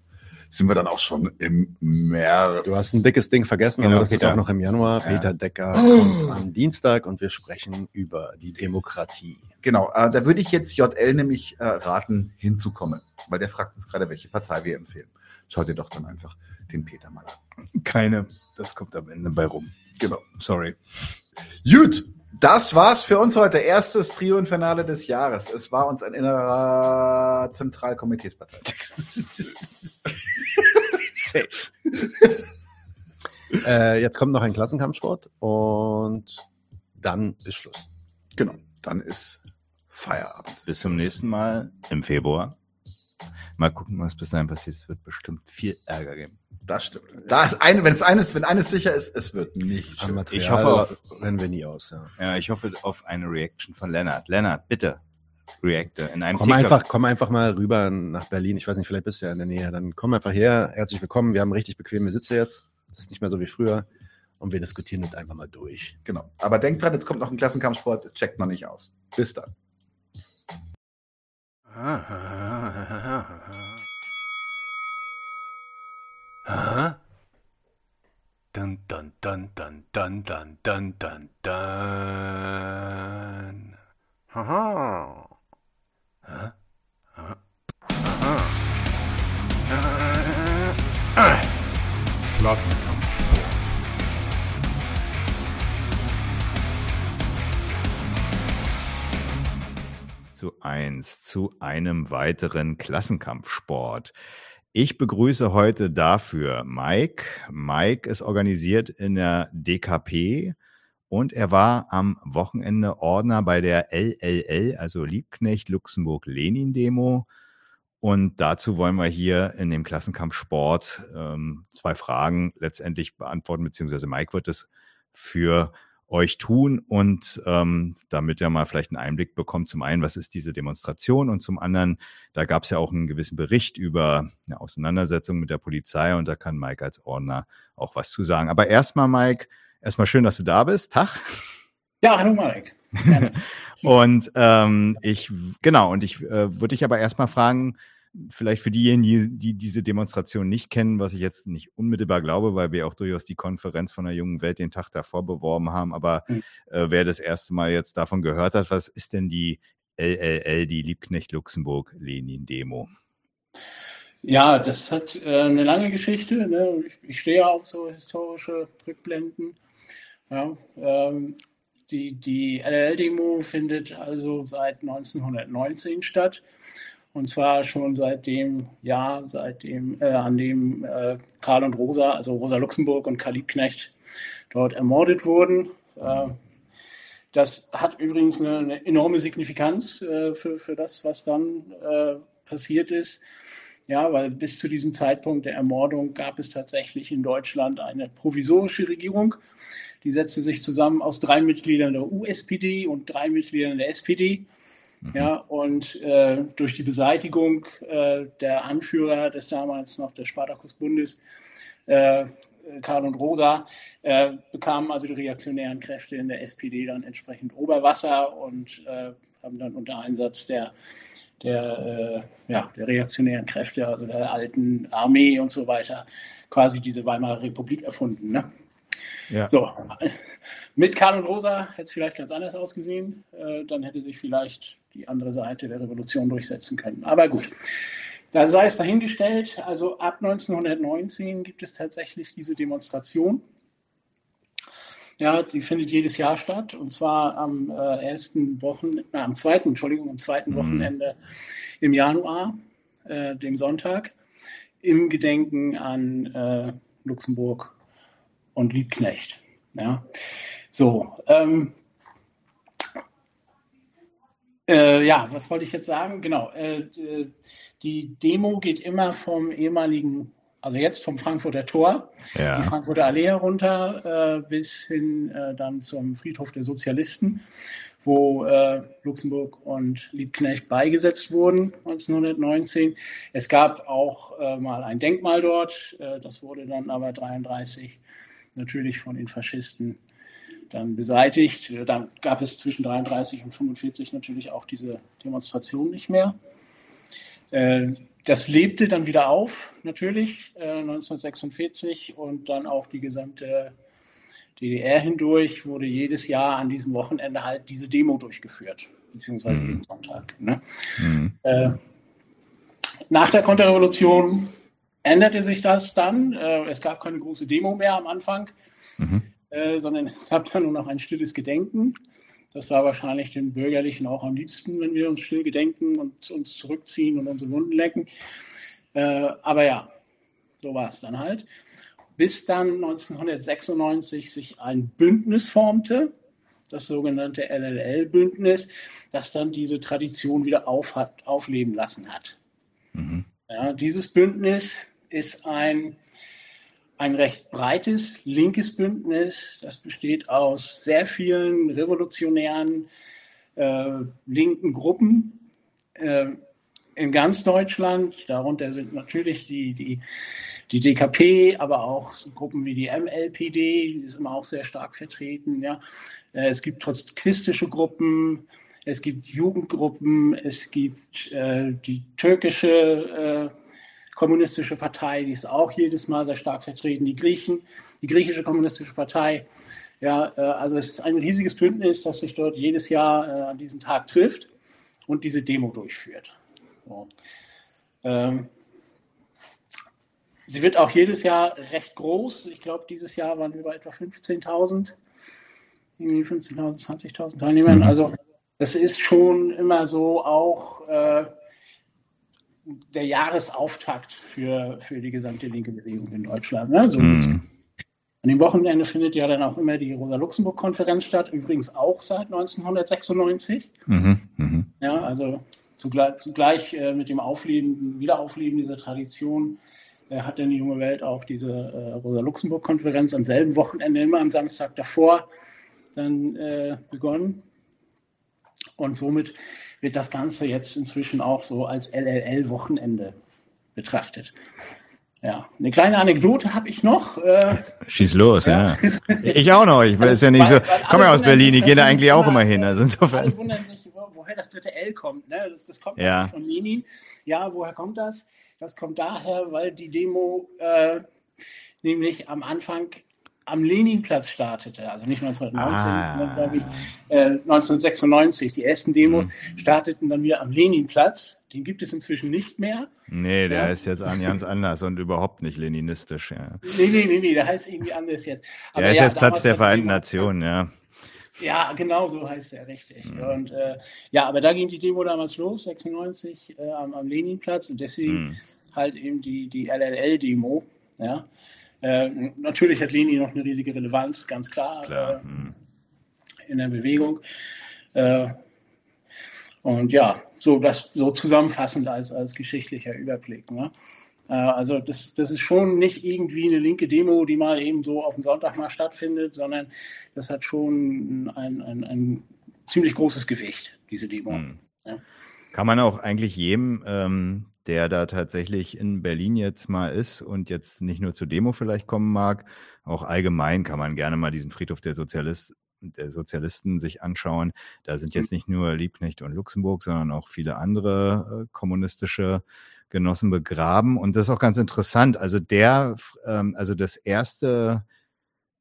sind wir dann auch schon im März. Du hast ein dickes Ding vergessen, Genau, aber das ist Peter. auch noch im Januar. Ja. Peter Decker Oh. kommt am Dienstag und wir sprechen über die Demokratie. Genau, äh, da würde ich jetzt JL nämlich äh, raten, hinzukommen, weil der fragt uns gerade, welche Partei wir empfehlen. Schaut ihr doch dann einfach den Peter mal an. (laughs) Keine, das kommt am Ende bei rum. Genau. Sorry. Gut, das war's für uns heute. Erstes Trio und Finale des Jahres. Es war uns ein innerer Zentralkomiteespartei. (laughs) Safe. (laughs) Äh, jetzt kommt noch ein Klassenkampfsport und dann ist Schluss. Genau, dann ist Feierabend. Bis zum nächsten Mal im Februar. Mal gucken, was bis dahin passiert. Es wird bestimmt viel Ärger geben. Das stimmt. Da eine, wenn es eines, wenn eines sicher ist, es wird nicht. Am schön. Material Ich hoffe auf- rennen wir nie aus. Ja. Ja, ich hoffe auf eine Reaction von Lennart. Lennart, bitte. Reacte in einem Komm TikTok. einfach, komm einfach mal rüber nach Berlin. Ich weiß nicht, vielleicht bist du ja in der Nähe. Dann komm einfach her. Herzlich willkommen. Wir haben richtig bequeme Sitze jetzt. Das ist nicht mehr so wie früher. Und wir diskutieren das einfach mal durch. Genau. Aber denkt dran, jetzt kommt noch ein Klassenkampfsport, checkt noch nicht aus. Bis dann. Dun dun dun dun dun dun dun dun dun. Haha. Huh? Huh? Aha. Zu eins zu einem weiteren Klassenkampfsport. Ich begrüße heute dafür Mike. Mike ist organisiert in der DKP und er war am Wochenende Ordner bei der LLL, also Liebknecht Luxemburg Lenin Demo. Und dazu wollen wir hier in dem Klassenkampfsport ähm, zwei Fragen letztendlich beantworten, beziehungsweise Mike wird es für euch tun und ähm, damit ihr mal vielleicht einen Einblick bekommt, zum einen, was ist diese Demonstration und zum anderen, da gab es ja auch einen gewissen Bericht über eine Auseinandersetzung mit der Polizei und da kann Mike als Ordner auch was zu sagen. Aber erstmal, Mike, erstmal schön, dass du da bist. Tag. Ja, hallo Marek. (laughs) Und ähm, ich, genau, und ich äh, würde dich aber erstmal fragen, vielleicht für diejenigen, die, die diese Demonstration nicht kennen, was ich jetzt nicht unmittelbar glaube, weil wir auch durchaus die Konferenz von der jungen Welt den Tag davor beworben haben, aber Mhm. äh, wer das erste Mal jetzt davon gehört hat, was ist denn die LLL, die Liebknecht-Luxemburg-Lenin-Demo? Ja, das hat äh, eine lange Geschichte. Ne? Ich, ich stehe ja auf so historische Rückblenden. Ja, ähm, die die LL-Demo findet also seit 1919 statt. Und zwar schon seit dem Jahr, seit äh, an dem äh, Karl und Rosa, also Rosa Luxemburg und Karl Liebknecht dort ermordet wurden. Äh, das hat übrigens eine, eine enorme Signifikanz äh, für, für das, was dann äh, passiert ist. Ja, weil bis zu diesem Zeitpunkt der Ermordung gab es tatsächlich in Deutschland eine provisorische Regierung. Die setzte sich zusammen aus drei Mitgliedern der USPD und drei Mitgliedern der SPD. Mhm. Ja, und äh, durch die Beseitigung äh, der Anführer des damals noch des Spartakusbundes, äh, Karl und Rosa, äh, bekamen also die reaktionären Kräfte in der SPD dann entsprechend Oberwasser und äh, haben dann unter Einsatz der der, äh, ja, der reaktionären Kräfte, also der alten Armee und so weiter, quasi diese Weimarer Republik erfunden. Ne? Ja. So, mit Karl und Rosa hätte es vielleicht ganz anders ausgesehen. Dann hätte sich vielleicht die andere Seite der Revolution durchsetzen können. Aber gut, da sei es dahingestellt. Also ab 1919 gibt es tatsächlich diese Demonstration. Ja, die findet jedes Jahr statt und zwar am äh, ersten Wochen, na, am zweiten, Entschuldigung, am zweiten mhm. Wochenende im Januar, äh, dem Sonntag, im Gedenken an äh, Luxemburg und Liebknecht. Ja, so. Ähm, äh, ja, was wollte ich jetzt sagen? Genau. Äh, äh, die Demo geht immer vom ehemaligen also jetzt vom Frankfurter Tor, ja. die Frankfurter Allee herunter, äh, bis hin äh, dann zum Friedhof der Sozialisten, wo äh, Luxemburg und Liebknecht beigesetzt wurden 1919. Es gab auch mal ein Denkmal dort, das wurde dann aber 1933 natürlich von den Faschisten dann beseitigt. Dann gab es zwischen 33 und 45 natürlich auch diese Demonstration nicht mehr. Äh, das lebte dann wieder auf, natürlich, äh, 1946 und dann auch die gesamte DDR hindurch wurde jedes Jahr an diesem Wochenende halt diese Demo durchgeführt, beziehungsweise mhm. jeden Sonntag. Ne? Mhm. Äh, nach der Konterrevolution änderte sich das dann. Äh, es gab keine große Demo mehr am Anfang, mhm. Äh, sondern es gab dann nur noch ein stilles Gedenken. Das war wahrscheinlich den Bürgerlichen auch am liebsten, wenn wir uns still gedenken und uns zurückziehen und unsere Wunden lecken. Äh, aber ja, so war es dann halt. Bis dann 1996 sich ein Bündnis formte, das sogenannte LLL-Bündnis, das dann diese Tradition wieder auf hat, aufleben lassen hat. Mhm. Ja, dieses Bündnis ist ein ein recht breites linkes Bündnis. Das besteht aus sehr vielen revolutionären äh, linken Gruppen äh, in ganz Deutschland. Darunter sind natürlich die, die, die DKP, aber auch Gruppen wie die MLPD, die sind auch sehr stark vertreten. Ja. Äh, es gibt trotzkistische Gruppen, es gibt Jugendgruppen, es gibt äh, die türkische äh, kommunistische Partei, die ist auch jedes Mal sehr stark vertreten. Die Griechen, die griechische kommunistische Partei. Ja, äh, also es ist ein riesiges Bündnis, das sich dort jedes Jahr äh, an diesem Tag trifft und diese Demo durchführt. So. Ähm, sie wird auch jedes Jahr recht groß. Ich glaube, dieses Jahr waren wir bei etwa 15.000, 15.000, 20.000 Teilnehmern. Mhm. Also es ist schon immer so auch äh, der Jahresauftakt für, für die gesamte linke Bewegung in Deutschland. Ne? So mm. An dem Wochenende findet ja dann auch immer die Rosa-Luxemburg-Konferenz statt, übrigens auch seit 1996. Mhm, mh. Ja, also zugleich, zugleich äh, mit dem Aufleben, Wiederaufleben dieser Tradition äh, hat dann die junge Welt auch diese äh, Rosa-Luxemburg-Konferenz am selben Wochenende, immer am Samstag davor, dann äh, begonnen. Und somit wird das Ganze jetzt inzwischen auch so als LLL-Wochenende betrachtet. Ja, eine kleine Anekdote habe ich noch. Äh, Schieß los, ja. ja. Ich auch noch. Ich weiß ja nicht so. Ich komme ja aus Berlin, ich gehe da eigentlich auch immer hin. Also insofern. Alle wundern sich, woher das dritte L kommt. Ne? Das, das kommt ja. von Lenin. Ja, woher kommt das? Das kommt daher, weil die Demo äh, nämlich am Anfang am Leninplatz startete, also nicht 1919, ah. sondern glaube ich äh, 1996. Die ersten Demos mhm. starteten dann wieder am Leninplatz. Den gibt es inzwischen nicht mehr. Nee, der ja. ist jetzt ganz anders und überhaupt nicht leninistisch. Ja. Nee, nee, nee, nee, der heißt irgendwie anders jetzt. Aber der ist ja, jetzt Platz der Vereinten Nationen, ja. Ja, genau so heißt er, richtig. Mhm. Und äh, ja, aber da ging die Demo damals los, 96 äh, am, am Leninplatz und deswegen mhm. halt eben die, die LLL-Demo. Ja. Äh, natürlich hat Lenin noch eine riesige Relevanz, ganz klar, klar. Äh, mhm. in der Bewegung. Äh, und ja, so das so zusammenfassend als, als geschichtlicher Überblick. Ne? Äh, also das, das ist schon nicht irgendwie eine linke Demo, die mal eben so auf den Sonntag mal stattfindet, sondern das hat schon ein, ein, ein ziemlich großes Gewicht, diese Demo. Hm. Ja. Kann man auch eigentlich jedem, ähm, der da tatsächlich in Berlin jetzt mal ist und jetzt nicht nur zur Demo vielleicht kommen mag, auch allgemein kann man gerne mal diesen Friedhof der Sozialist, der Sozialisten sich anschauen. Da sind jetzt hm. nicht nur Liebknecht und Luxemburg, sondern auch viele andere äh, kommunistische Genossen begraben. Und das ist auch ganz interessant. Also der, ähm, also das erste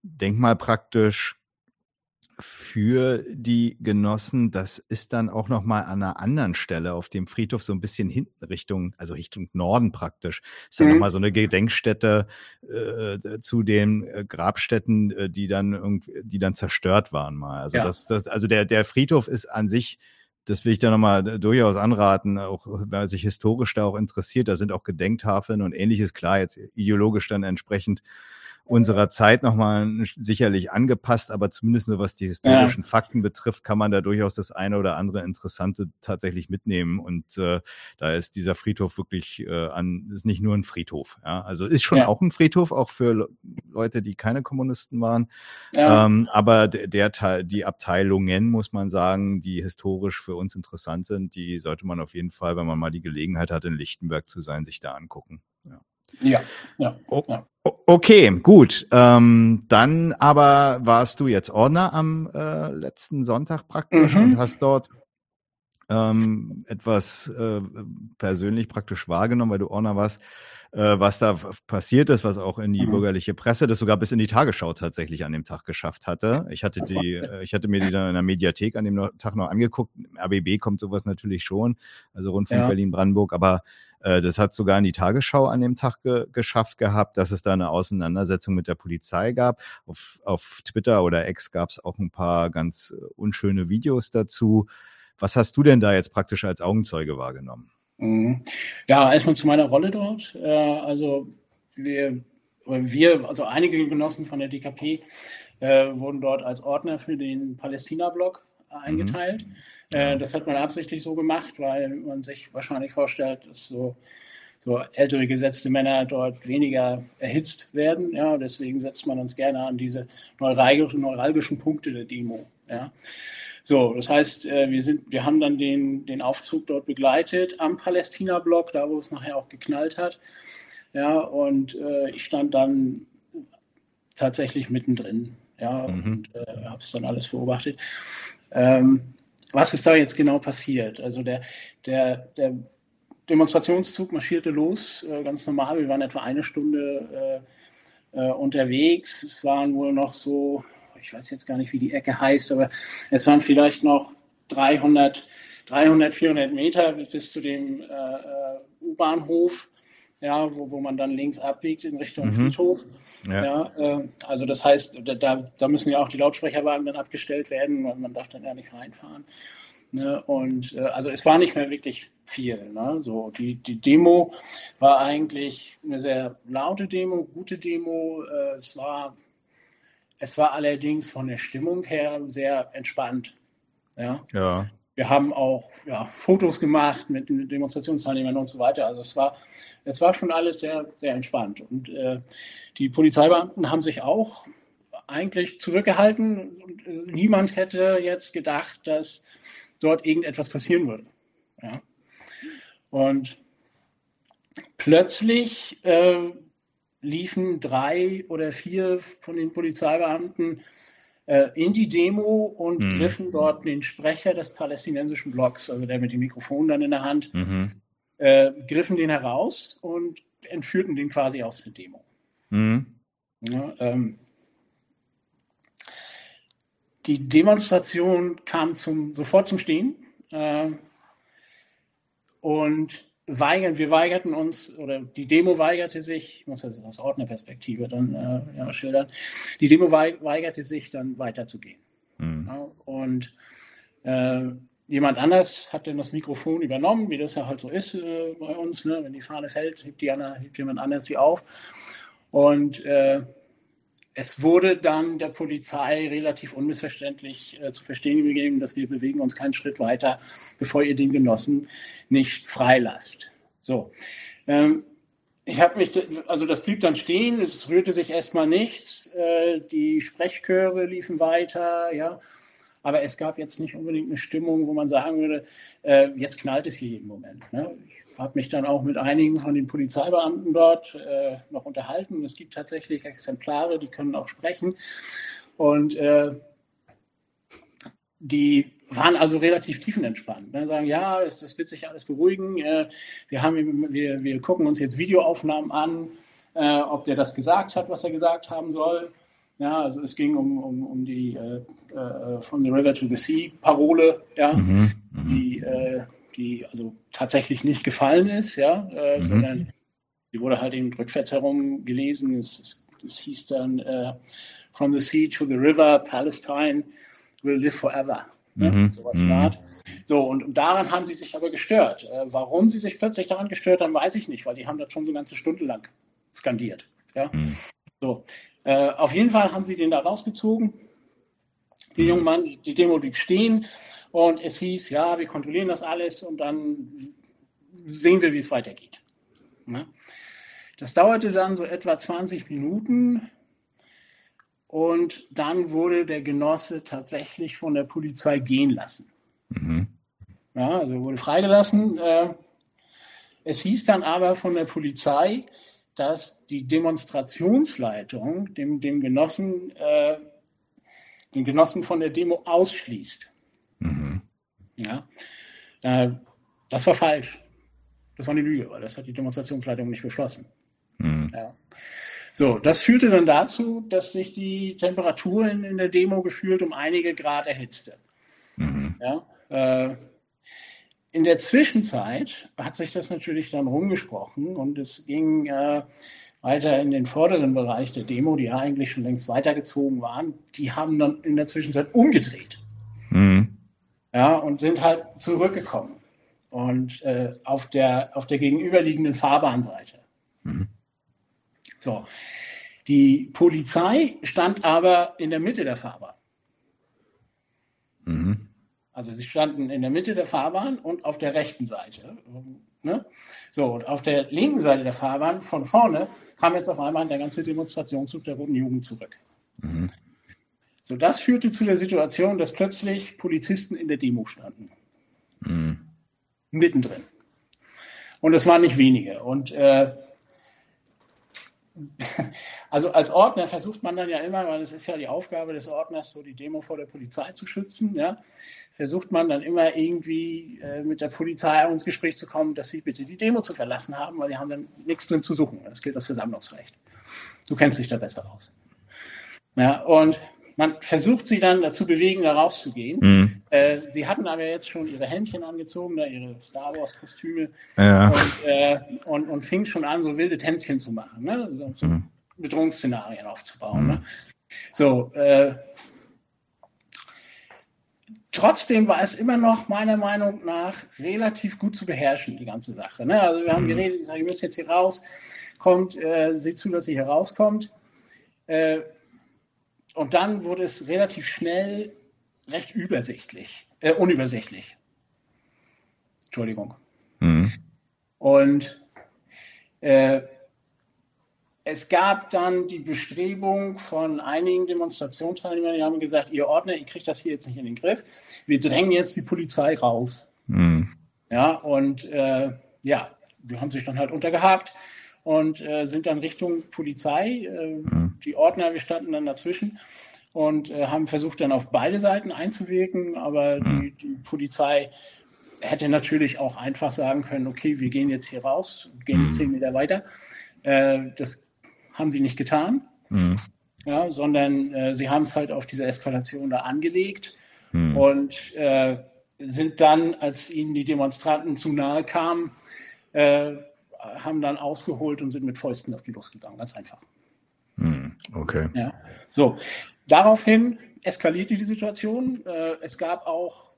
Denkmal praktisch für die Genossen, das ist dann auch noch mal an einer anderen Stelle auf dem Friedhof so ein bisschen hinten Richtung, also Richtung Norden praktisch. Ist dann mhm. noch mal so eine Gedenkstätte äh, zu den äh, Grabstätten, äh, die dann irgendwie, die dann zerstört waren mal. Also ja. das, das, also der der Friedhof ist an sich das will ich da nochmal durchaus anraten, auch wer sich historisch da auch interessiert, da sind auch Gedenktafeln und ähnliches, klar, jetzt ideologisch dann entsprechend unserer Zeit nochmal sicherlich angepasst, aber zumindest nur was die historischen ja. Fakten betrifft, kann man da durchaus das eine oder andere Interessante tatsächlich mitnehmen. Und äh, da ist dieser Friedhof wirklich äh, an, ist nicht nur ein Friedhof. Ja? Also ist schon ja. auch ein Friedhof, auch für Leute, die keine Kommunisten waren. Ähm, aber der Teil, die Abteilungen, muss man sagen, die historisch für uns interessant sind, die sollte man auf jeden Fall, wenn man mal die Gelegenheit hat, in Lichtenberg zu sein, sich da angucken. Ja. Ja, ja. Oh, Okay, gut. Ähm, dann aber warst du jetzt Ordner am äh, letzten Sonntag praktisch mhm. und hast dort ähm, etwas äh, persönlich praktisch wahrgenommen, weil du Ordner warst, äh, was da passiert ist, was auch in die mhm. bürgerliche Presse, das sogar bis in die Tagesschau tatsächlich an dem Tag geschafft hatte. Ich hatte die, äh, ich hatte mir die dann in der Mediathek an dem Tag noch angeguckt. Im RBB kommt sowas natürlich schon, also Rundfunk ja. Berlin-Brandenburg, aber äh, das hat sogar in die Tagesschau an dem Tag ge geschafft gehabt, dass es da eine Auseinandersetzung mit der Polizei gab. Auf, auf Twitter oder X gab es auch ein paar ganz äh, unschöne Videos dazu. Was hast du denn da jetzt praktisch als Augenzeuge wahrgenommen? Mhm. Ja, erstmal zu meiner Rolle dort. Äh, also wir, wir, also einige Genossen von der DKP äh, wurden dort als Ordner für den Palästina-Block eingeteilt. Mhm. Äh, das hat man absichtlich so gemacht, weil man sich wahrscheinlich vorstellt, dass so, so ältere gesetzte Männer dort weniger erhitzt werden. Ja, deswegen setzt man uns gerne an diese neuralgischen, neuralgischen Punkte der Demo. Ja. So, das heißt, äh, wir, sind, wir haben dann den, den Aufzug dort begleitet am Palästina-Block, da wo es nachher auch geknallt hat. Ja, und äh, ich stand dann tatsächlich mittendrin. Ja, mhm. und äh, habe es dann alles beobachtet. Ähm, was ist da jetzt genau passiert? Also der, der, der Demonstrationszug marschierte los, äh, ganz normal. Wir waren etwa eine Stunde äh, äh, unterwegs. Es waren wohl noch so, ich weiß jetzt gar nicht, wie die Ecke heißt, aber es waren vielleicht noch 300, 300 400 Meter bis zu dem äh, äh, U-Bahnhof ja, wo, wo man dann links abbiegt in Richtung mhm. Friedhof. Ja. ja äh, also das heißt, da, da müssen ja auch die Lautsprecherwagen dann abgestellt werden, weil man darf dann ja nicht reinfahren. Ne? Und äh, also es war nicht mehr wirklich viel. Ne? So, die, die Demo war eigentlich eine sehr laute Demo, gute Demo. Äh, es, war, es war allerdings von der Stimmung her sehr entspannt. Ja. ja. Wir haben auch ja, Fotos gemacht mit Demonstrationsteilnehmern und so weiter. Also es war, es war schon alles sehr, sehr entspannt. Und äh, die Polizeibeamten haben sich auch eigentlich zurückgehalten. Und, äh, niemand hätte jetzt gedacht, dass dort irgendetwas passieren würde. Ja. Und plötzlich äh, liefen drei oder vier von den Polizeibeamten äh, in die Demo und mhm. griffen dort den Sprecher des palästinensischen Blocks, also der mit dem Mikrofon dann in der Hand, mhm. Äh, griffen den heraus und entführten den quasi aus der Demo. Mhm. Ja, ähm, die Demonstration kam zum, sofort zum Stehen. Äh, und weigern, wir weigerten uns, oder die Demo weigerte sich, ich muss das aus Ordnerperspektive dann äh, ja, schildern, die Demo weigerte sich dann weiterzugehen. Mhm. Ja, und äh, jemand anders hat dann das Mikrofon übernommen, wie das ja halt so ist äh, bei uns. Ne? Wenn die Fahne fällt, hebt, die, hebt jemand anders sie auf. Und äh, es wurde dann der Polizei relativ unmissverständlich äh, zu verstehen gegeben, dass wir bewegen uns keinen Schritt weiter, bevor ihr den Genossen nicht freilasst. So. Ähm, ich habe mich, also das blieb dann stehen, es rührte sich erstmal nichts, äh, die Sprechchöre liefen weiter, ja, aber es gab jetzt nicht unbedingt eine Stimmung, wo man sagen würde, äh, jetzt knallt es hier jeden Moment. Ne? Ich habe mich dann auch mit einigen von den Polizeibeamten dort äh, noch unterhalten. Es gibt tatsächlich Exemplare, die können auch sprechen. Und äh, die waren also relativ tiefenentspannt. Ne? Sagen, ja, das, das, wird sich alles beruhigen. Äh, wir, haben, wir, wir gucken uns jetzt Videoaufnahmen an, äh, ob der das gesagt hat, was er gesagt haben soll. Ja, also es ging um, um, um die äh, äh From the River to the Sea Parole, ja, mhm, mhm. die äh, die also tatsächlich nicht gefallen ist, ja, äh, mhm. sondern die wurde halt eben rückwärts herum gelesen. Es, es, es hieß dann äh, From the Sea to the River, Palestine will live forever. Ne? Mhm. Sowas mhm. So, und, daran haben sie sich aber gestört. Äh, warum sie sich plötzlich daran gestört haben, weiß ich nicht, weil die haben das schon so eine ganze Stunde lang skandiert. Ja? Mhm. So. Äh, auf jeden Fall haben sie den da rausgezogen. Die jungen Mann, die Demo blieb stehen. Und es hieß, ja, wir kontrollieren das alles und dann sehen wir, wie es weitergeht. Ne? Das dauerte dann so etwa 20 Minuten und dann wurde der Genosse tatsächlich von der Polizei gehen lassen. Mhm. Ja, also wurde freigelassen. Äh, es hieß dann aber von der Polizei, dass die Demonstrationsleitung dem, dem Genossen, äh, den Genossen von der Demo ausschließt. Mhm. Ja, äh, das war falsch. Das war eine Lüge, weil das hat die Demonstrationsleitung nicht beschlossen. Mhm. Ja. So, das führte dann dazu, dass sich die Temperatur in, in der Demo gefühlt um einige Grad erhitzte. Mhm. Ja, äh, in der Zwischenzeit hat sich das natürlich dann rumgesprochen und es ging äh, weiter in den vorderen Bereich der Demo, die ja eigentlich schon längst weitergezogen waren. Die haben dann in der Zwischenzeit umgedreht. Mhm ja, und sind halt zurückgekommen und äh, auf, der, auf der gegenüberliegenden Fahrbahnseite. Mhm. So. Die Polizei stand aber in der Mitte der Fahrbahn. Mhm. Also sie standen in der Mitte der Fahrbahn und auf der rechten Seite. Ne? So, und auf der linken Seite der Fahrbahn von vorne kam jetzt auf einmal der ganze Demonstrationszug der Roten Jugend zurück. Mhm. So, das führte zu der Situation, dass plötzlich Polizisten in der Demo standen. Mhm. Mittendrin. Und es waren nicht wenige. Und äh, (laughs) also als Ordner versucht man dann ja immer, weil es ist ja die Aufgabe des Ordners, so die Demo vor der Polizei zu schützen, ja, versucht man dann immer irgendwie äh, mit der Polizei ins Gespräch zu kommen, dass sie bitte die Demo zu verlassen haben, weil die haben dann nichts drin zu suchen. Das gilt das Versammlungsrecht. Du kennst dich da besser aus. Ja, und man versucht sie dann dazu bewegen, da rauszugehen. Mhm. Äh, sie hatten aber jetzt schon ihre Händchen angezogen, da ihre Star Wars-Kostüme ja. und, äh, und, und fing schon an, so wilde Tänzchen zu machen, ne? so mhm. Bedrohungsszenarien aufzubauen. Mhm. Ne? So, äh, trotzdem war es immer noch meiner Meinung nach relativ gut zu beherrschen, die ganze Sache. Ne? Also wir haben mhm. geredet, ich sage, ihr müsst jetzt hier raus, kommt, äh, seht zu, dass ihr hier rauskommt. Äh, und dann wurde es relativ schnell recht übersichtlich, äh, unübersichtlich. Entschuldigung. Mhm. Und äh, es gab dann die Bestrebung von einigen Demonstrationsteilnehmern, die haben gesagt, ihr Ordner, ihr kriegt das hier jetzt nicht in den Griff. Wir drängen jetzt die Polizei raus. Mhm. Ja, und äh, ja, die haben sich dann halt untergehakt und äh, sind dann Richtung Polizei. Äh, mhm. Die Ordner, wir standen dann dazwischen und äh, haben versucht, dann auf beide Seiten einzuwirken, aber mhm. die, die, Polizei hätte natürlich auch einfach sagen können, okay, wir gehen jetzt hier raus, gehen mhm. zehn Meter weiter. Äh, das haben sie nicht getan. Mhm. ja, sondern äh, sie haben es halt auf diese Eskalation da angelegt hm. und äh, sind dann, als ihnen die Demonstranten zu nahe kamen, äh, haben dann ausgeholt und sind mit Fäusten auf die Lust gegangen, ganz einfach. Hm. Okay. Ja. So, daraufhin eskalierte die Situation. Äh, es gab auch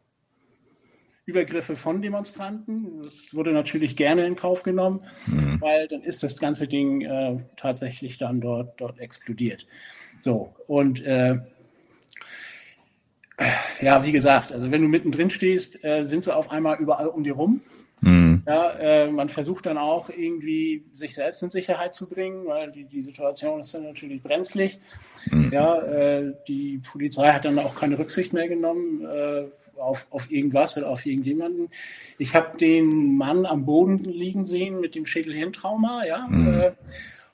Übergriffe von Demonstranten. Das wurde natürlich gerne in Kauf genommen, mhm. weil dann ist das ganze Ding äh, tatsächlich dann dort, dort explodiert. So, und äh, ja, wie gesagt, also wenn du mittendrin stehst, äh, sind sie auf einmal überall um dir rum. Mhm. Ja, äh, man versucht dann auch irgendwie sich selbst in Sicherheit zu bringen, weil die, die Situation ist dann natürlich brenzlig. Mhm. Ja, äh, die Polizei hat dann auch keine Rücksicht mehr genommen äh, auf, auf irgendwas oder auf irgendjemanden. Ich habe den Mann am Boden liegen sehen mit dem Schädelhirntrauma, ja. Mhm. Äh,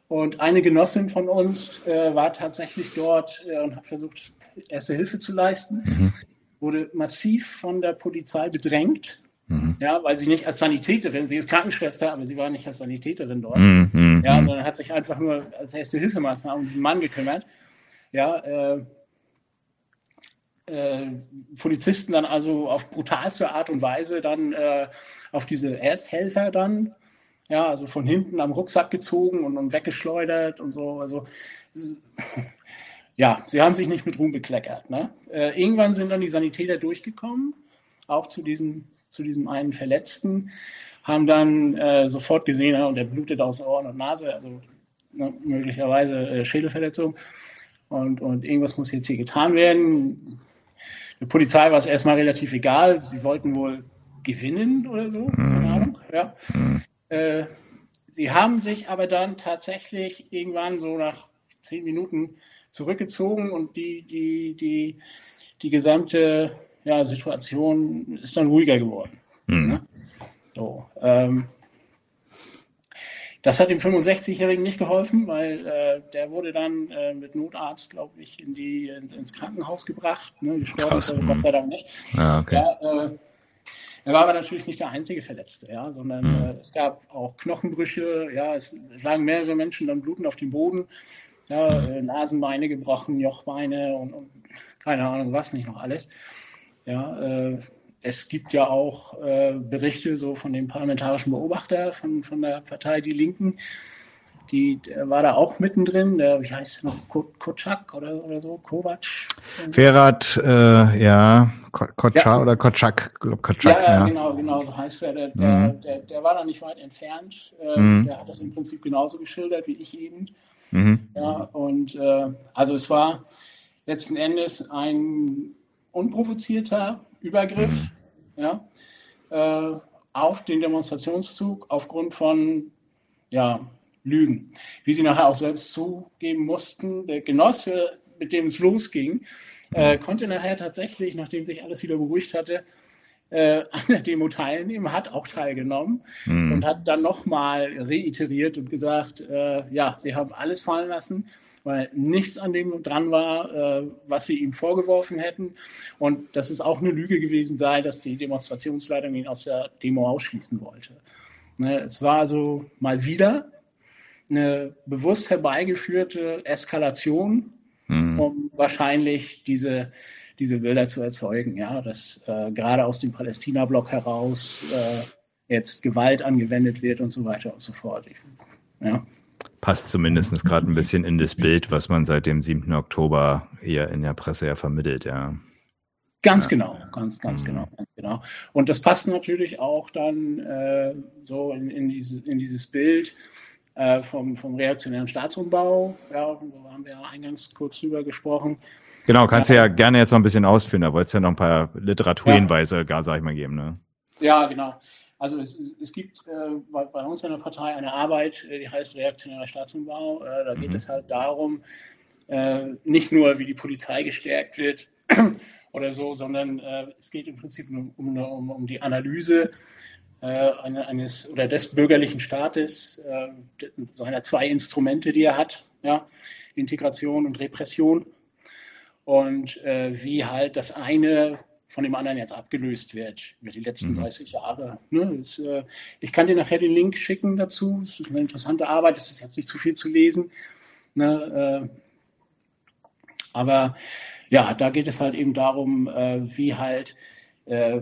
und eine Genossin von uns äh, war tatsächlich dort äh, und hat versucht, erste Hilfe zu leisten. Mhm. Wurde massiv von der Polizei bedrängt Mhm. Ja, weil sie nicht als Sanitäterin, sie ist Krankenschwester, aber sie war nicht als Sanitäterin dort. Mhm. mhm ja, mhm. sondern hat sich einfach nur als erste Hilfemaßnahme um diesen Mann gekümmert. Ja, äh, äh, Polizisten dann also auf brutalste Art und Weise dann äh, auf diese Ersthelfer dann, ja, also von hinten am Rucksack gezogen und, und weggeschleudert und so. Also ja, sie haben sich nicht mit Ruhm bekleckert. Ne? Äh, irgendwann sind dann die Sanitäter durchgekommen, auch zu diesen zu diesem einen Verletzten, haben dann äh, sofort gesehen, ja, und der blutet aus Ohren und Nase, also ne, möglicherweise äh, Schädelverletzung. Und, und irgendwas muss jetzt hier getan werden. Der Polizei war es erstmal relativ egal. Sie wollten wohl gewinnen oder so. Keine mhm. Ahnung. Ja. Mhm. Äh, sie haben sich aber dann tatsächlich irgendwann so nach zehn Minuten zurückgezogen und die, die, die, die gesamte ja, Situation ist dann ruhiger geworden. Mhm. Ne? So, ähm, das hat dem 65-Jährigen nicht geholfen, weil äh, der wurde dann äh, mit Notarzt, glaube ich, in die, in, ins Krankenhaus gebracht. Ne? Gestorben ist Gott sei Dank nicht. Ah, okay. ja, äh, er war aber natürlich nicht der einzige Verletzte, ja, sondern mhm. es gab auch Knochenbrüche, ja, es, es, lagen mehrere Menschen dann bluten auf dem Boden, ja, mhm. Nasenbeine gebrochen, Jochbeine und, und, keine Ahnung was nicht noch alles. Ja, äh, es gibt ja auch äh, Berichte so von dem parlamentarischen Beobachter von, von der Partei Die Linken. Die der war da auch mittendrin, der, wie heißt er noch, Kotschak oder, oder so, Kovac? Ferhat, äh, ja, Kotschak ja. oder Kotschak, glaube Kotschak. Ja, ja, genau, genau, so heißt er. Der, der, mhm. der, der, war da nicht weit entfernt. Äh, mhm. Der hat das im Prinzip genauso geschildert wie ich eben. Mhm. Ja, und äh, also es war letzten Endes ein unprovozierter Übergriff mhm. ja, äh, auf den Demonstrationszug aufgrund von ja, Lügen. Wie sie nachher auch selbst zugeben mussten, der Genosse, mit dem es losging, äh, konnte nachher tatsächlich, nachdem sich alles wieder beruhigt hatte, äh, (laughs) an der Demo teilnehmen, hat auch teilgenommen mhm. und hat dann nochmal reiteriert und gesagt, äh, ja, sie haben alles fallen lassen weil nichts an dem dran war, äh, was sie ihm vorgeworfen hätten. Und dass es auch eine Lüge gewesen sei, dass die Demonstrationsleitung ihn aus der Demo ausschließen wollte. Ne, es war also mal wieder eine bewusst herbeigeführte Eskalation, mhm. um wahrscheinlich diese, diese Bilder zu erzeugen, ja, dass äh, gerade aus dem Palästina-Block heraus äh, jetzt Gewalt angewendet wird und so weiter und so fort. Ich, ja passt zumindest gerade ein bisschen in das Bild, was man seit dem 7. Oktober eher in der Presse ja vermittelt, ja. Ganz ja. genau, ganz, ganz mhm. genau, ganz genau. Und das passt natürlich auch dann äh, so in, in, dieses, in dieses Bild äh, vom, vom reaktionären Staatsumbau. Ja, da haben wir ja eingangs kurz drüber gesprochen. Genau, kannst ja. du ja gerne jetzt noch ein bisschen ausführen. Da wolltest du ja noch ein paar Literaturhinweise, ja. gar sag ich mal, geben. Ne? Ja, genau. Also es, es gibt äh, bei, bei, uns in der Partei eine Arbeit, äh, die heißt Reaktionärer Staatsumbau. Äh, da geht mhm. es halt darum, äh, nicht nur, wie die Polizei gestärkt wird (clears throat) oder so, sondern äh, es geht im Prinzip um, um, um die Analyse äh, eines oder des bürgerlichen Staates, seiner zwei Instrumente, die er hat, ja, Integration und Repression. Und wie halt das eine von dem anderen jetzt abgelöst wird über die letzten mhm. 30 Jahre. Ne? Das, äh, ich kann dir nachher den Link schicken dazu. Es ist eine interessante Arbeit, es ist jetzt nicht zu viel zu lesen. Ne? Äh, Aber ja, da geht es halt eben darum, äh, wie halt äh,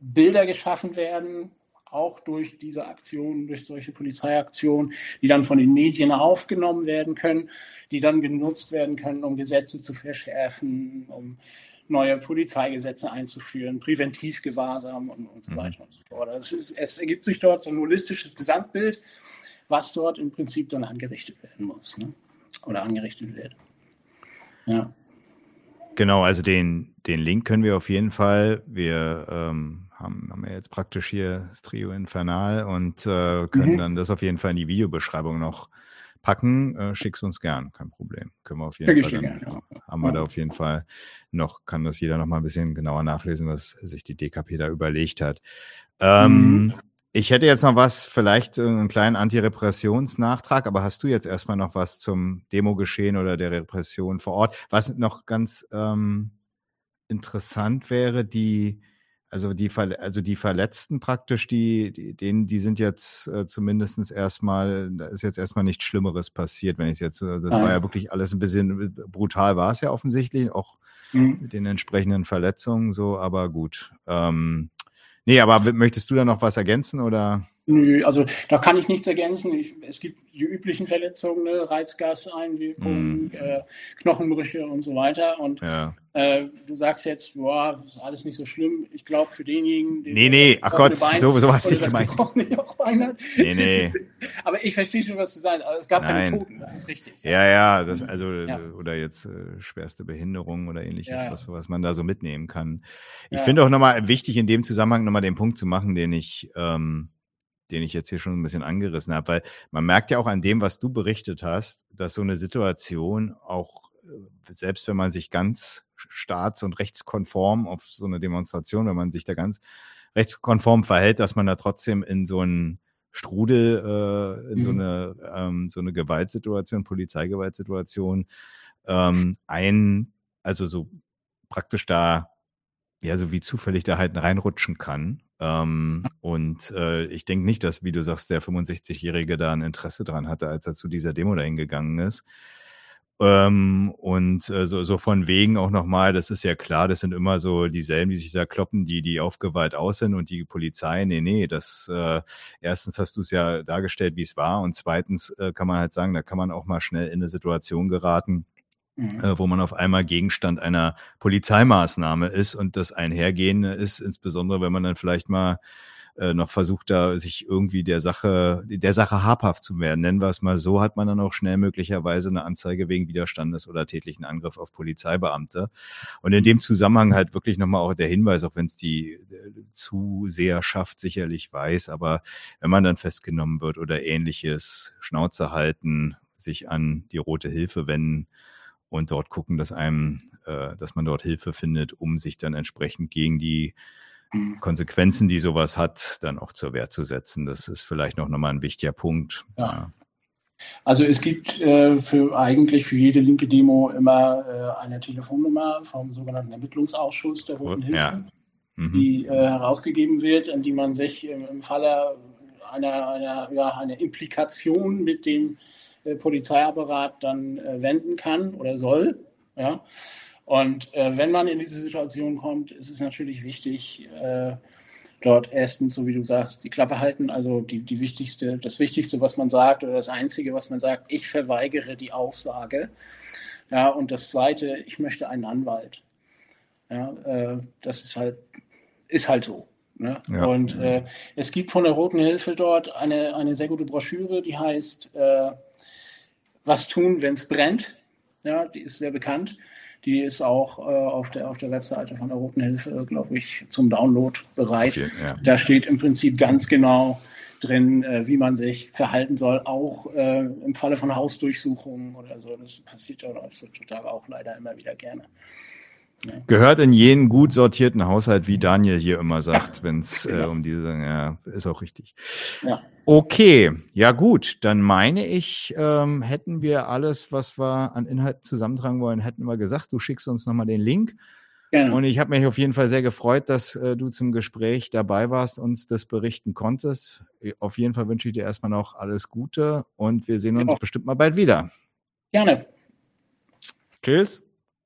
Bilder geschaffen werden, auch durch diese Aktionen, durch solche Polizeiaktionen, die dann von den Medien aufgenommen werden können, die dann genutzt werden können, um Gesetze zu verschärfen, um neue Polizeigesetze einzuführen, Präventivgewahrsam und, und so mhm. weiter und so fort. Also es, ist, es, ergibt sich dort so ein holistisches Gesamtbild, was dort im Prinzip dann angerichtet werden muss ne? oder angerichtet wird. Ja. Genau, also den, den Link können wir auf jeden Fall. Wir ähm, haben, haben ja jetzt praktisch hier das Trio Infernal und äh, können mhm. dann das auf jeden Fall in die Videobeschreibung noch packen. Äh, schick's uns gern, kein Problem. Können wir auf jeden Fall. Dann, gern, ja. Haben wir da auf jeden Fall noch, kann das jeder noch mal ein bisschen genauer nachlesen, was sich die DKP da überlegt hat. Ähm, mhm. Ich hätte jetzt noch was, vielleicht einen kleinen Antirepressionsnachtrag, aber hast du jetzt erstmal noch was zum Demogeschehen oder der Repression vor Ort? Was noch ganz ähm, interessant wäre, die also die, also die Verletzten praktisch, die, die, denen, die sind jetzt äh, zumindest erstmal, da ist jetzt erstmal nichts Schlimmeres passiert, wenn ich es jetzt, äh, das Nein. war ja wirklich alles ein bisschen äh, brutal, war es ja offensichtlich, auch mhm. mit den entsprechenden Verletzungen so, aber gut. Ähm, nee, aber möchtest du da noch was ergänzen oder? Nö, also da kann ich nichts ergänzen. Ich, es gibt die üblichen Verletzungen, ne? Reizgaseinwirkungen, mm. äh, Knochenbrüche und so weiter. Und ja. äh, du sagst jetzt, boah, ist alles nicht so schlimm. Ich glaube, für denjenigen, den Nee, nee, ach Gott, Bein, so, so hast du nicht gemeint. nee, nee. (laughs) Aber ich verstehe schon, was du sagst. Aber es gab Nein. keine Toten, das ist richtig. Ja, ja, das, also, ja. oder jetzt äh, schwerste Behinderung oder ähnliches, ja, was, was man da so mitnehmen kann. Ich finde auch nochmal wichtig, in dem Zusammenhang nochmal den Punkt zu machen, den ich, ähm, den ich jetzt hier schon ein bisschen angerissen habe, weil man merkt ja auch an dem, was du berichtet hast, dass so eine Situation auch, äh, selbst wenn man sich ganz staats- und rechtskonform auf so eine Demonstration, wenn man sich da ganz rechtskonform verhält, dass man da trotzdem in so einen Strudel, äh, in mhm. so eine ähm, so eine Gewaltsituation, Polizeigewaltsituation ähm, ein, also so praktisch da ja, so wie zufällig da halt reinrutschen kann. Ähm, und äh, ich denke nicht, dass, wie du sagst, der 65-Jährige da ein Interesse dran hatte, als er zu dieser Demo dahin gegangen ist. Ähm, und äh, so, so von wegen auch nochmal, das ist ja klar, das sind immer so dieselben, die sich da kloppen, die, die auf Gewalt aus sind und die Polizei, nee, nee, das äh, erstens hast du es ja dargestellt, wie es war, und zweitens äh, kann man halt sagen, da kann man auch mal schnell in eine Situation geraten, Mhm. Äh, wo man auf einmal Gegenstand einer Polizeimaßnahme ist und das Einhergehen ist, insbesondere wenn man dann vielleicht mal äh, noch versucht, da sich irgendwie der Sache, der Sache habhaft zu werden. Nennen wir es mal so, hat man dann auch schnell möglicherweise eine Anzeige wegen Widerstandes oder tätlichen Angriff auf Polizeibeamte. Und in dem Zusammenhang halt wirklich nochmal auch der Hinweis, auch wenn es die äh, Zuseherschaft sicherlich weiß, aber wenn man dann festgenommen wird oder ähnliches, Schnauze halten, sich an die Rote Hilfe wenden, und dort gucken, dass einem, äh, dass man dort Hilfe findet, um sich dann entsprechend gegen die mhm. Konsequenzen, die sowas hat, dann auch zur Wehr zu setzen. Das ist vielleicht noch nochmal ein wichtiger Punkt. Ja. Also es gibt äh, für eigentlich für jede linke Demo immer äh, eine Telefonnummer vom sogenannten Ermittlungsausschuss der Roten Hilfe, ja. mhm. die äh, herausgegeben wird, an die man sich im, im Falle einer, einer, ja, einer Implikation mit dem Polizeiapparat dann äh, wenden kann oder soll. Ja? Und äh, wenn man in diese Situation kommt, ist es natürlich wichtig, äh, dort erstens, so wie du sagst, die Klappe halten, also die, die wichtigste, das Wichtigste, was man sagt, oder das Einzige, was man sagt, ich verweigere die Aussage. Ja, und das Zweite, ich möchte einen Anwalt. Ja, äh, das ist halt, ist halt so. Ne? Ja. Und äh, es gibt von der Roten Hilfe dort eine, eine sehr gute Broschüre, die heißt äh, was tun, wenn es brennt. Ja, die ist sehr bekannt. Die ist auch äh, auf, der, auf der Webseite von der Roten Hilfe, glaube ich, zum Download bereit. Okay, ja. Da steht im Prinzip ganz genau drin, äh, wie man sich verhalten soll, auch äh, im Falle von Hausdurchsuchungen oder so. Das passiert ja auch leider immer wieder gerne. Gehört in jenen gut sortierten Haushalt, wie Daniel hier immer sagt, wenn es äh, genau. um diese, ja, ist auch richtig. Ja. Okay, ja gut, dann meine ich, ähm, hätten wir alles, was wir an Inhalten zusammentragen wollen, hätten wir gesagt. Du schickst uns nochmal den Link. Genau. Und ich habe mich auf jeden Fall sehr gefreut, dass äh, du zum Gespräch dabei warst, uns das berichten konntest. Auf jeden Fall wünsche ich dir erstmal noch alles Gute und wir sehen uns ja. bestimmt mal bald wieder. Gerne. Tschüss.